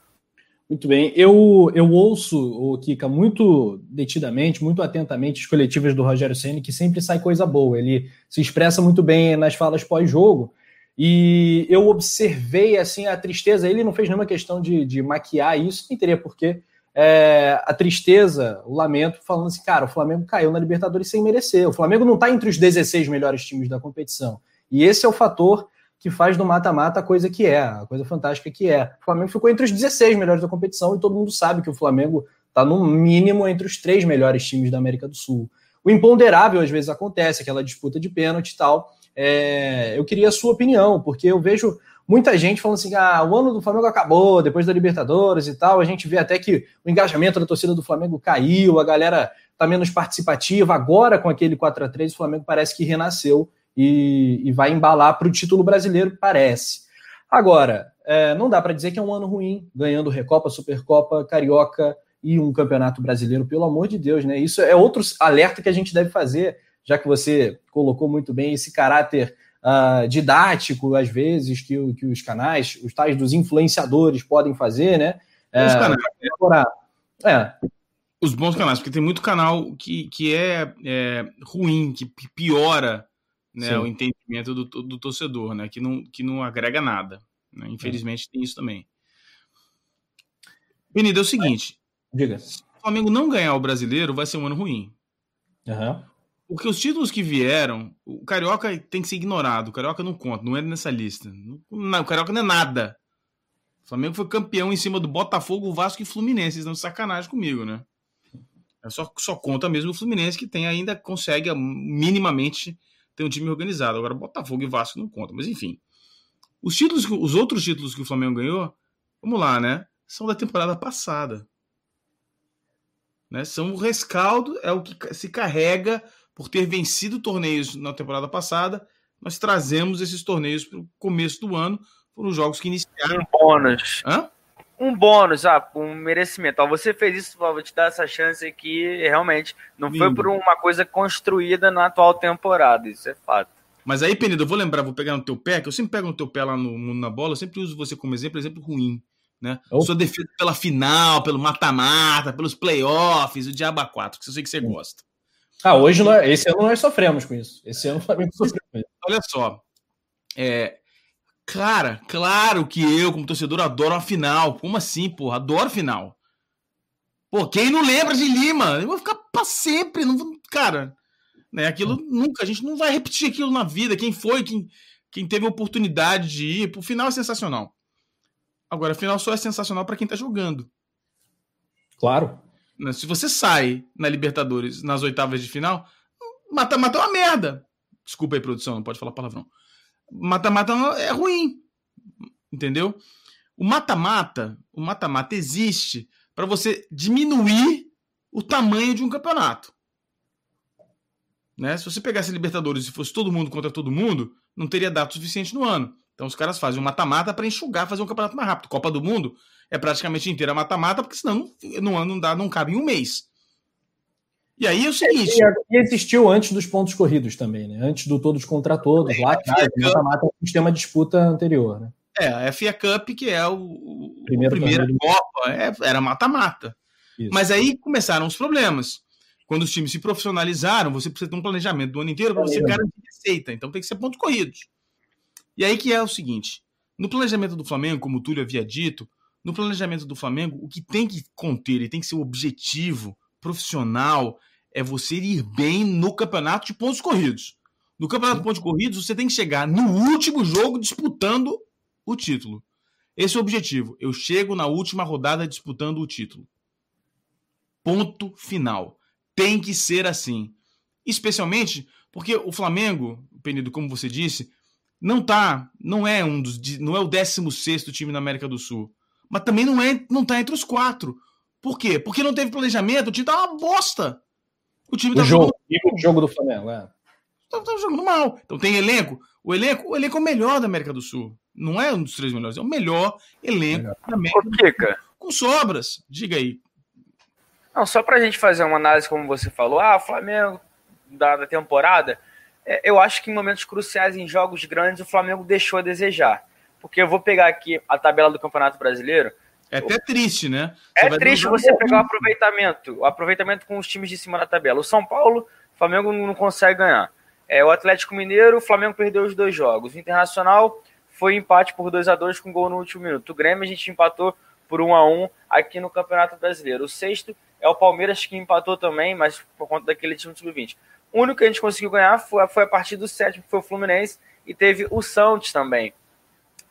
Muito bem. Eu, eu ouço, o Kika, muito detidamente, muito atentamente as coletivas do Rogério Senna, que sempre sai coisa boa. Ele se expressa muito bem nas falas pós-jogo. E eu observei assim a tristeza. Ele não fez nenhuma questão de, de maquiar isso, nem teria porquê. É, a tristeza, o lamento, falando assim, cara, o Flamengo caiu na Libertadores sem merecer. O Flamengo não está entre os 16 melhores times da competição. E esse é o fator que faz do mata-mata a coisa que é, a coisa fantástica que é. O Flamengo ficou entre os 16 melhores da competição e todo mundo sabe que o Flamengo está no mínimo entre os três melhores times da América do Sul. O imponderável às vezes acontece, aquela disputa de pênalti e tal. É, eu queria a sua opinião, porque eu vejo muita gente falando assim: ah, o ano do Flamengo acabou, depois da Libertadores e tal. A gente vê até que o engajamento da torcida do Flamengo caiu, a galera está menos participativa. Agora, com aquele 4 a 3 o Flamengo parece que renasceu e, e vai embalar para o título brasileiro, parece. Agora, é, não dá para dizer que é um ano ruim, ganhando Recopa, Supercopa, Carioca e um Campeonato Brasileiro, pelo amor de Deus, né? Isso é outro alerta que a gente deve fazer, já que você colocou muito bem esse caráter uh, didático, às vezes, que, que os canais, os tais dos influenciadores podem fazer, né? É, os canais. É. Os bons canais, porque tem muito canal que, que é, é ruim, que piora né, o entendimento do, do torcedor, né, que não, que não agrega nada. Né? Infelizmente é. tem isso também. Benito, é o seguinte: Diga. se o Flamengo não ganhar o brasileiro, vai ser um ano ruim. Uhum. Porque os títulos que vieram, o Carioca tem que ser ignorado. O Carioca não conta, não é nessa lista. O Carioca não é nada. O Flamengo foi campeão em cima do Botafogo, Vasco e Fluminense. Vocês estão de sacanagem comigo, né? É só, só conta mesmo o Fluminense que tem ainda consegue minimamente ter um time organizado. Agora Botafogo e Vasco não conta, mas enfim. Os títulos, os outros títulos que o Flamengo ganhou, vamos lá, né? São da temporada passada. Né? São o rescaldo, é o que se carrega por ter vencido torneios na temporada passada. Nós trazemos esses torneios para o começo do ano, foram os jogos que iniciaram. Um bônus. Hã? Um bônus, ah, um merecimento. Ó, você fez isso, vou te dar essa chance aqui, realmente. Não Lindo. foi por uma coisa construída na atual temporada, isso é fato. Mas aí, Penido, eu vou lembrar, vou pegar no teu pé, que eu sempre pego no teu pé lá no, na bola, eu sempre uso você como exemplo, exemplo ruim. Né? Oh. Sua defesa pela final, pelo mata-mata, pelos playoffs, o Diaba 4, que eu sei que você gosta. Ah, hoje nós, esse ano nós sofremos com isso. Esse ano o Flamengo sofreu com isso. Olha só. É, cara, claro que eu, como torcedor, adoro a final. Como assim, porra? Adoro final. Pô, quem não lembra de Lima? Eu vou ficar pra sempre. Não, cara, né? Aquilo hum. nunca, a gente não vai repetir aquilo na vida. Quem foi, quem, quem teve a oportunidade de ir, pro final é sensacional. Agora, final só é sensacional para quem tá jogando. Claro. Né, se você sai na Libertadores nas oitavas de final, mata-mata é uma merda. Desculpa aí, produção, não pode falar palavrão. Mata-mata é ruim. Entendeu? O mata-mata, o mata-mata existe para você diminuir o tamanho de um campeonato. Né? Se você pegasse Libertadores e fosse todo mundo contra todo mundo, não teria dado suficiente no ano. Então os caras fazem um mata-mata para enxugar, fazer um campeonato mais rápido. Copa do Mundo é praticamente inteira mata-mata, porque senão ano não dá, não cabe em um mês. E aí é o seguinte. E existiu antes dos pontos corridos também, né? Antes do todos contra todos, é, lá atrás, o mata-mata é um sistema de disputa anterior, né? É, a FA Cup, que é o, primeiro o primeira Copa, é, era mata-mata. Mas aí começaram os problemas quando os times se profissionalizaram, você precisa ter um planejamento do ano inteiro para você garantir receita. Então tem que ser pontos corridos. E aí que é o seguinte: no planejamento do Flamengo, como o Túlio havia dito, no planejamento do Flamengo, o que tem que conter e tem que ser o objetivo profissional é você ir bem no campeonato de pontos corridos. No campeonato de pontos corridos, você tem que chegar no último jogo disputando o título. Esse é o objetivo. Eu chego na última rodada disputando o título. Ponto final. Tem que ser assim. Especialmente porque o Flamengo, Penido, como você disse, não tá, não é um dos, não é o 16 time na América do Sul, mas também não é, não tá entre os quatro. Por quê? Porque não teve planejamento, o time tá uma bosta. O time tá o jogo, jogando... o jogo do Flamengo, é. Tá, tá, jogando mal. Então tem elenco. O elenco, o elenco é o melhor da América do Sul. Não é um dos três melhores, é o melhor elenco melhor. da América do Sul. Com sobras. Diga aí. Não, só para a gente fazer uma análise, como você falou, ah, Flamengo da, da temporada, é, eu acho que em momentos cruciais, em jogos grandes, o Flamengo deixou a desejar. Porque eu vou pegar aqui a tabela do Campeonato Brasileiro. É até triste, né? Você é triste você pegar o aproveitamento, o aproveitamento com os times de cima da tabela. O São Paulo, o Flamengo não consegue ganhar. É, o Atlético Mineiro, o Flamengo perdeu os dois jogos. O Internacional foi empate por 2 a 2 com gol no último minuto. O Grêmio a gente empatou por 1 a 1 aqui no Campeonato Brasileiro. O sexto é o Palmeiras que empatou também, mas por conta daquele time sub-20. O único que a gente conseguiu ganhar foi, foi a partir do sétimo, que foi o Fluminense, e teve o Santos também.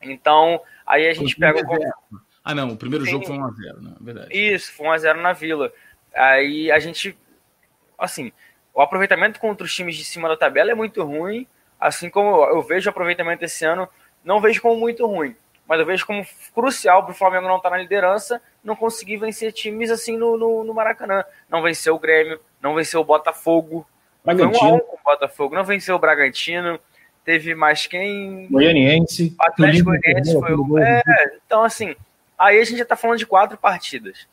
Então, aí a gente pega o. Ah, não, o primeiro Sim. jogo foi 1x0, né? Verdade. Isso, foi 1x0 na Vila. Aí a gente. Assim, o aproveitamento contra os times de cima da tabela é muito ruim. Assim como eu vejo o aproveitamento esse ano, não vejo como muito ruim mas eu vejo como crucial para o Flamengo não estar tá na liderança, não conseguir vencer times assim no, no, no Maracanã. Não venceu o Grêmio, não venceu o Botafogo. Bragantino. Foi um a um com o Botafogo, não venceu o Bragantino. Teve mais quem. Goianiense. Atlético Goianiense foi o. É, então, assim, aí a gente já está falando de quatro partidas.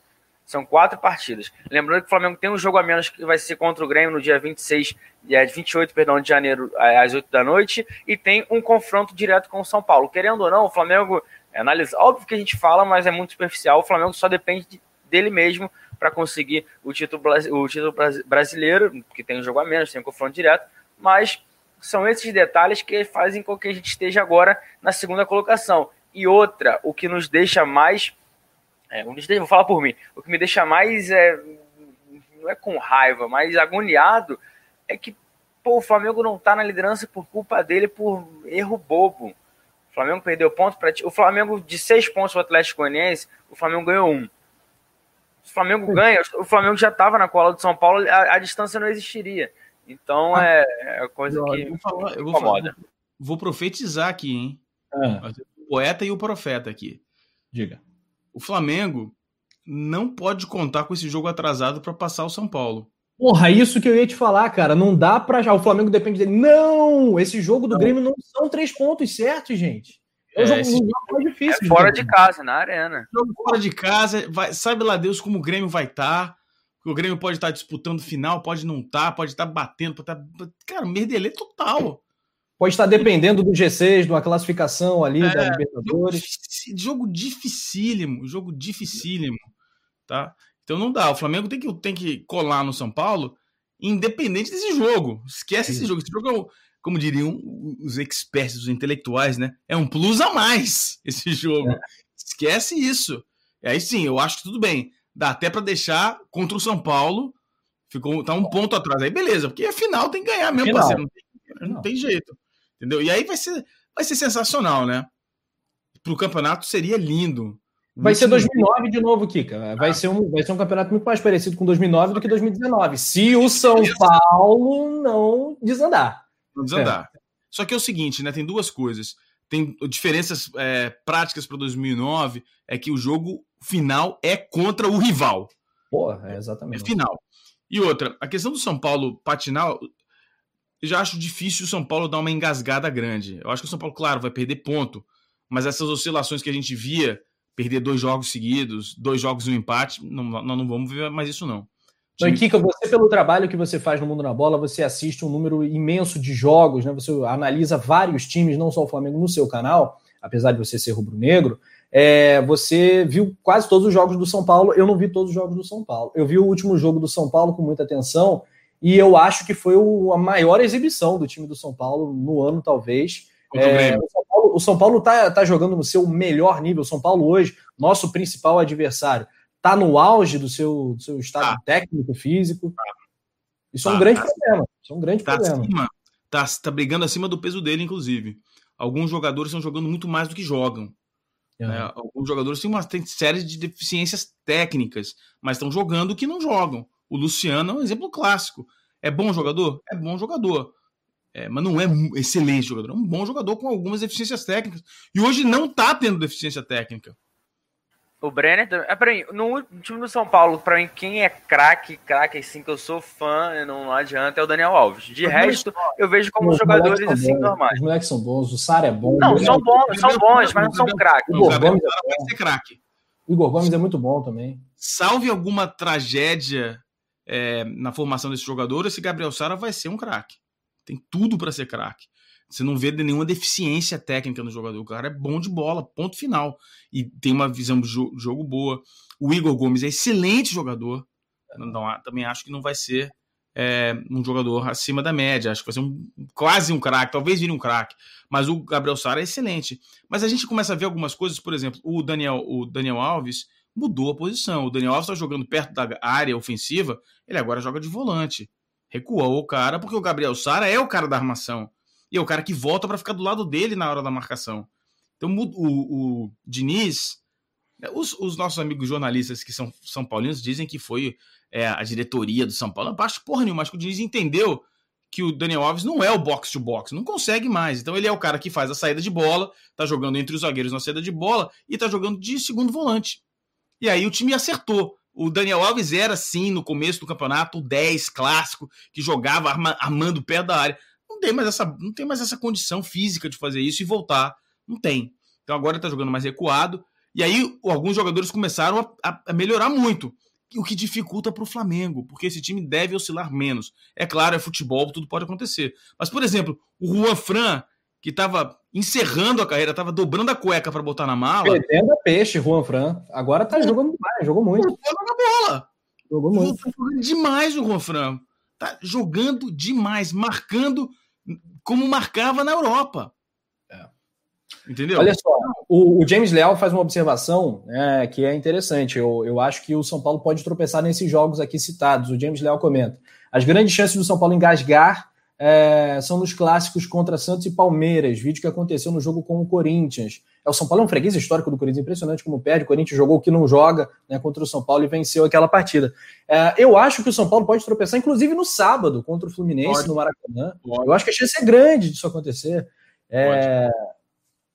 São quatro partidas. Lembrando que o Flamengo tem um jogo a menos que vai ser contra o Grêmio no dia 26, dia 28, perdão, de janeiro, às 8 da noite, e tem um confronto direto com o São Paulo. Querendo ou não, o Flamengo é analisa, óbvio que a gente fala, mas é muito superficial. O Flamengo só depende dele mesmo para conseguir o título, o título brasileiro, que tem um jogo a menos, tem um confronto direto, mas são esses detalhes que fazem com que a gente esteja agora na segunda colocação. E outra, o que nos deixa mais é, vou falar por mim. O que me deixa mais é, não é com raiva, mas agoniado é que pô, o Flamengo não tá na liderança por culpa dele por erro bobo. O Flamengo perdeu ponto para o Flamengo de seis pontos para o Atlético Goianiense, o Flamengo ganhou um. Se o Flamengo ganha, o Flamengo já estava na cola do São Paulo, a, a, distância não existiria. Então é, é coisa eu, que eu vou falar, eu vou, falar, vou, profetizar aqui, hein? Ah. O poeta e o profeta aqui. Diga. O Flamengo não pode contar com esse jogo atrasado para passar o São Paulo. Porra, isso que eu ia te falar, cara. Não dá pra já. O Flamengo depende dele. Não! Esse jogo do não. Grêmio não são três pontos certos, gente. É, um jogo, esse... um jogo mais difícil. É fora de casa, na arena. Jogo fora de casa, vai, sabe lá Deus como o Grêmio vai estar. Tá. O Grêmio pode estar tá disputando final, pode não estar, tá, pode estar batendo, pode estar. Cara, merdelê total. Pode estar dependendo do G6, de uma classificação ali é, da Libertadores. Jogo, jogo dificílimo, jogo dificílimo, tá? Então não dá. O Flamengo tem que, tem que colar no São Paulo, independente desse jogo. Esquece Sim. esse jogo. Esse jogo é, como diriam os experts, os intelectuais, né? É um plus a mais esse jogo. É. Esquece isso. E aí sim, eu acho que tudo bem. Dá até para deixar contra o São Paulo. Ficou, tá um ponto atrás. Aí beleza, porque afinal tem que ganhar mesmo, final. parceiro. Não tem, não tem jeito. Entendeu? E aí vai ser, vai ser sensacional, né? Pro campeonato seria lindo. Vai ser 2009 de novo, Kika. Vai, ah. ser um, vai ser um campeonato muito mais parecido com 2009 do que 2019. Se o São Paulo não desandar. Não desandar. É. Só que é o seguinte, né? Tem duas coisas. Tem diferenças é, práticas para 2009 é que o jogo final é contra o rival. Porra, é exatamente. É final. E outra, a questão do São Paulo patinar, eu já acho difícil o São Paulo dar uma engasgada grande. Eu acho que o São Paulo, claro, vai perder ponto, mas essas oscilações que a gente via perder dois jogos seguidos, dois jogos e um empate, não, nós não vamos ver mais isso, não. Então, Kika, você, pelo trabalho que você faz no Mundo na Bola, você assiste um número imenso de jogos, né? Você analisa vários times, não só o Flamengo, no seu canal, apesar de você ser rubro-negro. É, você viu quase todos os jogos do São Paulo. Eu não vi todos os jogos do São Paulo. Eu vi o último jogo do São Paulo com muita atenção e eu acho que foi o, a maior exibição do time do São Paulo no ano, talvez. É, o São Paulo, o São Paulo tá, tá jogando no seu melhor nível. O São Paulo hoje, nosso principal adversário, tá no auge do seu, do seu estado ah. técnico, físico. Ah. Isso é um grande tá, problema. Isso é um grande tá problema. Acima, tá, tá brigando acima do peso dele, inclusive. Alguns jogadores estão jogando muito mais do que jogam. É. Né? Alguns jogadores têm uma série de deficiências técnicas, mas estão jogando que não jogam. O Luciano é um exemplo clássico. É bom jogador? É bom jogador. É, mas não é excelente jogador, é um bom jogador com algumas deficiências técnicas. E hoje não tá tendo deficiência técnica. O Brenner também. É, mim, no time do São Paulo, pra mim, quem é craque, craque, assim, que eu sou fã, não adianta, é o Daniel Alves. De resto, eu vejo como os jogadores assim bons, normais. Os moleques são bons, o Sara é bom. Não, são bons, são bons, mas não são craques. O Igor Gomes é ser craque. O Igor Gomes é muito bom também. Salve alguma tragédia é, na formação desse jogador, esse Gabriel Sara vai ser um craque. Tem tudo para ser craque. Você não vê nenhuma deficiência técnica no jogador. O cara é bom de bola, ponto final. E tem uma visão de jogo boa. O Igor Gomes é excelente jogador. Também acho que não vai ser é, um jogador acima da média. Acho que vai ser um, quase um craque, talvez vire um craque. Mas o Gabriel Sara é excelente. Mas a gente começa a ver algumas coisas, por exemplo, o Daniel, o Daniel Alves mudou a posição. O Daniel Alves está jogando perto da área ofensiva, ele agora joga de volante recuou o cara, porque o Gabriel Sara é o cara da armação. E é o cara que volta para ficar do lado dele na hora da marcação. Então o, o, o Diniz, né, os, os, nossos amigos jornalistas que são São Paulinos dizem que foi é, a diretoria do São Paulo. Não acho porra nenhuma, acho que o Diniz entendeu que o Daniel Alves não é o box to box, não consegue mais. Então ele é o cara que faz a saída de bola, tá jogando entre os zagueiros na saída de bola e tá jogando de segundo volante. E aí o time acertou. O Daniel Alves era, sim, no começo do campeonato, o 10 clássico, que jogava arma, armando pé da área. Não tem, mais essa, não tem mais essa condição física de fazer isso e voltar. Não tem. Então agora ele tá jogando mais recuado. E aí alguns jogadores começaram a, a melhorar muito. O que dificulta para o Flamengo, porque esse time deve oscilar menos. É claro, é futebol, tudo pode acontecer. Mas, por exemplo, o Juan Fran que estava encerrando a carreira, estava dobrando a cueca para botar na mala. Perdendo a peixe, Juan Fran. Agora tá jogando demais, jogou muito. Jogou na bola. Jogou muito. Jogando demais o Juan Fran. Tá jogando demais, marcando como marcava na Europa. É. Entendeu? Olha só, o, o, James Leal faz uma observação né, que é interessante. Eu, eu acho que o São Paulo pode tropeçar nesses jogos aqui citados. O James Leal comenta: as grandes chances do São Paulo engasgar é, são nos clássicos contra Santos e Palmeiras, vídeo que aconteceu no jogo com o Corinthians. É, o São Paulo é um freguês histórico do Corinthians, impressionante como perde. O Corinthians jogou o que não joga né, contra o São Paulo e venceu aquela partida. É, eu acho que o São Paulo pode tropeçar, inclusive no sábado, contra o Fluminense, pode. no Maracanã. Pode. Eu acho que a chance é grande disso acontecer. É,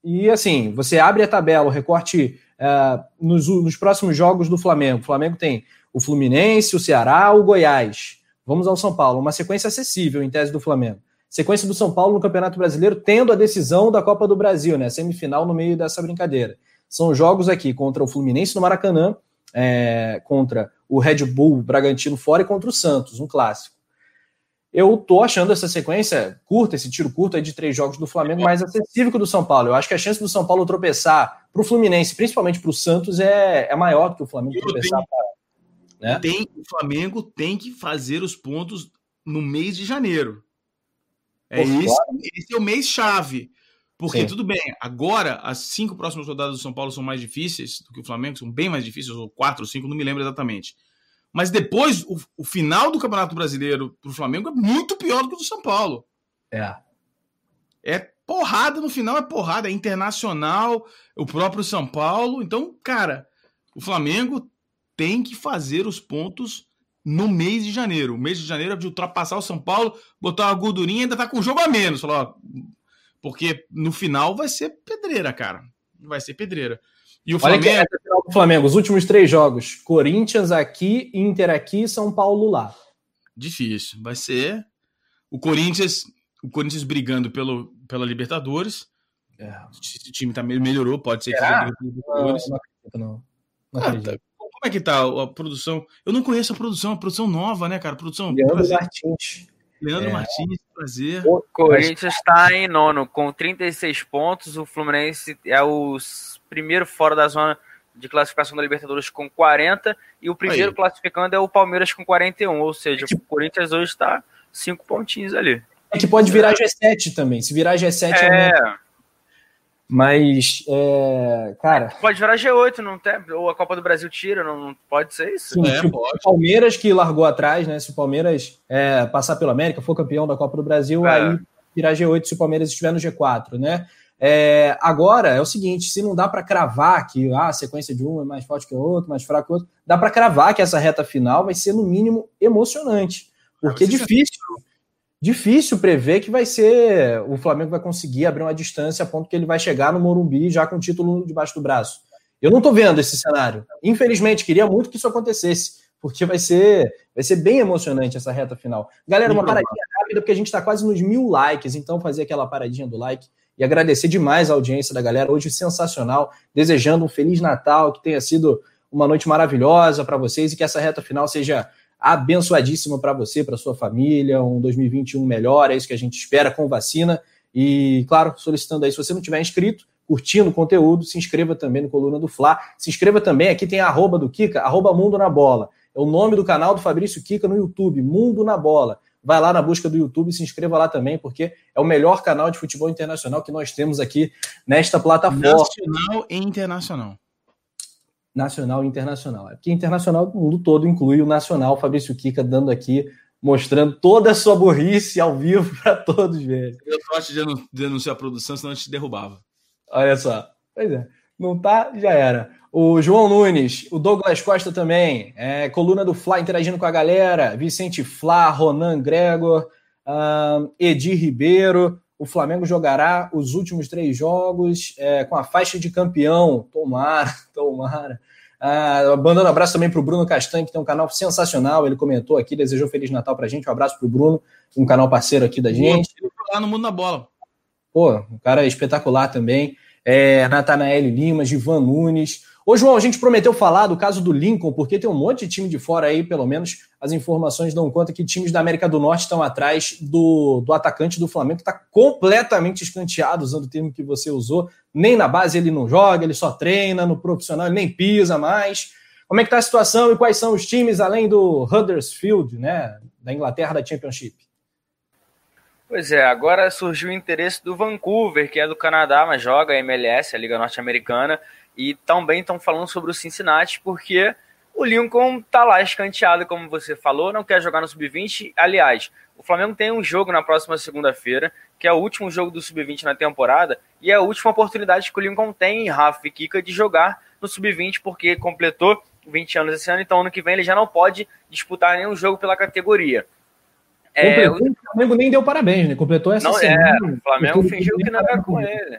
e assim, você abre a tabela, o recorte é, nos, nos próximos jogos do Flamengo. O Flamengo tem o Fluminense, o Ceará, o Goiás. Vamos ao São Paulo, uma sequência acessível em tese do Flamengo. Sequência do São Paulo no Campeonato Brasileiro, tendo a decisão da Copa do Brasil, né? Semifinal no meio dessa brincadeira. São jogos aqui contra o Fluminense no Maracanã, é, contra o Red Bull Bragantino fora e contra o Santos, um clássico. Eu tô achando essa sequência curta, esse tiro curto aí de três jogos do Flamengo, mais acessível que o do São Paulo. Eu acho que a chance do São Paulo tropeçar para o Fluminense, principalmente para o Santos, é, é maior do que o Flamengo tropeçar para né? Tem, o Flamengo tem que fazer os pontos no mês de janeiro. É Pô, esse, claro. esse é o mês chave. Porque Sim. tudo bem, agora as cinco próximas rodadas do São Paulo são mais difíceis do que o Flamengo, são bem mais difíceis, ou quatro, cinco, não me lembro exatamente. Mas depois, o, o final do Campeonato Brasileiro para o Flamengo é muito pior do que o do São Paulo. É. É porrada no final, é porrada, é internacional, o próprio São Paulo. Então, cara, o Flamengo tem que fazer os pontos no mês de janeiro. O mês de janeiro é de ultrapassar o São Paulo, botar uma gordurinha e ainda tá com um jogo a menos. Falar, porque no final vai ser pedreira, cara. Vai ser pedreira. E o Flamengo. Olha que é o Flamengo, os últimos três jogos: Corinthians aqui, Inter aqui, São Paulo lá. Difícil. Vai ser o Corinthians, o Corinthians brigando pelo, pela Libertadores. É. Esse time tá, melhorou, pode ser que seja Libertadores. Não, não não. não. Ah, tá. Como é que tá a produção? Eu não conheço a produção, a produção nova, né, cara? Produção. Leandro prazer. Martins. Leandro é. Martins, prazer. O Corinthians está em nono com 36 pontos. O Fluminense é o primeiro fora da zona de classificação da Libertadores com 40. E o primeiro Aí. classificando é o Palmeiras com 41. Ou seja, é o Corinthians hoje está cinco pontinhos ali. É que pode virar G7 também. Se virar G7 é. é mas, é, cara. Pode virar G8, não tem? Ou a Copa do Brasil tira, não, não pode ser isso? Sim, é, tipo, o Palmeiras que largou atrás, né? Se o Palmeiras é, passar pela América, for campeão da Copa do Brasil, é. aí virar G8 se o Palmeiras estiver no G4, né? É, agora é o seguinte: se não dá para cravar que ah, a sequência de um é mais forte que o outro, mais fraco que o outro, dá para cravar que essa reta final vai ser, no mínimo, emocionante. Porque é difícil difícil prever que vai ser o Flamengo vai conseguir abrir uma distância a ponto que ele vai chegar no Morumbi já com o título debaixo do braço. Eu não estou vendo esse cenário. Infelizmente, queria muito que isso acontecesse, porque vai ser, vai ser bem emocionante essa reta final. Galera, uma paradinha rápida, porque a gente está quase nos mil likes, então fazer aquela paradinha do like e agradecer demais a audiência da galera. Hoje sensacional, desejando um Feliz Natal, que tenha sido uma noite maravilhosa para vocês e que essa reta final seja abençoadíssimo para você, para sua família, um 2021 melhor, é isso que a gente espera com vacina. E, claro, solicitando aí, se você não tiver inscrito, curtindo o conteúdo, se inscreva também no Coluna do Fla. Se inscreva também, aqui tem arroba do Kika, arroba Mundo na Bola. É o nome do canal do Fabrício Kika no YouTube, Mundo na Bola. Vai lá na busca do YouTube e se inscreva lá também, porque é o melhor canal de futebol internacional que nós temos aqui nesta plataforma. Nacional e internacional nacional e internacional. É porque internacional do mundo todo inclui o nacional, Fabrício Kika dando aqui, mostrando toda a sua burrice ao vivo para todos verem. Eu gosto de denunciar a produção, senão a gente derrubava. Olha só. Pois é. Não tá, já era. O João Nunes, o Douglas Costa também, é, coluna do Fla interagindo com a galera, Vicente Flá, Ronan Gregor, um, Edir Ribeiro, o Flamengo jogará os últimos três jogos é, com a faixa de campeão. Tomara, tomara. Ah, mandando um abraço também para o Bruno Castanho, que tem um canal sensacional. Ele comentou aqui, desejou Feliz Natal para gente. Um abraço para o Bruno, um canal parceiro aqui da gente. Lá no Mundo da Bola. Pô, um cara espetacular também. É, Natanael Lima, Givan Nunes. Ô, João, a gente prometeu falar do caso do Lincoln, porque tem um monte de time de fora aí, pelo menos as informações dão conta que times da América do Norte estão atrás do, do atacante do Flamengo, que está completamente escanteado, usando o termo que você usou. Nem na base ele não joga, ele só treina, no profissional ele nem pisa mais. Como é que está a situação e quais são os times, além do Huddersfield, né, da Inglaterra, da Championship? Pois é, agora surgiu o interesse do Vancouver, que é do Canadá, mas joga a MLS, a Liga Norte-Americana, e também estão falando sobre o Cincinnati, porque O Lincoln tá lá escanteado, como você falou, não quer jogar no sub-20. Aliás, o Flamengo tem um jogo na próxima segunda-feira, que é o último jogo do sub-20 na temporada, e é a última oportunidade que o Lincoln tem, Rafa e Kika, de jogar no sub-20, porque completou 20 anos esse ano, então ano que vem ele já não pode disputar nenhum jogo pela categoria. É, o Flamengo nem deu parabéns, né? Completou essa não, semana. É, o Flamengo fingiu que não era com ele.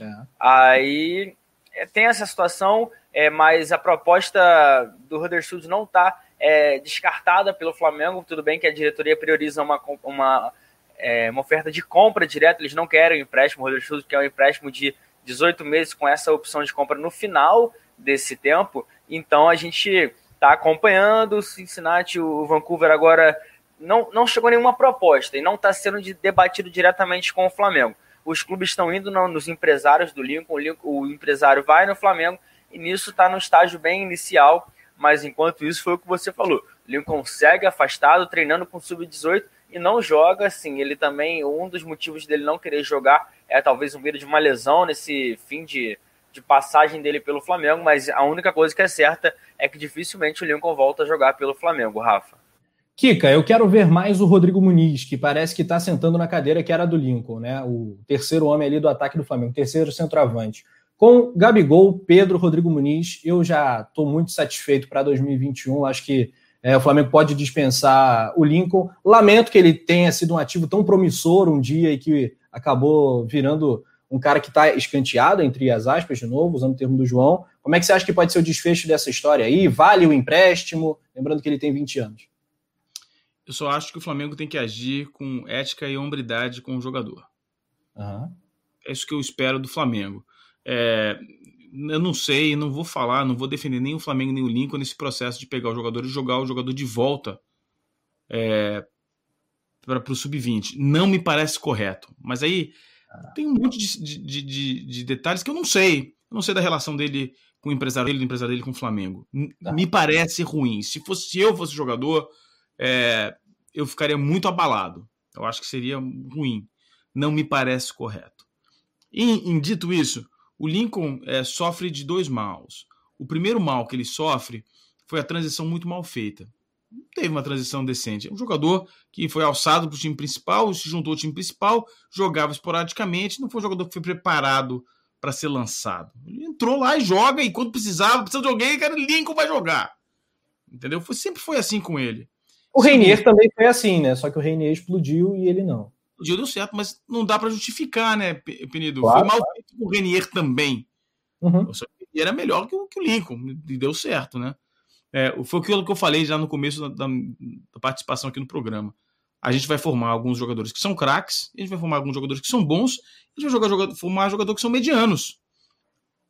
É. Aí é, tem essa situação, é, mas a proposta do Huddersfield não está é, descartada pelo Flamengo. Tudo bem que a diretoria prioriza uma, uma, é, uma oferta de compra direta, eles não querem o empréstimo. O Huddersfield quer um empréstimo de 18 meses com essa opção de compra no final desse tempo. Então a gente está acompanhando o Cincinnati, o Vancouver agora não, não chegou nenhuma proposta e não está sendo de, debatido diretamente com o Flamengo. Os clubes estão indo no, nos empresários do Lincoln, o, empresário vai no Flamengo e nisso está no estágio bem inicial, mas enquanto isso foi o que você falou. Lincoln segue afastado, treinando com sub-18 e não joga, assim, ele também, um dos motivos dele não querer jogar é talvez um medo de uma lesão nesse fim de, de passagem dele pelo Flamengo, mas a única coisa que é certa é que dificilmente o Lincoln volta a jogar pelo Flamengo, Rafa. Kika, eu quero ver mais o Rodrigo Muniz, que parece que está sentando na cadeira que era do Lincoln, né? O terceiro homem ali do ataque do Flamengo, terceiro centroavante. Com Gabigol, Pedro, Rodrigo Muniz, eu já estou muito satisfeito para 2021. Acho que é, o Flamengo pode dispensar o Lincoln. Lamento que ele tenha sido um ativo tão promissor um dia e que acabou virando um cara que está escanteado, entre as aspas, de novo, usando o termo do João. Como é que você acha que pode ser o desfecho dessa história aí? Vale o empréstimo? Lembrando que ele tem 20 anos. Eu só acho que o Flamengo tem que agir com ética e hombridade com o jogador. Uhum. É isso que eu espero do Flamengo. É, eu não sei, não vou falar, não vou defender nem o Flamengo nem o Lincoln nesse processo de pegar o jogador e jogar o jogador de volta é, para o sub-20. Não me parece correto. Mas aí ah. tem um monte de, de, de, de, detalhes que eu não sei. Eu não sei da relação dele com o empresário dele, do empresário dele com o Flamengo. Me parece ruim. Se fosse se eu fosse jogador, é, eu ficaria muito abalado. Eu acho que seria ruim. Não me parece correto. E, em dito isso, o Lincoln é, sofre de dois maus. O primeiro mal que ele sofre foi a transição muito mal feita. Não teve uma transição decente. É um jogador que foi alçado para o time principal, se juntou ao time principal, jogava esporadicamente, não foi um jogador que foi preparado para ser lançado. Ele entrou lá e joga, e quando precisava, precisa de alguém, cara, Lincoln vai jogar. Entendeu? Foi, sempre foi assim com ele. O Reinier também foi assim, né? Só que o Reinier explodiu e ele não. Explodiu, deu certo, mas não dá para justificar, né, Penido? Claro, foi mal claro. feito o Renier também. Uhum. Era melhor que o, que o Lincoln, e deu certo, né? É, foi aquilo que eu falei já no começo da, da, participação aqui no programa. A gente vai formar alguns jogadores que são craques, a gente vai formar alguns jogadores que são bons, a gente vai jogar, jogador, formar jogadores que são medianos.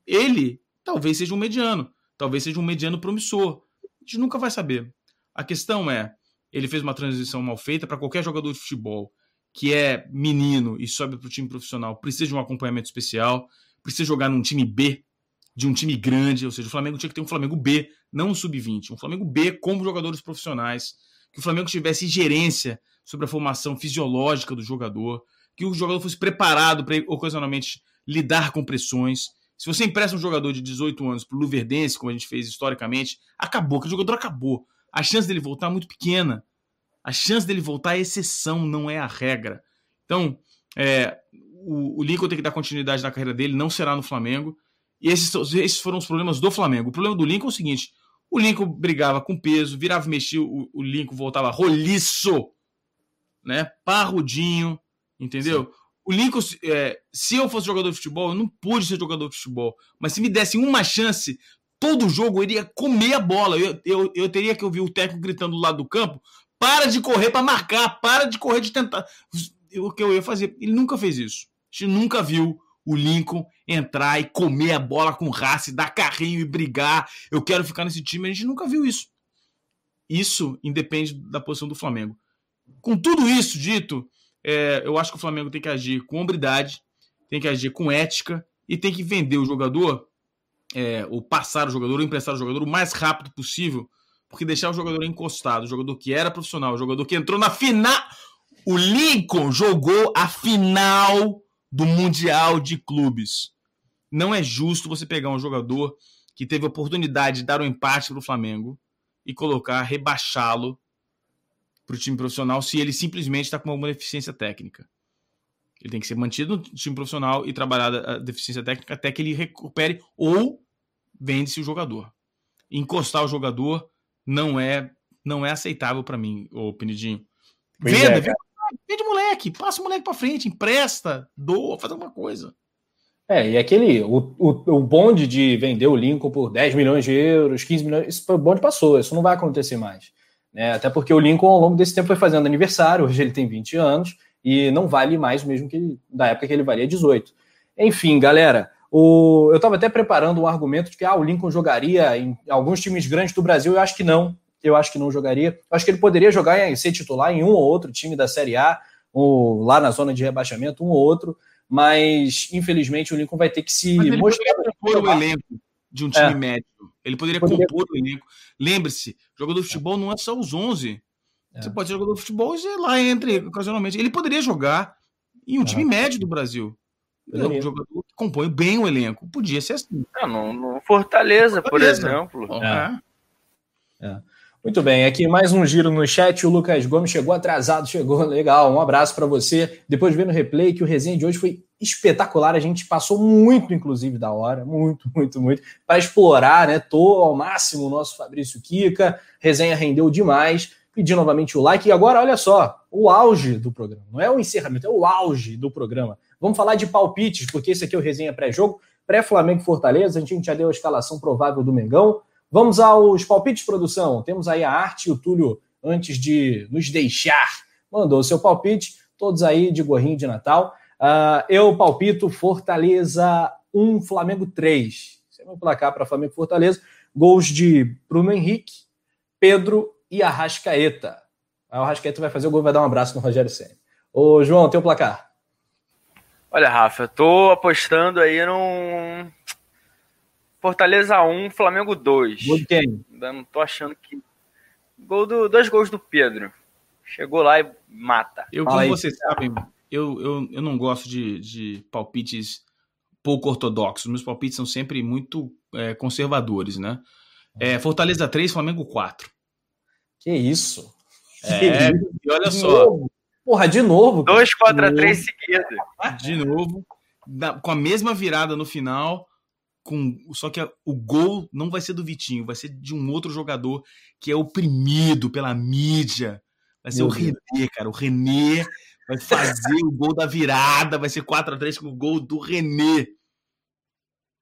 Ele talvez seja um mediano, talvez seja um mediano promissor. A gente nunca vai saber. A questão é, ele fez uma transição mal feita para qualquer jogador de futebol que é menino e sobe para o time profissional, precisa de um acompanhamento especial, precisa jogar num time B, de um time grande, ou seja, o Flamengo tinha que ter um Flamengo B, não um sub-20, um Flamengo B como jogadores profissionais, que o Flamengo tivesse gerência sobre a formação fisiológica do jogador, que o jogador fosse preparado para ocasionalmente lidar com pressões. Se você empresta um jogador de 18 anos para o Luverdense, como a gente fez historicamente, acabou, que o jogador acabou a chance dele voltar é muito pequena. A chance dele voltar é exceção, não é a regra. Então, é, o, o, Lincoln tem que dar continuidade na carreira dele, não será no Flamengo. E esses, esses foram os problemas do Flamengo. O problema do Lincoln é o seguinte: o Lincoln brigava com peso, virava e mexia, o, o Lincoln voltava roliço, né? Parrudinho, entendeu? Sim. O Lincoln, é, se eu fosse jogador de futebol, eu não pude ser jogador de futebol. Mas se me dessem uma chance, todo jogo ele ia comer a bola. Eu, eu, eu teria que ouvir o técnico gritando do lado do campo: para de correr para marcar, para de correr de tentar. O que eu ia fazer? Ele nunca fez isso. A gente nunca viu o Lincoln entrar e comer a bola com raça, dar carrinho e brigar. Eu quero ficar nesse time. A gente nunca viu isso. Isso independe da posição do Flamengo. Com tudo isso dito, é, eu acho que o Flamengo tem que agir com hombridade, tem que agir com ética e tem que vender o jogador é, passar o jogador, ou emprestar o jogador o mais rápido possível, porque deixar o jogador encostado, o jogador que era profissional, o jogador que entrou na final. O Lincoln jogou a final do Mundial de Clubes. Não é justo você pegar um jogador que teve a oportunidade de dar um empate para o Flamengo, e colocar, rebaixá-lo para o time profissional se ele simplesmente está com alguma deficiência técnica. Ele tem que ser mantido no time profissional e trabalhar a deficiência técnica até que ele recupere ou vende-se o jogador. Encostar o jogador não é não é aceitável para mim, ô Pinidinho. Venda, é, vende, vende moleque, passa o moleque para frente, empresta, doa, faz alguma coisa. É, e aquele, o, o, o bonde de vender o Lincoln por 10 milhões de euros, 15 milhões, isso, o bonde passou, isso não vai acontecer mais. Né? Até porque o Lincoln, ao longo desse tempo, foi fazendo aniversário, hoje ele tem 20 anos, e não vale mais mesmo que da época que ele valia 18. Enfim, galera, o, eu estava até preparando um argumento de que ah, o Lincoln jogaria em alguns times grandes do Brasil, eu acho que não, eu acho que não jogaria. Eu acho que ele poderia jogar em ser titular em um ou outro time da Série A, ou lá na zona de rebaixamento, um ou outro, mas infelizmente o Lincoln vai ter que se mas ele mostrar. compor o elenco de um time é. médio. Ele poderia, poderia compor o elenco. Lembre-se, jogador de futebol não é só os 11. É. Você pode ser jogador de futebol e lá entre ocasionalmente. Ele poderia jogar em um time médio do Brasil. É um jogador que compõe bem o elenco. Podia ser assim. É, no, no Fortaleza, Fortaleza, por exemplo. É. é. Muito bem, aqui mais um giro no chat. O Lucas Gomes chegou atrasado, chegou legal. Um abraço para você. Depois de ver no replay que o resenha de hoje foi espetacular. A gente passou muito, inclusive, da hora, muito, muito, muito, para explorar, né? Tô ao máximo o nosso Fabrício Kika. Resenha rendeu demais. Pedir novamente o like. E agora, olha só, o auge do programa. Não é o encerramento, é o auge do programa. Vamos falar de palpites, porque esse aqui é o resenha pré-jogo. Pré-Flamengo Fortaleza, a gente já deu a escalação provável do Mengão. Vamos aos palpites, produção. Temos aí a arte e o Túlio, antes de nos deixar, mandou seu palpite, todos aí de gorrinho de Natal. Uh, eu palpito Fortaleza 1, Flamengo 3. Esse é meu placar para Flamengo Fortaleza. Gols de Bruno Henrique, Pedro e Arrascaeta. Aí o Arrascaeta vai fazer o gol vai dar um abraço no Rogério Senna. Ô, João, teu placar. Olha, Rafa, eu tô apostando aí num Fortaleza 1, Flamengo 2. Gol de quem? Ainda não tô achando que. Gol do, dois gols do Pedro. Chegou lá e mata. Eu, como aí. vocês sabem, eu, eu, eu não gosto de, de palpites pouco ortodoxos. Meus palpites são sempre muito é, conservadores, né? É, Fortaleza 3, Flamengo 4. Que isso? É, que e olha só. Novo. Porra, de novo. 2 contra 3 seguidos. De novo. com a mesma virada no final com só que a, o gol não vai ser do Vitinho, vai ser de um outro jogador que é oprimido pela mídia. Vai ser Meu o Deus. René, cara. O René vai fazer o gol da virada, vai ser 4 a 3 com o gol do René.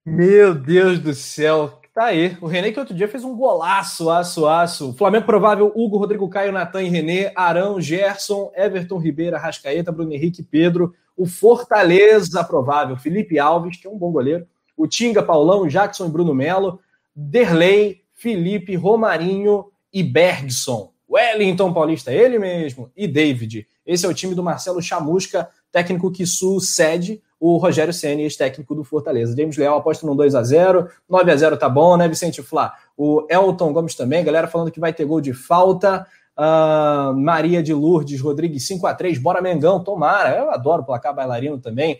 Meu Deus do céu. Tá aí. O René que outro dia fez um golaço, aço, aço. Flamengo provável, Hugo, Rodrigo Caio, Natan e René, Arão, Gerson, Everton Ribeira, Rascaeta, Bruno Henrique, Pedro. O Fortaleza provável, Felipe Alves, que é um bom goleiro o Tinga, Paulão, Jackson e Bruno Melo, Derlei, Felipe, Romarinho e Bergson. Wellington Paulista, ele mesmo, e David. Esse é o time do Marcelo Chamusca, técnico que sucede o Rogério Senna, ex-técnico do Fortaleza. James Leal aposta no 2 a 0 9 a 0 tá bom, né, Vicente Flá? O Elton Gomes também, galera falando que vai ter gol de falta. Uh, Maria de Lourdes Rodrigues 5 a 3 bora Mengão, tomara. Eu adoro placar bailarino também.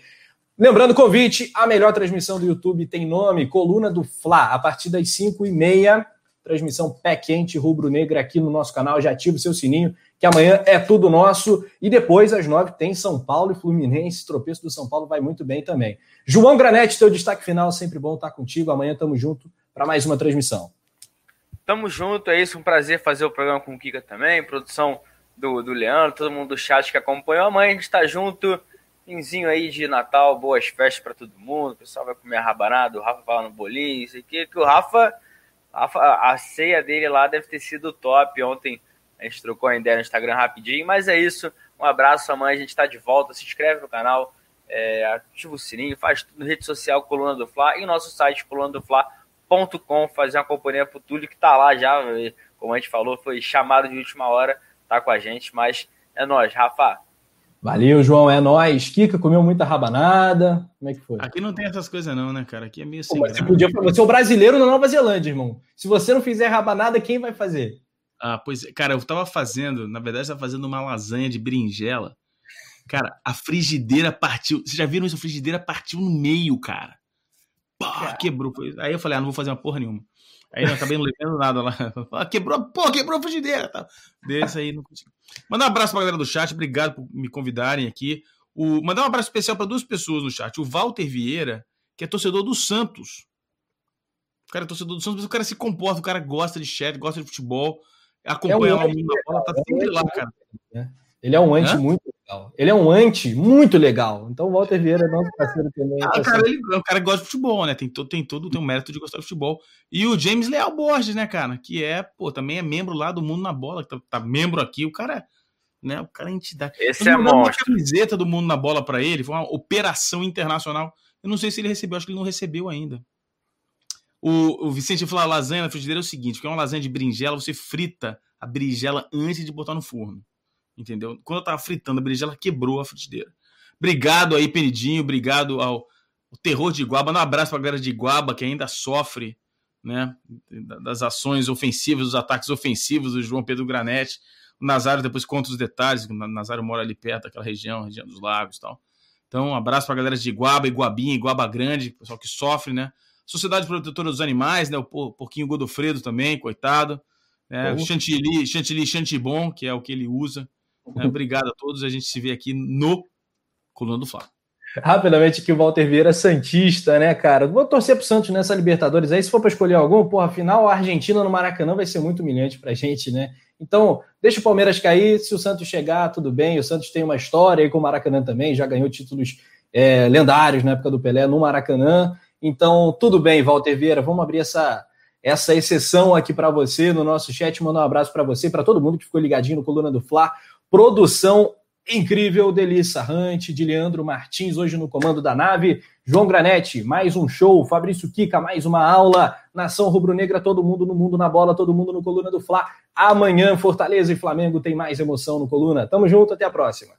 Lembrando o convite, a melhor transmissão do YouTube tem nome, Coluna do Fla, a partir das 5 e meia, transmissão pé quente, rubro-negra aqui no nosso canal, já ativa o seu sininho, que amanhã é tudo nosso, e depois às 9 tem São Paulo e Fluminense, tropeço do São Paulo vai muito bem também. João Granete, teu destaque final, sempre bom estar contigo, amanhã estamos junto para mais uma transmissão. Tamo junto, é isso, um prazer fazer o programa com o Kika também, produção do, do Leandro, todo mundo do chat que acompanhou, amanhã a gente está junto, Finzinho aí de Natal, boas festas para todo mundo. O pessoal vai comer rabanada, o Rafa fala no bolinho, isso aqui. Que o Rafa, Rafa, a ceia dele lá deve ter sido top. Ontem a gente trocou a ideia no Instagram rapidinho. Mas é isso. Um abraço, amanhã a gente está de volta. Se inscreve no canal, é, ativa o sininho, faz tudo na rede social Coluna do Fla e nosso site colunadofla.com. Fazer uma companhia pro Túlio que está lá já. Como a gente falou, foi chamado de última hora, tá com a gente. Mas é nós, Rafa. Valeu, João, é nóis. Kika comeu muita rabanada. Como é que foi? Aqui não tem essas coisas, não, né, cara? Aqui é meio assim. Você, podia, você é o brasileiro na Nova Zelândia, irmão. Se você não fizer rabanada, quem vai fazer? Ah, pois. Cara, eu tava fazendo, na verdade, eu tava fazendo uma lasanha de berinjela. Cara, a frigideira partiu. Vocês já viram isso? A frigideira partiu no meio, cara. Pá, quebrou. Aí eu falei, ah, não vou fazer uma porra nenhuma. Aí não acabei não levando nada lá. Ah, quebrou, pô, quebrou a frigideira. Tá. Desse aí não consegui. Mandar um abraço pra galera do chat, obrigado por me convidarem aqui. O, mandar um abraço especial para duas pessoas no chat. O Walter Vieira, que é torcedor do Santos. O cara é torcedor do Santos, mas o cara se comporta, o cara gosta de chat, gosta de futebol, acompanha é um lá o mundo da bola, tá é sempre lá, cara. Né? Ele é um anti Hã? muito legal. Ele é um anti muito legal. Então o Walter Vieira é nosso parceiro também. Ah, cara, ele é um cara que gosta de futebol, né? Tem todo, tem todo tem um mérito de gostar de futebol. E o James Leal Borges, né, cara? Que é, pô, também é membro lá do Mundo na Bola, que tá, tá membro aqui. O cara, né? O cara é entidade. Esse é monstro. uma camiseta do Mundo na Bola para ele, foi uma operação internacional. Eu não sei se ele recebeu, acho que ele não recebeu ainda. O, o Vicente falou: a lasanha na frigideira é o seguinte: que é uma lasanha de berinjela, você frita a berinjela antes de botar no forno. Entendeu? Quando eu tava fritando a berinjela, quebrou a frigideira. Obrigado aí, Penidinho. Obrigado ao, ao terror de Iguaba. Um abraço pra galera de Iguaba que ainda sofre né, das ações ofensivas, dos ataques ofensivos do João Pedro Granete. O Nazário depois conta os detalhes. O Nazário mora ali perto daquela região, região dos lagos e tal. Então, um abraço pra galera de Iguaba, Iguabinha, Iguaba Grande, pessoal que sofre, né? Sociedade Protetora dos Animais, né? O Porquinho Godofredo também, coitado. É, o Chantilly, Chantilly Chantibon, que é o que ele usa. É, obrigado a todos. A gente se vê aqui no Coluna do Fla. Rapidamente aqui o Walter Vieira Santista, né, cara? Vou torcer pro Santos nessa Libertadores aí. Se for para escolher algum, porra, afinal a Argentina no Maracanã vai ser muito humilhante pra gente, né? Então, deixa o Palmeiras cair. Se o Santos chegar, tudo bem. O Santos tem uma história aí com o Maracanã também, já ganhou títulos é, lendários na época do Pelé no Maracanã. Então, tudo bem, Walter Vieira. Vamos abrir essa, essa exceção aqui para você no nosso chat. Mandar um abraço para você, para todo mundo que ficou ligadinho no Coluna do Fla. Produção incrível, Delissa Hunt, de Leandro Martins, hoje no comando da nave. João Granete, mais um show. Fabrício Kika, mais uma aula. Nação Rubro-Negra, todo mundo no mundo na bola, todo mundo no Coluna do Fla. Amanhã, Fortaleza e Flamengo tem mais emoção no Coluna. Tamo junto, até a próxima.